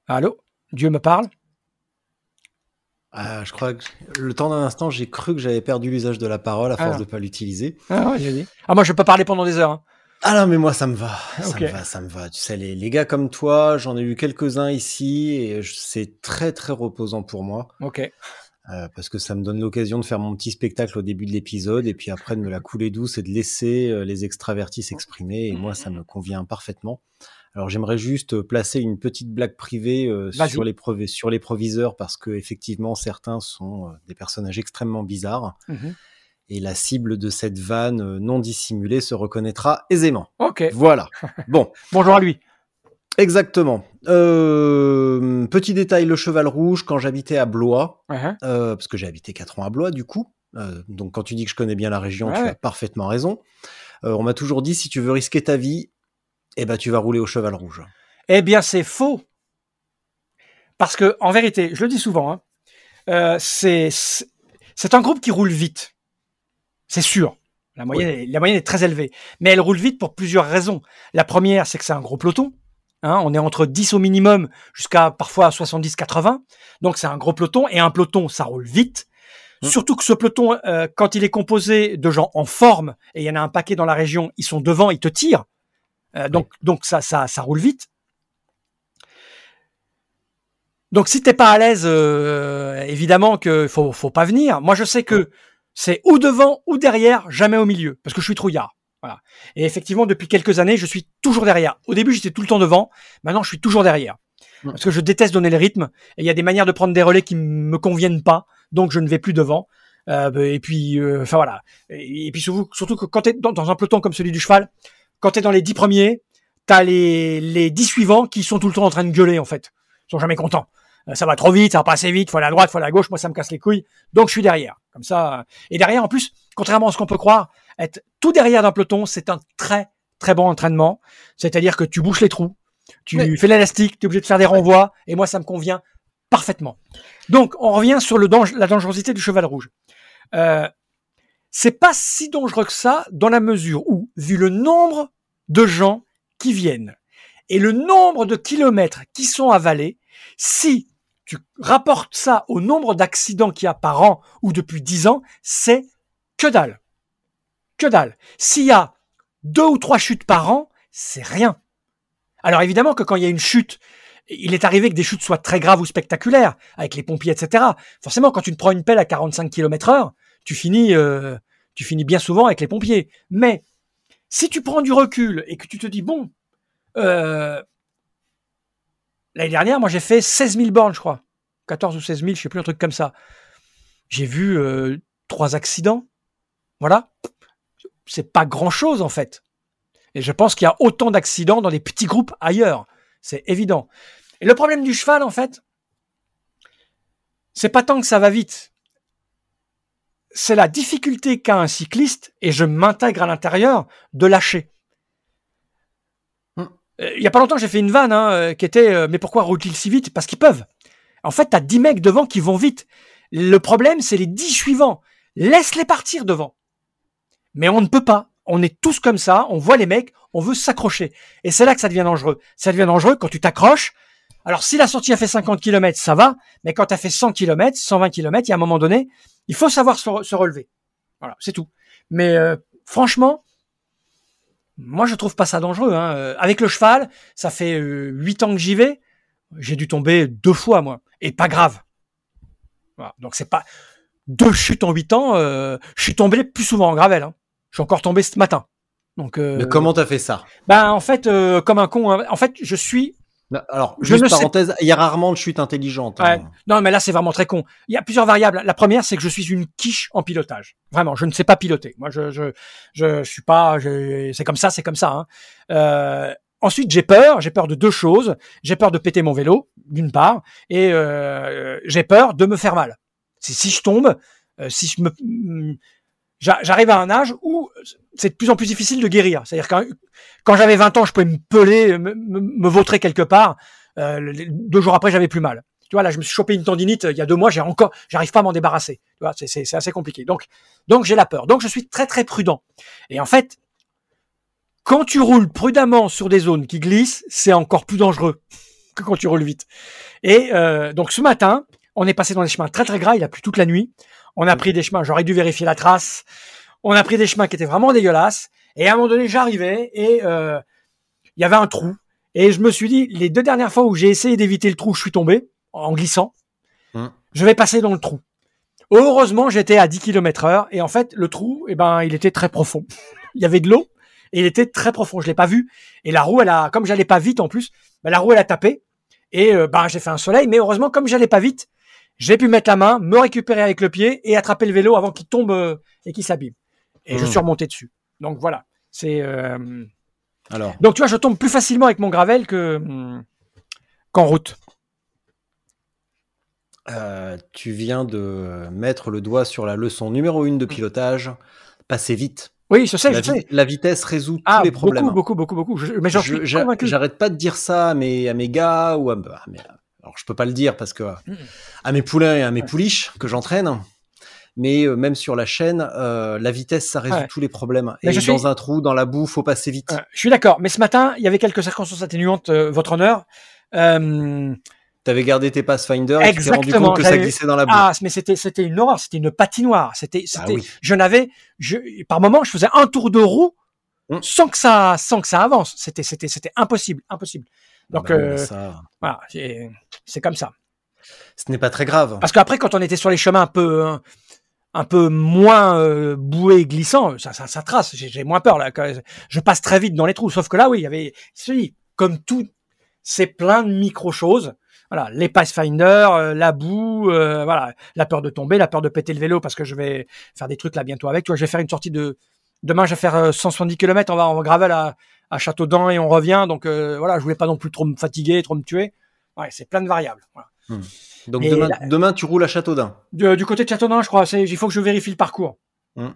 [SPEAKER 3] Allô? Dieu me parle?
[SPEAKER 2] Ah, je crois que le temps d'un instant, j'ai cru que j'avais perdu l'usage de la parole à force ah. de pas l'utiliser.
[SPEAKER 3] Ah, dit. ah, moi, je peux parler pendant des heures. Hein.
[SPEAKER 2] Ah non, mais moi, ça me va. Ça me va, ça me va. Tu sais, les, les gars comme toi, j'en ai eu quelques-uns ici et c'est très, très reposant pour moi.
[SPEAKER 3] Ok.
[SPEAKER 2] Euh, parce que ça me donne l'occasion de faire mon petit spectacle au début de l'épisode et puis après de me la couler douce et de laisser euh, les extravertis s'exprimer et moi ça me convient parfaitement. Alors j'aimerais juste placer une petite blague privée euh, sur les sur les proviseurs parce que effectivement certains sont des personnages extrêmement bizarres. Mmh et la cible de cette vanne non dissimulée se reconnaîtra aisément.
[SPEAKER 3] Ok.
[SPEAKER 2] Voilà. (laughs) Bon.
[SPEAKER 3] Bonjour à lui.
[SPEAKER 2] Exactement. Euh, petit détail, le cheval rouge, quand j'habitais à Blois, uh-huh. euh, parce que j'ai habité 4 ans à Blois du coup, euh, donc quand tu dis que je connais bien la région, tu as parfaitement raison. on m'a toujours dit, si tu veux risquer ta vie, eh ben, tu vas rouler au cheval rouge.
[SPEAKER 3] Eh bien, c'est faux. Parce que, en vérité, je le dis souvent, hein, c'est, c'est un groupe qui roule vite. C'est sûr. La moyenne, la moyenne est très élevée. Mais elle roule vite pour plusieurs raisons. La première, c'est que c'est un gros peloton. Hein, on est entre 10 au minimum jusqu'à parfois 70-80. Donc c'est un gros peloton et un peloton, ça roule vite. Mmh. Surtout que ce peloton, euh, quand il est composé de gens en forme, et il y en a un paquet dans la région, ils sont devant, ils te tirent. Euh, donc, donc ça, ça, ça roule vite. Donc si t'es pas à l'aise, euh, évidemment que faut, faut pas venir. Moi je sais que c'est ou devant ou derrière, jamais au milieu, parce que je suis trouillard. Voilà. Et effectivement, depuis quelques années, je suis toujours derrière. Au début, j'étais tout le temps devant. Maintenant, je suis toujours derrière. Parce que je déteste donner le rythme. Et il y a des manières de prendre des relais qui me conviennent pas. Donc, je ne vais plus devant. Euh, et puis, euh, enfin voilà. Et, puis surtout, surtout que quand tu es dans, un peloton comme celui du cheval, quand tu es dans les dix premiers, tu as les, les dix suivants qui sont tout le temps en train de gueuler, en fait. Ils sont jamais contents. Euh, ça va trop vite, ça va pas assez vite, faut aller à droite, faut aller à gauche. Moi, ça me casse les couilles. Donc, je suis derrière. Comme ça. Et derrière, en plus, contrairement à ce qu'on peut croire, être tout derrière d'un peloton, c'est un très très bon entraînement. C'est-à-dire que tu bouches les trous, tu fais l'élastique, tu es obligé de faire des renvois, et moi ça me convient parfaitement. Donc on revient sur le la dangerosité du cheval rouge. Euh, c'est pas si dangereux que ça dans la mesure où, vu le nombre de gens qui viennent et le nombre de kilomètres qui sont avalés, si tu rapportes ça au nombre d'accidents qu'il y a par an ou depuis dix ans, c'est que dalle. Que dalle. S'il y a deux ou trois chutes par an, c'est rien. Alors évidemment que quand il y a une chute, il est arrivé que des chutes soient très graves ou spectaculaires, avec les pompiers, etc. Forcément, quand tu te prends une pelle à 45 km heure, tu finis, euh, tu finis bien souvent avec les pompiers. Mais si tu prends du recul et que tu te dis, bon, euh, l'année dernière, moi j'ai fait 16 000 bornes, je crois. 14 ou 16 000, je sais plus, un truc comme ça. J'ai vu euh, trois accidents. Voilà c'est pas grand chose en fait. Et je pense qu'il y a autant d'accidents dans des petits groupes ailleurs. C'est évident. Et le problème du cheval, en fait, c'est pas tant que ça va vite. C'est la difficulté qu'a un cycliste, et je m'intègre à l'intérieur, de lâcher. Hum. Euh, il y a pas longtemps, j'ai fait une vanne hein, euh, qui était euh, Mais pourquoi roulent-ils si vite? Parce qu'ils peuvent. En fait, tu as 10 mecs devant qui vont vite. Le problème, c'est les 10 suivants. Laisse-les partir devant. Mais on ne peut pas. On est tous comme ça, on voit les mecs, on veut s'accrocher. Et c'est là que ça devient dangereux. Ça devient dangereux quand tu t'accroches. Alors si la sortie a fait 50 km, ça va, mais quand tu as fait 100 km, 120 km, il y a un moment donné, il faut savoir se, relever. Voilà, c'est tout. Mais euh, franchement, moi je trouve pas ça dangereux. Hein. Euh, avec le cheval, ça fait euh, 8 ans que j'y vais. J'ai dû tomber deux fois moi, et pas grave. Voilà. Donc c'est pas deux chutes en huit ans, euh, je suis tombé plus souvent en gravel. Hein. Je suis encore tombé ce matin. Donc, euh,
[SPEAKER 2] Mais comment t'as fait ça?
[SPEAKER 3] Ben en fait, euh, comme un con. hein. En fait, je suis.
[SPEAKER 2] Alors,
[SPEAKER 3] Je
[SPEAKER 2] juste
[SPEAKER 3] sais-
[SPEAKER 2] parenthèse, il y a rarement de chute intelligente. hein.
[SPEAKER 3] Ouais. Non, mais là, c'est vraiment très con. Il y a plusieurs variables. La première, c'est que je suis une quiche en pilotage. Vraiment, je ne sais pas piloter. Moi, je, je, je, suis pas. je- C'est comme ça, c'est comme ça. Hein. Euh, ensuite, j'ai peur. J'ai peur de deux choses. J'ai peur de péter mon vélo, d'une part, et euh, j'ai peur de me faire mal. C'est si je tombe, euh, si je me, j'arrive à un âge où c'est de plus en plus difficile de guérir. C'est-à-dire quand, quand j'avais 20 ans, je pouvais me peler, me, vautrer quelque part. Euh, deux jours après, j'avais plus mal. Tu vois, là, je me suis chopé une tendinite euh, il y a deux mois, j'ai encore, j'arrive pas à m'en débarrasser. Tu vois, c'est assez compliqué. Donc, donc j'ai la peur. Donc, je suis très, très prudent. Et en fait, quand tu roules prudemment sur des zones qui glissent, c'est encore plus dangereux (laughs) que quand tu roules vite. Et euh, donc, ce matin, on est passé dans des chemins très, très gras. Il a plu toute la nuit. On a pris des chemins. J'aurais dû vérifier la trace. On a pris des chemins qui étaient vraiment dégueulasses. Et à un moment donné, j'arrivais et euh, il y avait un trou. Et je me suis dit, les deux dernières fois où j'ai essayé d'éviter le trou, je suis tombé en glissant.
[SPEAKER 2] Hum.
[SPEAKER 3] Je vais passer dans le trou. Heureusement, j'étais à 10 km heure et en fait, le trou, eh ben, il était très profond. (laughs) il y avait de l'eau et il était très profond. Je l'ai pas vu. Et la roue, elle a, comme j'allais pas vite en plus, ben, la roue, elle a tapé. Et euh, ben, j'ai fait un soleil. Mais heureusement, comme j'allais pas vite, j'ai pu mettre la main, me récupérer avec le pied et attraper le vélo avant qu'il tombe euh, et qu'il s'abîme. Et je
[SPEAKER 2] Hum.
[SPEAKER 3] suis remonté dessus. Donc voilà. C'est euh,
[SPEAKER 2] Alors,
[SPEAKER 3] donc tu vois, je tombe plus facilement avec mon gravel que hum, qu'en route.
[SPEAKER 2] euh, tu viens de mettre le doigt sur la leçon numéro une de pilotage. Passer vite.
[SPEAKER 3] Oui, je sais,
[SPEAKER 2] La,
[SPEAKER 3] je sais.
[SPEAKER 2] la vitesse résout
[SPEAKER 3] Ah,
[SPEAKER 2] tous les problèmes.
[SPEAKER 3] beaucoup, beaucoup, beaucoup, beaucoup. Je- mais j'en
[SPEAKER 2] Je-
[SPEAKER 3] suis
[SPEAKER 2] j'a-
[SPEAKER 3] convaincu.
[SPEAKER 2] J'arrête pas de dire ça à mes, à mes gars ou à, à mes- alors je peux pas le dire parce que
[SPEAKER 3] Mm.
[SPEAKER 2] à mes poulains et à mes pouliches que j'entraîne. Mais euh, même sur la chaîne, euh, la vitesse, ça résout
[SPEAKER 3] Ouais.
[SPEAKER 2] tous les problèmes. Et
[SPEAKER 3] je
[SPEAKER 2] dans
[SPEAKER 3] suis-
[SPEAKER 2] un trou, dans la boue, faut passer vite.
[SPEAKER 3] Euh, je suis d'accord. Mais ce matin, il y avait quelques circonstances atténuantes, euh, votre honneur. Euh,
[SPEAKER 2] T'avais gardé tes Pathfinder et tu t'es rendu
[SPEAKER 3] Exactement,
[SPEAKER 2] compte que ça glissait dans la boue.
[SPEAKER 3] ah, mais c'était c'était une horreur. C'était une patinoire. C'était
[SPEAKER 2] Ah oui.
[SPEAKER 3] Je n'avais. Je par moment, je faisais un tour de roue
[SPEAKER 2] Mm.
[SPEAKER 3] sans que ça sans que ça avance. C'était c'était c'était impossible, impossible. Donc euh,
[SPEAKER 2] ça,
[SPEAKER 3] voilà, c'est comme ça.
[SPEAKER 2] ce n'est pas très grave.
[SPEAKER 3] Parce qu'après, quand on était sur les chemins un peu, euh, un peu moins euh, boués, glissants, ça, ça, ça trace. J'ai moins peur là. quand Je passe très vite dans les trous. Sauf que là, oui, il y avait, dis, comme tout, c'est plein de micro choses. Voilà, les Pathfinder, euh, la boue, euh, voilà, la peur de tomber, la peur de péter le vélo parce que je vais faire des trucs là bientôt avec. Tu vois, je vais faire une sortie de demain, je vais faire euh, 170 km. On va en gravel à, à Châteaudun et on revient. Donc euh, voilà, je voulais pas non plus trop me fatiguer, trop me tuer. Ouais, c'est plein de variables. Voilà.
[SPEAKER 2] Donc demain, tu roules à Châteaudun.
[SPEAKER 3] Du, du côté de Châteaudun, je crois. Il faut que je vérifie le parcours. Il
[SPEAKER 2] Hmm.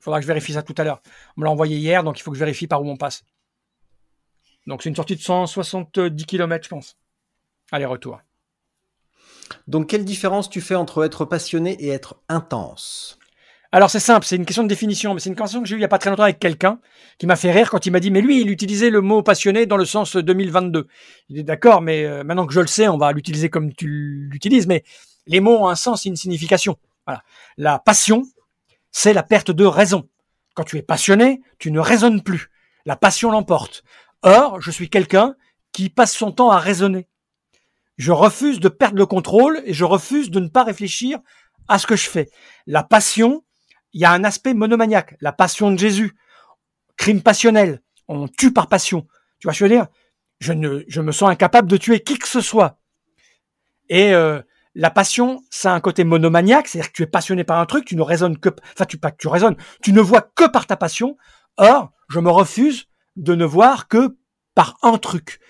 [SPEAKER 3] faudra que je vérifie ça tout à l'heure. On me l'a envoyé hier, donc il faut que je vérifie par où on passe. Donc c'est une sortie de 170 km, je pense. Aller-retour.
[SPEAKER 2] Donc, quelle différence tu fais entre être passionné et être intense?
[SPEAKER 3] Alors c'est simple, c'est une question de définition, mais c'est une conversation que j'ai eue il y a pas très longtemps avec quelqu'un qui m'a fait rire quand il m'a dit mais lui il utilisait le mot passionné dans le sens 2022. Il est d'accord, mais euh, maintenant que je le sais, on va l'utiliser comme tu l'utilises, mais les mots ont un sens et une signification. Voilà. La passion, c'est la perte de raison. Quand tu es passionné, tu ne raisonnes plus. La passion l'emporte. Or, je suis quelqu'un qui passe son temps à raisonner. Je refuse de perdre le contrôle et je refuse de ne pas réfléchir à ce que je fais. La passion, il y a un aspect monomaniaque. La passion de Jésus. Crime passionnel. On tue par passion. Tu vois je veux dire? Je ne, je me sens incapable de tuer qui que ce soit. Et euh, la passion, ça a un côté monomaniaque, c'est-à-dire que tu es passionné par un truc, tu ne raisonnes que, enfin, tu pas tu raisonnes, tu ne vois que par ta passion. Or, je me refuse de ne voir que par un truc.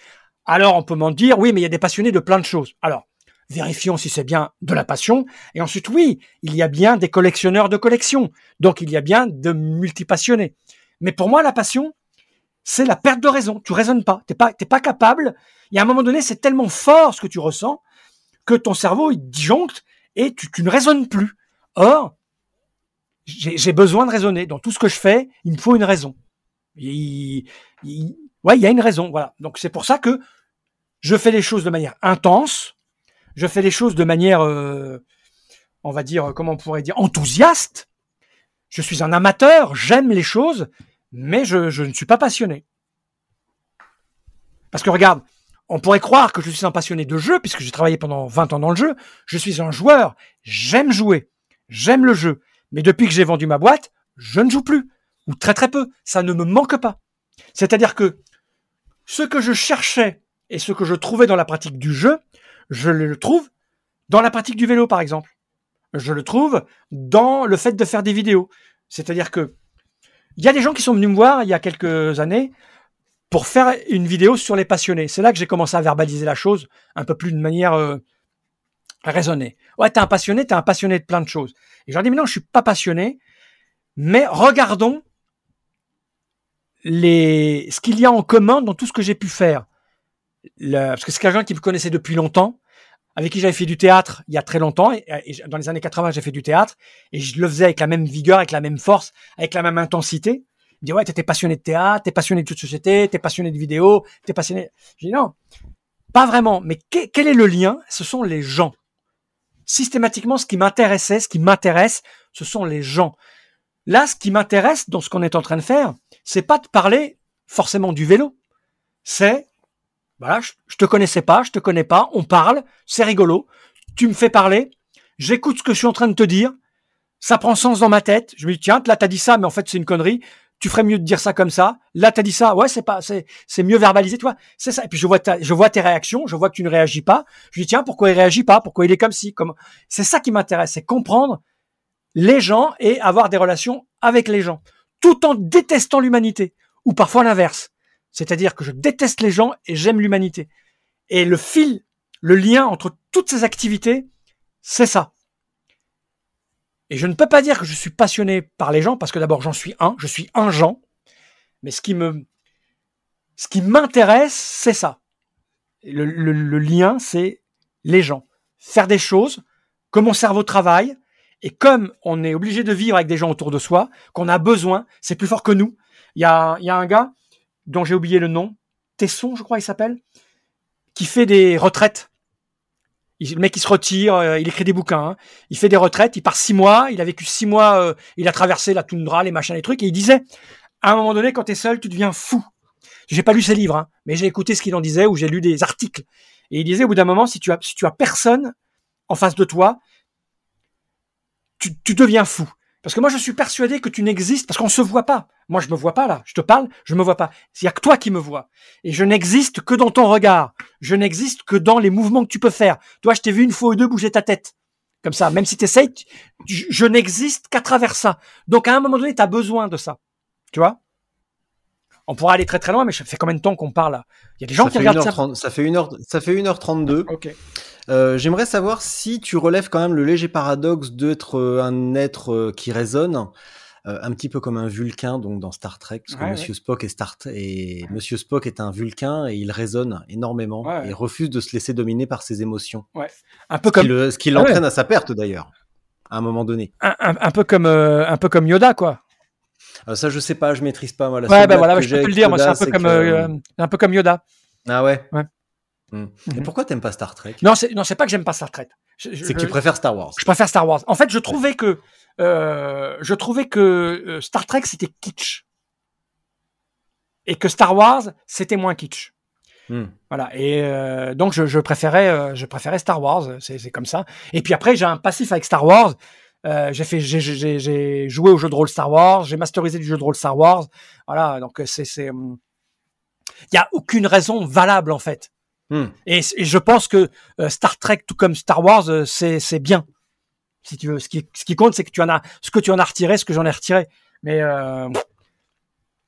[SPEAKER 3] Alors, on peut m'en dire, oui, mais il y a des passionnés de plein de choses. Alors, vérifions si c'est bien de la passion. Et ensuite, oui, il y a bien des collectionneurs de collections. Donc, il y a bien de multipassionnés. Mais pour moi, la passion, c'est la perte de raison. Tu raisonnes pas. T'es pas, t'es pas capable. Y a un moment donné, c'est tellement fort ce que tu ressens que ton cerveau, il disjoncte et tu, tu ne raisonnes plus. Or, j'ai j'ai besoin de raisonner. Dans tout ce que je fais, il me faut une raison. Il, il- ouais, il y a une raison. Voilà. Donc, c'est pour ça que je fais les choses de manière intense. Je fais les choses de manière, euh, on va dire, comment on pourrait dire, enthousiaste. Je suis un amateur, j'aime les choses, mais je, je ne suis pas passionné. Parce que regarde, on pourrait croire que je suis un passionné de jeu, puisque j'ai travaillé pendant 20 ans dans le jeu. Je suis un joueur. J'aime jouer. J'aime le jeu. Mais depuis que j'ai vendu ma boîte, je ne joue plus. Ou très très peu. Ça ne me manque pas. C'est-à-dire que ce que je cherchais et ce que je trouvais dans la pratique du jeu, je le trouve dans la pratique du vélo, par exemple. Je le trouve dans le fait de faire des vidéos. C'est-à-dire que il y a des gens qui sont venus me voir il y a quelques années pour faire une vidéo sur les passionnés. C'est là que j'ai commencé à verbaliser la chose un peu plus de manière euh, raisonnée. Ouais, t'es un passionné, t'es un passionné de plein de choses. Et je leur dis, mais non, je suis pas passionné, mais regardons les, ce qu'il y a en commun dans tout ce que j'ai pu faire. Parce que c'est quelqu'un qui me connaissait depuis longtemps, avec qui j'avais fait du théâtre il y a très longtemps. Et, dans les années 80, j'ai fait du théâtre et je le faisais avec la même vigueur, avec la même force, avec la même intensité. Il me dit ouais, t'étais passionné de théâtre, t'es passionné de toute société, t'es passionné de vidéo, t'es passionné. Je dis non, pas vraiment. Mais quel est le lien? Ce sont les gens. Systématiquement, ce qui m'intéressait, ce qui m'intéresse, ce sont les gens. Là, ce qui m'intéresse dans ce qu'on est en train de faire, c'est pas de parler forcément du vélo. C'est voilà, je, je te connaissais pas, je te connais pas, on parle, c'est rigolo. Tu me fais parler, j'écoute ce que je suis en train de te dire, ça prend sens dans ma tête. Je me dis tiens, là t'as dit ça, mais en fait c'est une connerie. Tu ferais mieux de dire ça comme ça. Là t'as dit ça, ouais c'est pas, c'est c'est mieux verbalisé, tu vois. C'est ça. Et puis je vois je vois tes réactions, je vois que tu ne réagis pas. Je dis tiens pourquoi il réagit pas, pourquoi il est comme si, comme. C'est ça qui m'intéresse, c'est comprendre les gens et avoir des relations avec les gens, tout en détestant l'humanité ou parfois l'inverse. C'est-à-dire que je déteste les gens et j'aime l'humanité. Et le fil, le lien entre toutes ces activités, c'est ça. Et je ne peux pas dire que je suis passionné par les gens, parce que d'abord j'en suis un, je suis un gens. Mais ce qui m'intéresse, c'est ça. Le, lien, c'est les gens. Faire des choses, que mon cerveau travaille, et comme on est obligé de vivre avec des gens autour de soi, qu'on a besoin, c'est plus fort que nous. Il y a un gars, dont j'ai oublié le nom, Tesson, je crois, il s'appelle, qui fait des retraites. le mec, il se retire, euh, il écrit des bouquins, hein. il fait des retraites, il part six mois, il a vécu six mois, euh, il a traversé la toundra, les machins, les trucs, et il disait, à un moment donné, quand tu es seul, tu deviens fou. J'ai pas lu ses livres, hein, mais j'ai écouté ce qu'il en disait ou j'ai lu des articles. Et il disait, au bout d'un moment, si tu as, si tu as personne en face de toi, tu deviens fou. Parce que moi, je suis persuadé que tu n'existes parce qu'on se voit pas. Moi, je me vois pas là. Je te parle, je me vois pas. Il y a que toi qui me vois. Et je n'existe que dans ton regard. Je n'existe que dans les mouvements que tu peux faire. Toi, je t'ai vu une fois ou deux bouger ta tête. Comme ça. Même si tu essayes, je n'existe qu'à travers ça. Donc, à un moment donné, tu as besoin de ça. Tu vois? On pourra aller très très loin, mais ça fait combien de temps qu'on parle là? Il y a des gens qui regardent ça.
[SPEAKER 2] Ça fait 1 ça fait 1h32.
[SPEAKER 3] Ok.
[SPEAKER 2] Euh, j'aimerais savoir si tu relèves quand même le léger paradoxe d'être euh, un être euh, qui résonne, un petit peu comme un vulcain donc dans Star Trek, parce que Monsieur Spock est Star et Monsieur Spock est un vulcain et il résonne énormément et refuse de se laisser dominer par ses émotions.
[SPEAKER 3] Ouais. Un peu comme
[SPEAKER 2] ce qui l'entraîne à sa perte d'ailleurs, à un moment donné.
[SPEAKER 3] Un, peu comme un peu comme Yoda quoi.
[SPEAKER 2] ça je sais pas, je maîtrise pas moi. La
[SPEAKER 3] ouais, ben voilà, je peux te le dire, moi c'est un peu comme un peu comme Yoda.
[SPEAKER 2] Ah ouais.
[SPEAKER 3] Ouais.
[SPEAKER 2] Hmm. Et pourquoi t'aimes pas Star Trek?
[SPEAKER 3] Non, c'est non, c'est pas que j'aime pas Star Trek.
[SPEAKER 2] C'est que tu préfères Star Wars.
[SPEAKER 3] Je préfère Star Wars. En fait, je trouvais que euh, je trouvais que euh, Star Trek c'était kitsch et que Star Wars c'était moins kitsch. Hmm. Voilà. Et euh, donc je, je préférais euh, je préférais Star Wars. C'est comme ça. Et puis après j'ai un passif avec Star Wars. Euh, j'ai fait j'ai joué au jeu de rôle Star Wars. J'ai masterisé du jeu de rôle Star Wars. Voilà. Donc c'est c'est hum, il y a aucune raison valable en fait Hmm. Et, je pense que euh, Star Trek, tout comme Star Wars, euh, c'est bien. Si tu veux, ce qui, ce qui compte, c'est que tu en as, ce que tu en as retiré, ce que j'en ai retiré. Mais euh,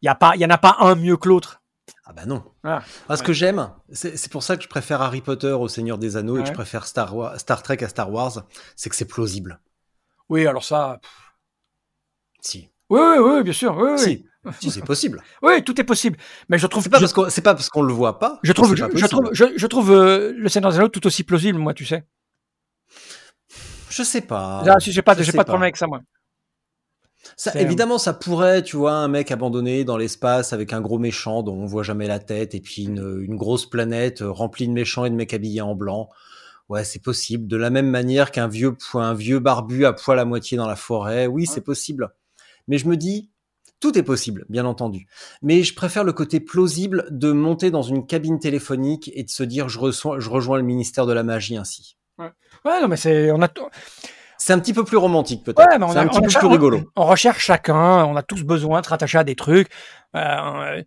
[SPEAKER 3] il y a pas, il y en a pas un mieux que l'autre.
[SPEAKER 2] Ah bah non. Ah, ce que j'aime, c'est pour ça que je préfère Harry Potter au Seigneur des Anneaux et que je préfère Star, Star Trek à Star Wars, c'est que c'est plausible.
[SPEAKER 3] Oui, alors ça.
[SPEAKER 2] Si.
[SPEAKER 3] Oui, oui, oui, bien sûr. Oui,
[SPEAKER 2] si. Si c'est possible. (laughs)
[SPEAKER 3] Oui, tout est possible. Mais je trouve.
[SPEAKER 2] C'est pas, parce qu'on, c'est pas parce qu'on le voit pas.
[SPEAKER 3] Je trouve, je, trouve, je, trouve euh, le Seigneur des Anneaux tout aussi plausible, moi, tu sais.
[SPEAKER 2] Je sais pas.
[SPEAKER 3] Là, si j'ai pas, j'ai pas de problème avec ça, moi.
[SPEAKER 2] Ça, évidemment, ça pourrait, tu vois, un mec abandonné dans l'espace avec un gros méchant dont on voit jamais la tête et puis une, une grosse planète remplie de méchants et de mecs habillés en blanc. Ouais, c'est possible. De la même manière qu'un vieux, un vieux barbu à poil à moitié dans la forêt. Oui, c'est possible. Mais je me dis, Tout est possible, bien entendu. Mais je préfère le côté plausible de monter dans une cabine téléphonique et de se dire je, reçois, je rejoins le ministère de la magie ainsi.
[SPEAKER 3] Ouais, non, mais c'est, on a, t-
[SPEAKER 2] C'est un petit peu plus romantique peut-être.
[SPEAKER 3] Ouais,
[SPEAKER 2] c'est
[SPEAKER 3] a-
[SPEAKER 2] un petit peu plus rigolo.
[SPEAKER 3] on recherche chacun, on a tous besoin de se rattacher à des trucs. Euh,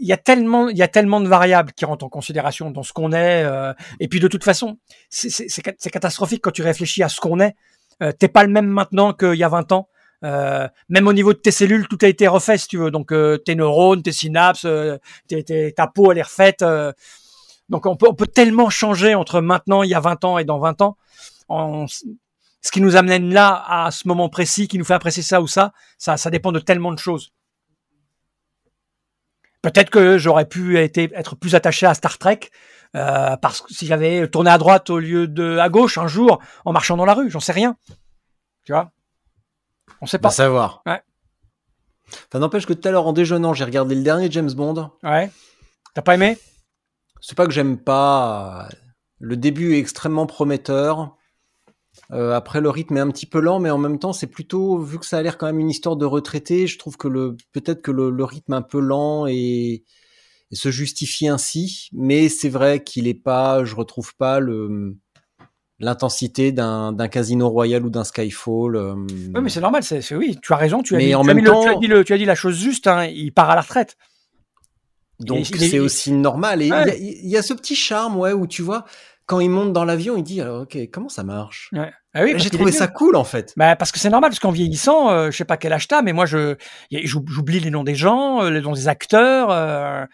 [SPEAKER 3] il y a tellement, il y a tellement de variables qui rentrent en considération dans ce qu'on est. euh, et puis de toute façon, c'est catastrophique quand tu réfléchis à ce qu'on est. Euh, T'es pas le même maintenant qu'il y a 20 ans. Euh, même au niveau de tes cellules, tout a été refait, si tu veux. Donc euh, tes neurones, tes synapses, euh, ta peau, elle est refaite. donc on peut, tellement changer entre maintenant, il y a 20 ans et dans 20 ans. Ce qui nous amène là à ce moment précis, qui nous fait apprécier ça ou ça, ça, dépend de tellement de choses. Peut-être que j'aurais pu être plus attaché à Star Trek parce que si j'avais tourné à droite au lieu de à gauche un jour en marchant dans la rue, j'en sais rien. Tu vois? On sait
[SPEAKER 2] Pas
[SPEAKER 3] pas.
[SPEAKER 2] savoir.
[SPEAKER 3] Ouais.
[SPEAKER 2] Ça n'empêche que tout à l'heure en déjeunant, j'ai regardé le dernier James Bond.
[SPEAKER 3] Ouais. T'as pas aimé?
[SPEAKER 2] C'est pas que j'aime pas. Le début est extrêmement prometteur. Euh, après, le rythme est un petit peu lent, mais en même temps, c'est plutôt, vu que ça a l'air quand même une histoire de retraité, je trouve que le, peut-être que le, le rythme un peu lent et, et se justifie ainsi. Mais c'est vrai qu'il est pas, je retrouve pas le, l'intensité d'un, d'un Casino Royal ou d'un Skyfall. euh.
[SPEAKER 3] Oui, mais c'est normal. C'est, oui, tu as raison. Tu as,
[SPEAKER 2] Mais en
[SPEAKER 3] tu as
[SPEAKER 2] même
[SPEAKER 3] le-
[SPEAKER 2] temps-
[SPEAKER 3] tu as dit le- tu as dit la chose juste. hein, il part à la retraite.
[SPEAKER 2] Donc c'est aussi normal. Et il y a-
[SPEAKER 3] Ouais.
[SPEAKER 2] il y, a ce petit charme, ouais, où tu vois, quand il monte dans l'avion, il dit, alors, ok, comment ça marche?
[SPEAKER 3] Ouais. Ah oui,
[SPEAKER 2] J'ai trouvé ça cool en fait.
[SPEAKER 3] Bah, parce que c'est normal, parce qu'en vieillissant, euh, je sais pas quel âge t'as, mais moi, je, j'oublie les noms des gens, euh, les noms des acteurs. euh,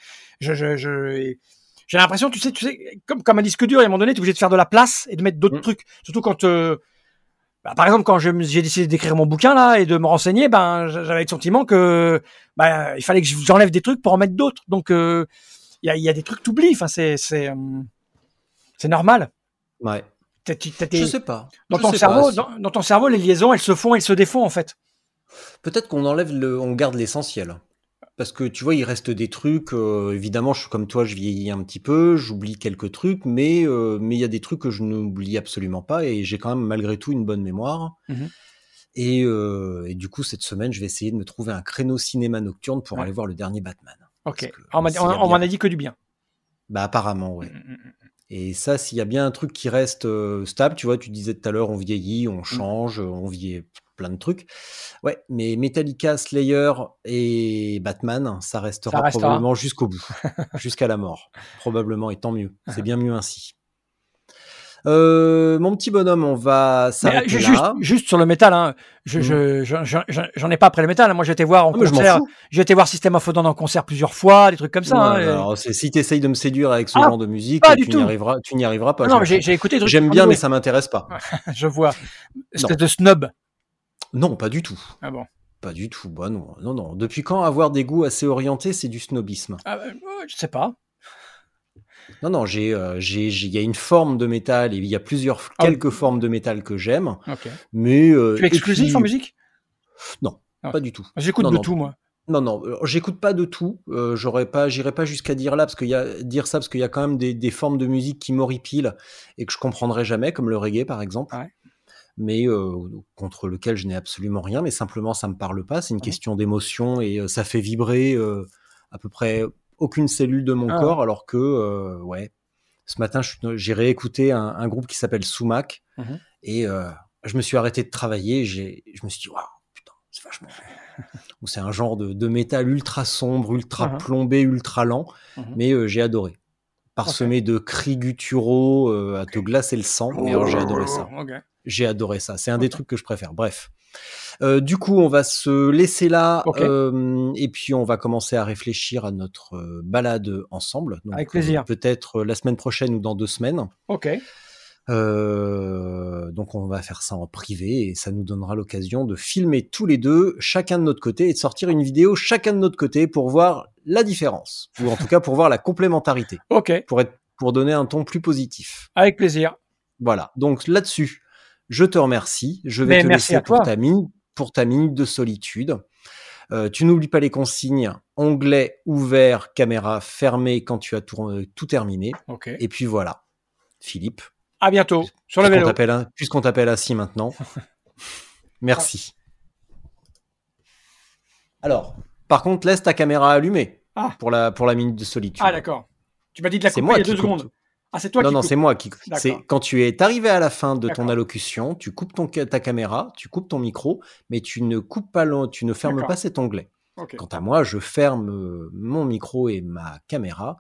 [SPEAKER 3] je, je, je- j'ai l'impression, tu sais, tu sais, comme, comme un disque dur, à un moment donné, tu es obligé de faire de la place et de mettre d'autres
[SPEAKER 2] Mm.
[SPEAKER 3] trucs. Surtout quand, euh, bah, par exemple, quand j'ai décidé d'écrire mon bouquin là et de me renseigner, ben, j'avais le sentiment que, bah, il fallait que j'enlève des trucs pour en mettre d'autres. Donc, euh, il y, a, il y a des trucs que t'oublies. Enfin, c'est, c'est, euh, c'est normal.
[SPEAKER 2] Ouais.
[SPEAKER 3] Tes-
[SPEAKER 2] Je sais pas.
[SPEAKER 3] dans
[SPEAKER 2] Je
[SPEAKER 3] ton
[SPEAKER 2] sais
[SPEAKER 3] cerveau,
[SPEAKER 2] pas.
[SPEAKER 3] dans, dans ton cerveau, les liaisons, elles se font, elles se défont en fait.
[SPEAKER 2] Peut-être qu'on enlève le, on garde l'essentiel. Parce que tu vois, il reste des trucs. euh, évidemment, je suis comme toi, je vieillis un petit peu, j'oublie quelques trucs, mais euh, mais il y a des trucs que je n'oublie absolument pas et j'ai quand même malgré tout une bonne mémoire. Et, euh, et du coup, cette semaine, je vais essayer de me trouver un créneau cinéma nocturne pour
[SPEAKER 3] Ouais.
[SPEAKER 2] aller voir le dernier Batman.
[SPEAKER 3] Ok.
[SPEAKER 2] Que
[SPEAKER 3] On m'en a dit que du bien.
[SPEAKER 2] Bah apparemment, ouais.
[SPEAKER 3] Mm, mm, mm.
[SPEAKER 2] Et ça, s'il y a bien un truc qui reste stable, tu vois, tu disais tout à l'heure, on vieillit, on change, on vieillit plein de trucs. Ouais, mais Metallica, Slayer et Batman, ça restera,
[SPEAKER 3] Ça restera.
[SPEAKER 2] probablement jusqu'au bout, jusqu'à la mort. Probablement, et tant mieux. C'est bien mieux ainsi. Euh, mon petit bonhomme, on va
[SPEAKER 3] euh,
[SPEAKER 2] s'arrêter là.
[SPEAKER 3] juste, sur le métal, hein, je,
[SPEAKER 2] Mm.
[SPEAKER 3] je, je- je- je- j'en ai pas après le métal. hein. Moi, j'ai été voir en
[SPEAKER 2] Ah, m'en
[SPEAKER 3] concert. J'ai été voir System of a Down en concert plusieurs fois, des trucs comme ça.
[SPEAKER 2] Ouais,
[SPEAKER 3] hein, et-
[SPEAKER 2] alors, c'est- si tu essayes de me séduire avec ce
[SPEAKER 3] Ah,
[SPEAKER 2] genre de musique, tu n'y arriveras, tu n'y arriveras pas.
[SPEAKER 3] Ah non, mais j'ai écouté des trucs.
[SPEAKER 2] J'aime bien, mais ça m'intéresse pas. (laughs)
[SPEAKER 3] Je vois. Espèce
[SPEAKER 2] Non.
[SPEAKER 3] de snob.
[SPEAKER 2] Non, pas du tout.
[SPEAKER 3] Ah bon.
[SPEAKER 2] Pas du tout. Bah non, non, non. Depuis quand avoir des goûts assez orientés, c'est du snobisme?
[SPEAKER 3] Ah, euh, je sais pas.
[SPEAKER 2] Non, non, j'ai, euh, il y a une forme de métal et il y a plusieurs,
[SPEAKER 3] Ah oui.
[SPEAKER 2] quelques formes de métal que j'aime,
[SPEAKER 3] Ok.
[SPEAKER 2] mais euh,
[SPEAKER 3] Tu es exclusif
[SPEAKER 2] puis-
[SPEAKER 3] en musique?
[SPEAKER 2] Non,
[SPEAKER 3] Ah.
[SPEAKER 2] pas du tout.
[SPEAKER 3] J'écoute de
[SPEAKER 2] non.
[SPEAKER 3] tout, moi.
[SPEAKER 2] Non, non, euh, j'écoute pas de tout. Euh, j'aurais pas, j'irai pas jusqu'à dire là parce qu'il y a dire ça parce qu'il y a quand même des, des formes de musique qui m'horripilent et que je comprendrai jamais, comme le reggae par exemple.
[SPEAKER 3] Ouais.
[SPEAKER 2] Mais euh, contre lequel je n'ai absolument rien, mais simplement ça me parle pas. C'est une
[SPEAKER 3] Ouais.
[SPEAKER 2] question d'émotion et euh, ça fait vibrer euh, à peu près aucune cellule de mon
[SPEAKER 3] Ah
[SPEAKER 2] corps, alors que ouais. Ce matin, j'ai réécouté un, un groupe qui s'appelle Sumac
[SPEAKER 3] Mhm.
[SPEAKER 2] et je me suis arrêté de travailler. J'ai, je me suis dit waouh, putain, c'est vachement. (laughs) C'est un genre de, de métal ultra sombre, ultra
[SPEAKER 3] Mhm.
[SPEAKER 2] plombé, ultra lent,
[SPEAKER 3] Mhm.
[SPEAKER 2] mais euh, j'ai adoré. Parsemé de cris gutturaux euh, à te glacer le sang, mais alors j'ai adoré ça.
[SPEAKER 3] Ok.
[SPEAKER 2] J'ai adoré ça. C'est un des trucs que je préfère. Bref. Euh, du coup, on va se laisser là
[SPEAKER 3] Ok.
[SPEAKER 2] euh, et puis on va commencer à réfléchir à notre euh, balade ensemble. Donc,
[SPEAKER 3] Avec plaisir.
[SPEAKER 2] euh, Peut-être euh, la semaine prochaine ou dans deux semaines.
[SPEAKER 3] Ok.
[SPEAKER 2] Euh, donc on va faire ça en privé et ça nous donnera l'occasion de filmer tous les deux, chacun de notre côté, et de sortir une vidéo chacun de notre côté pour voir la différence, ou en tout cas pour voir la complémentarité, (laughs)
[SPEAKER 3] Ok.
[SPEAKER 2] pour être, pour donner un ton plus positif.
[SPEAKER 3] Avec plaisir.
[SPEAKER 2] Voilà. Donc là-dessus, je te remercie. Je vais
[SPEAKER 3] Mais
[SPEAKER 2] te laisser pour ta, minute, pour ta minute de solitude. Euh, tu n'oublies pas les consignes onglet ouvert, caméra fermée quand tu as tout, euh, tout terminé. Et puis voilà, Philippe,
[SPEAKER 3] À bientôt sur le vélo.
[SPEAKER 2] puisqu'on t'appelle ainsi maintenant. (laughs) Merci. Alors, par contre, laisse ta caméra allumée
[SPEAKER 3] Ah.
[SPEAKER 2] pour, la, pour la minute de solitude.
[SPEAKER 3] Ah, d'accord. Tu m'as dit de la couper
[SPEAKER 2] moi
[SPEAKER 3] il y a deux secondes. Ah, c'est toi
[SPEAKER 2] non,
[SPEAKER 3] qui
[SPEAKER 2] non, c'est moi qui. C'est quand tu es arrivé à la fin de ton allocution, tu coupes ton, ta caméra, tu coupes ton micro, mais tu ne coupes pas, tu ne fermes pas cet onglet. Quant à moi, je ferme euh, mon micro et ma caméra.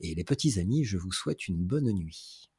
[SPEAKER 2] Et les petits amis, je vous souhaite une bonne nuit.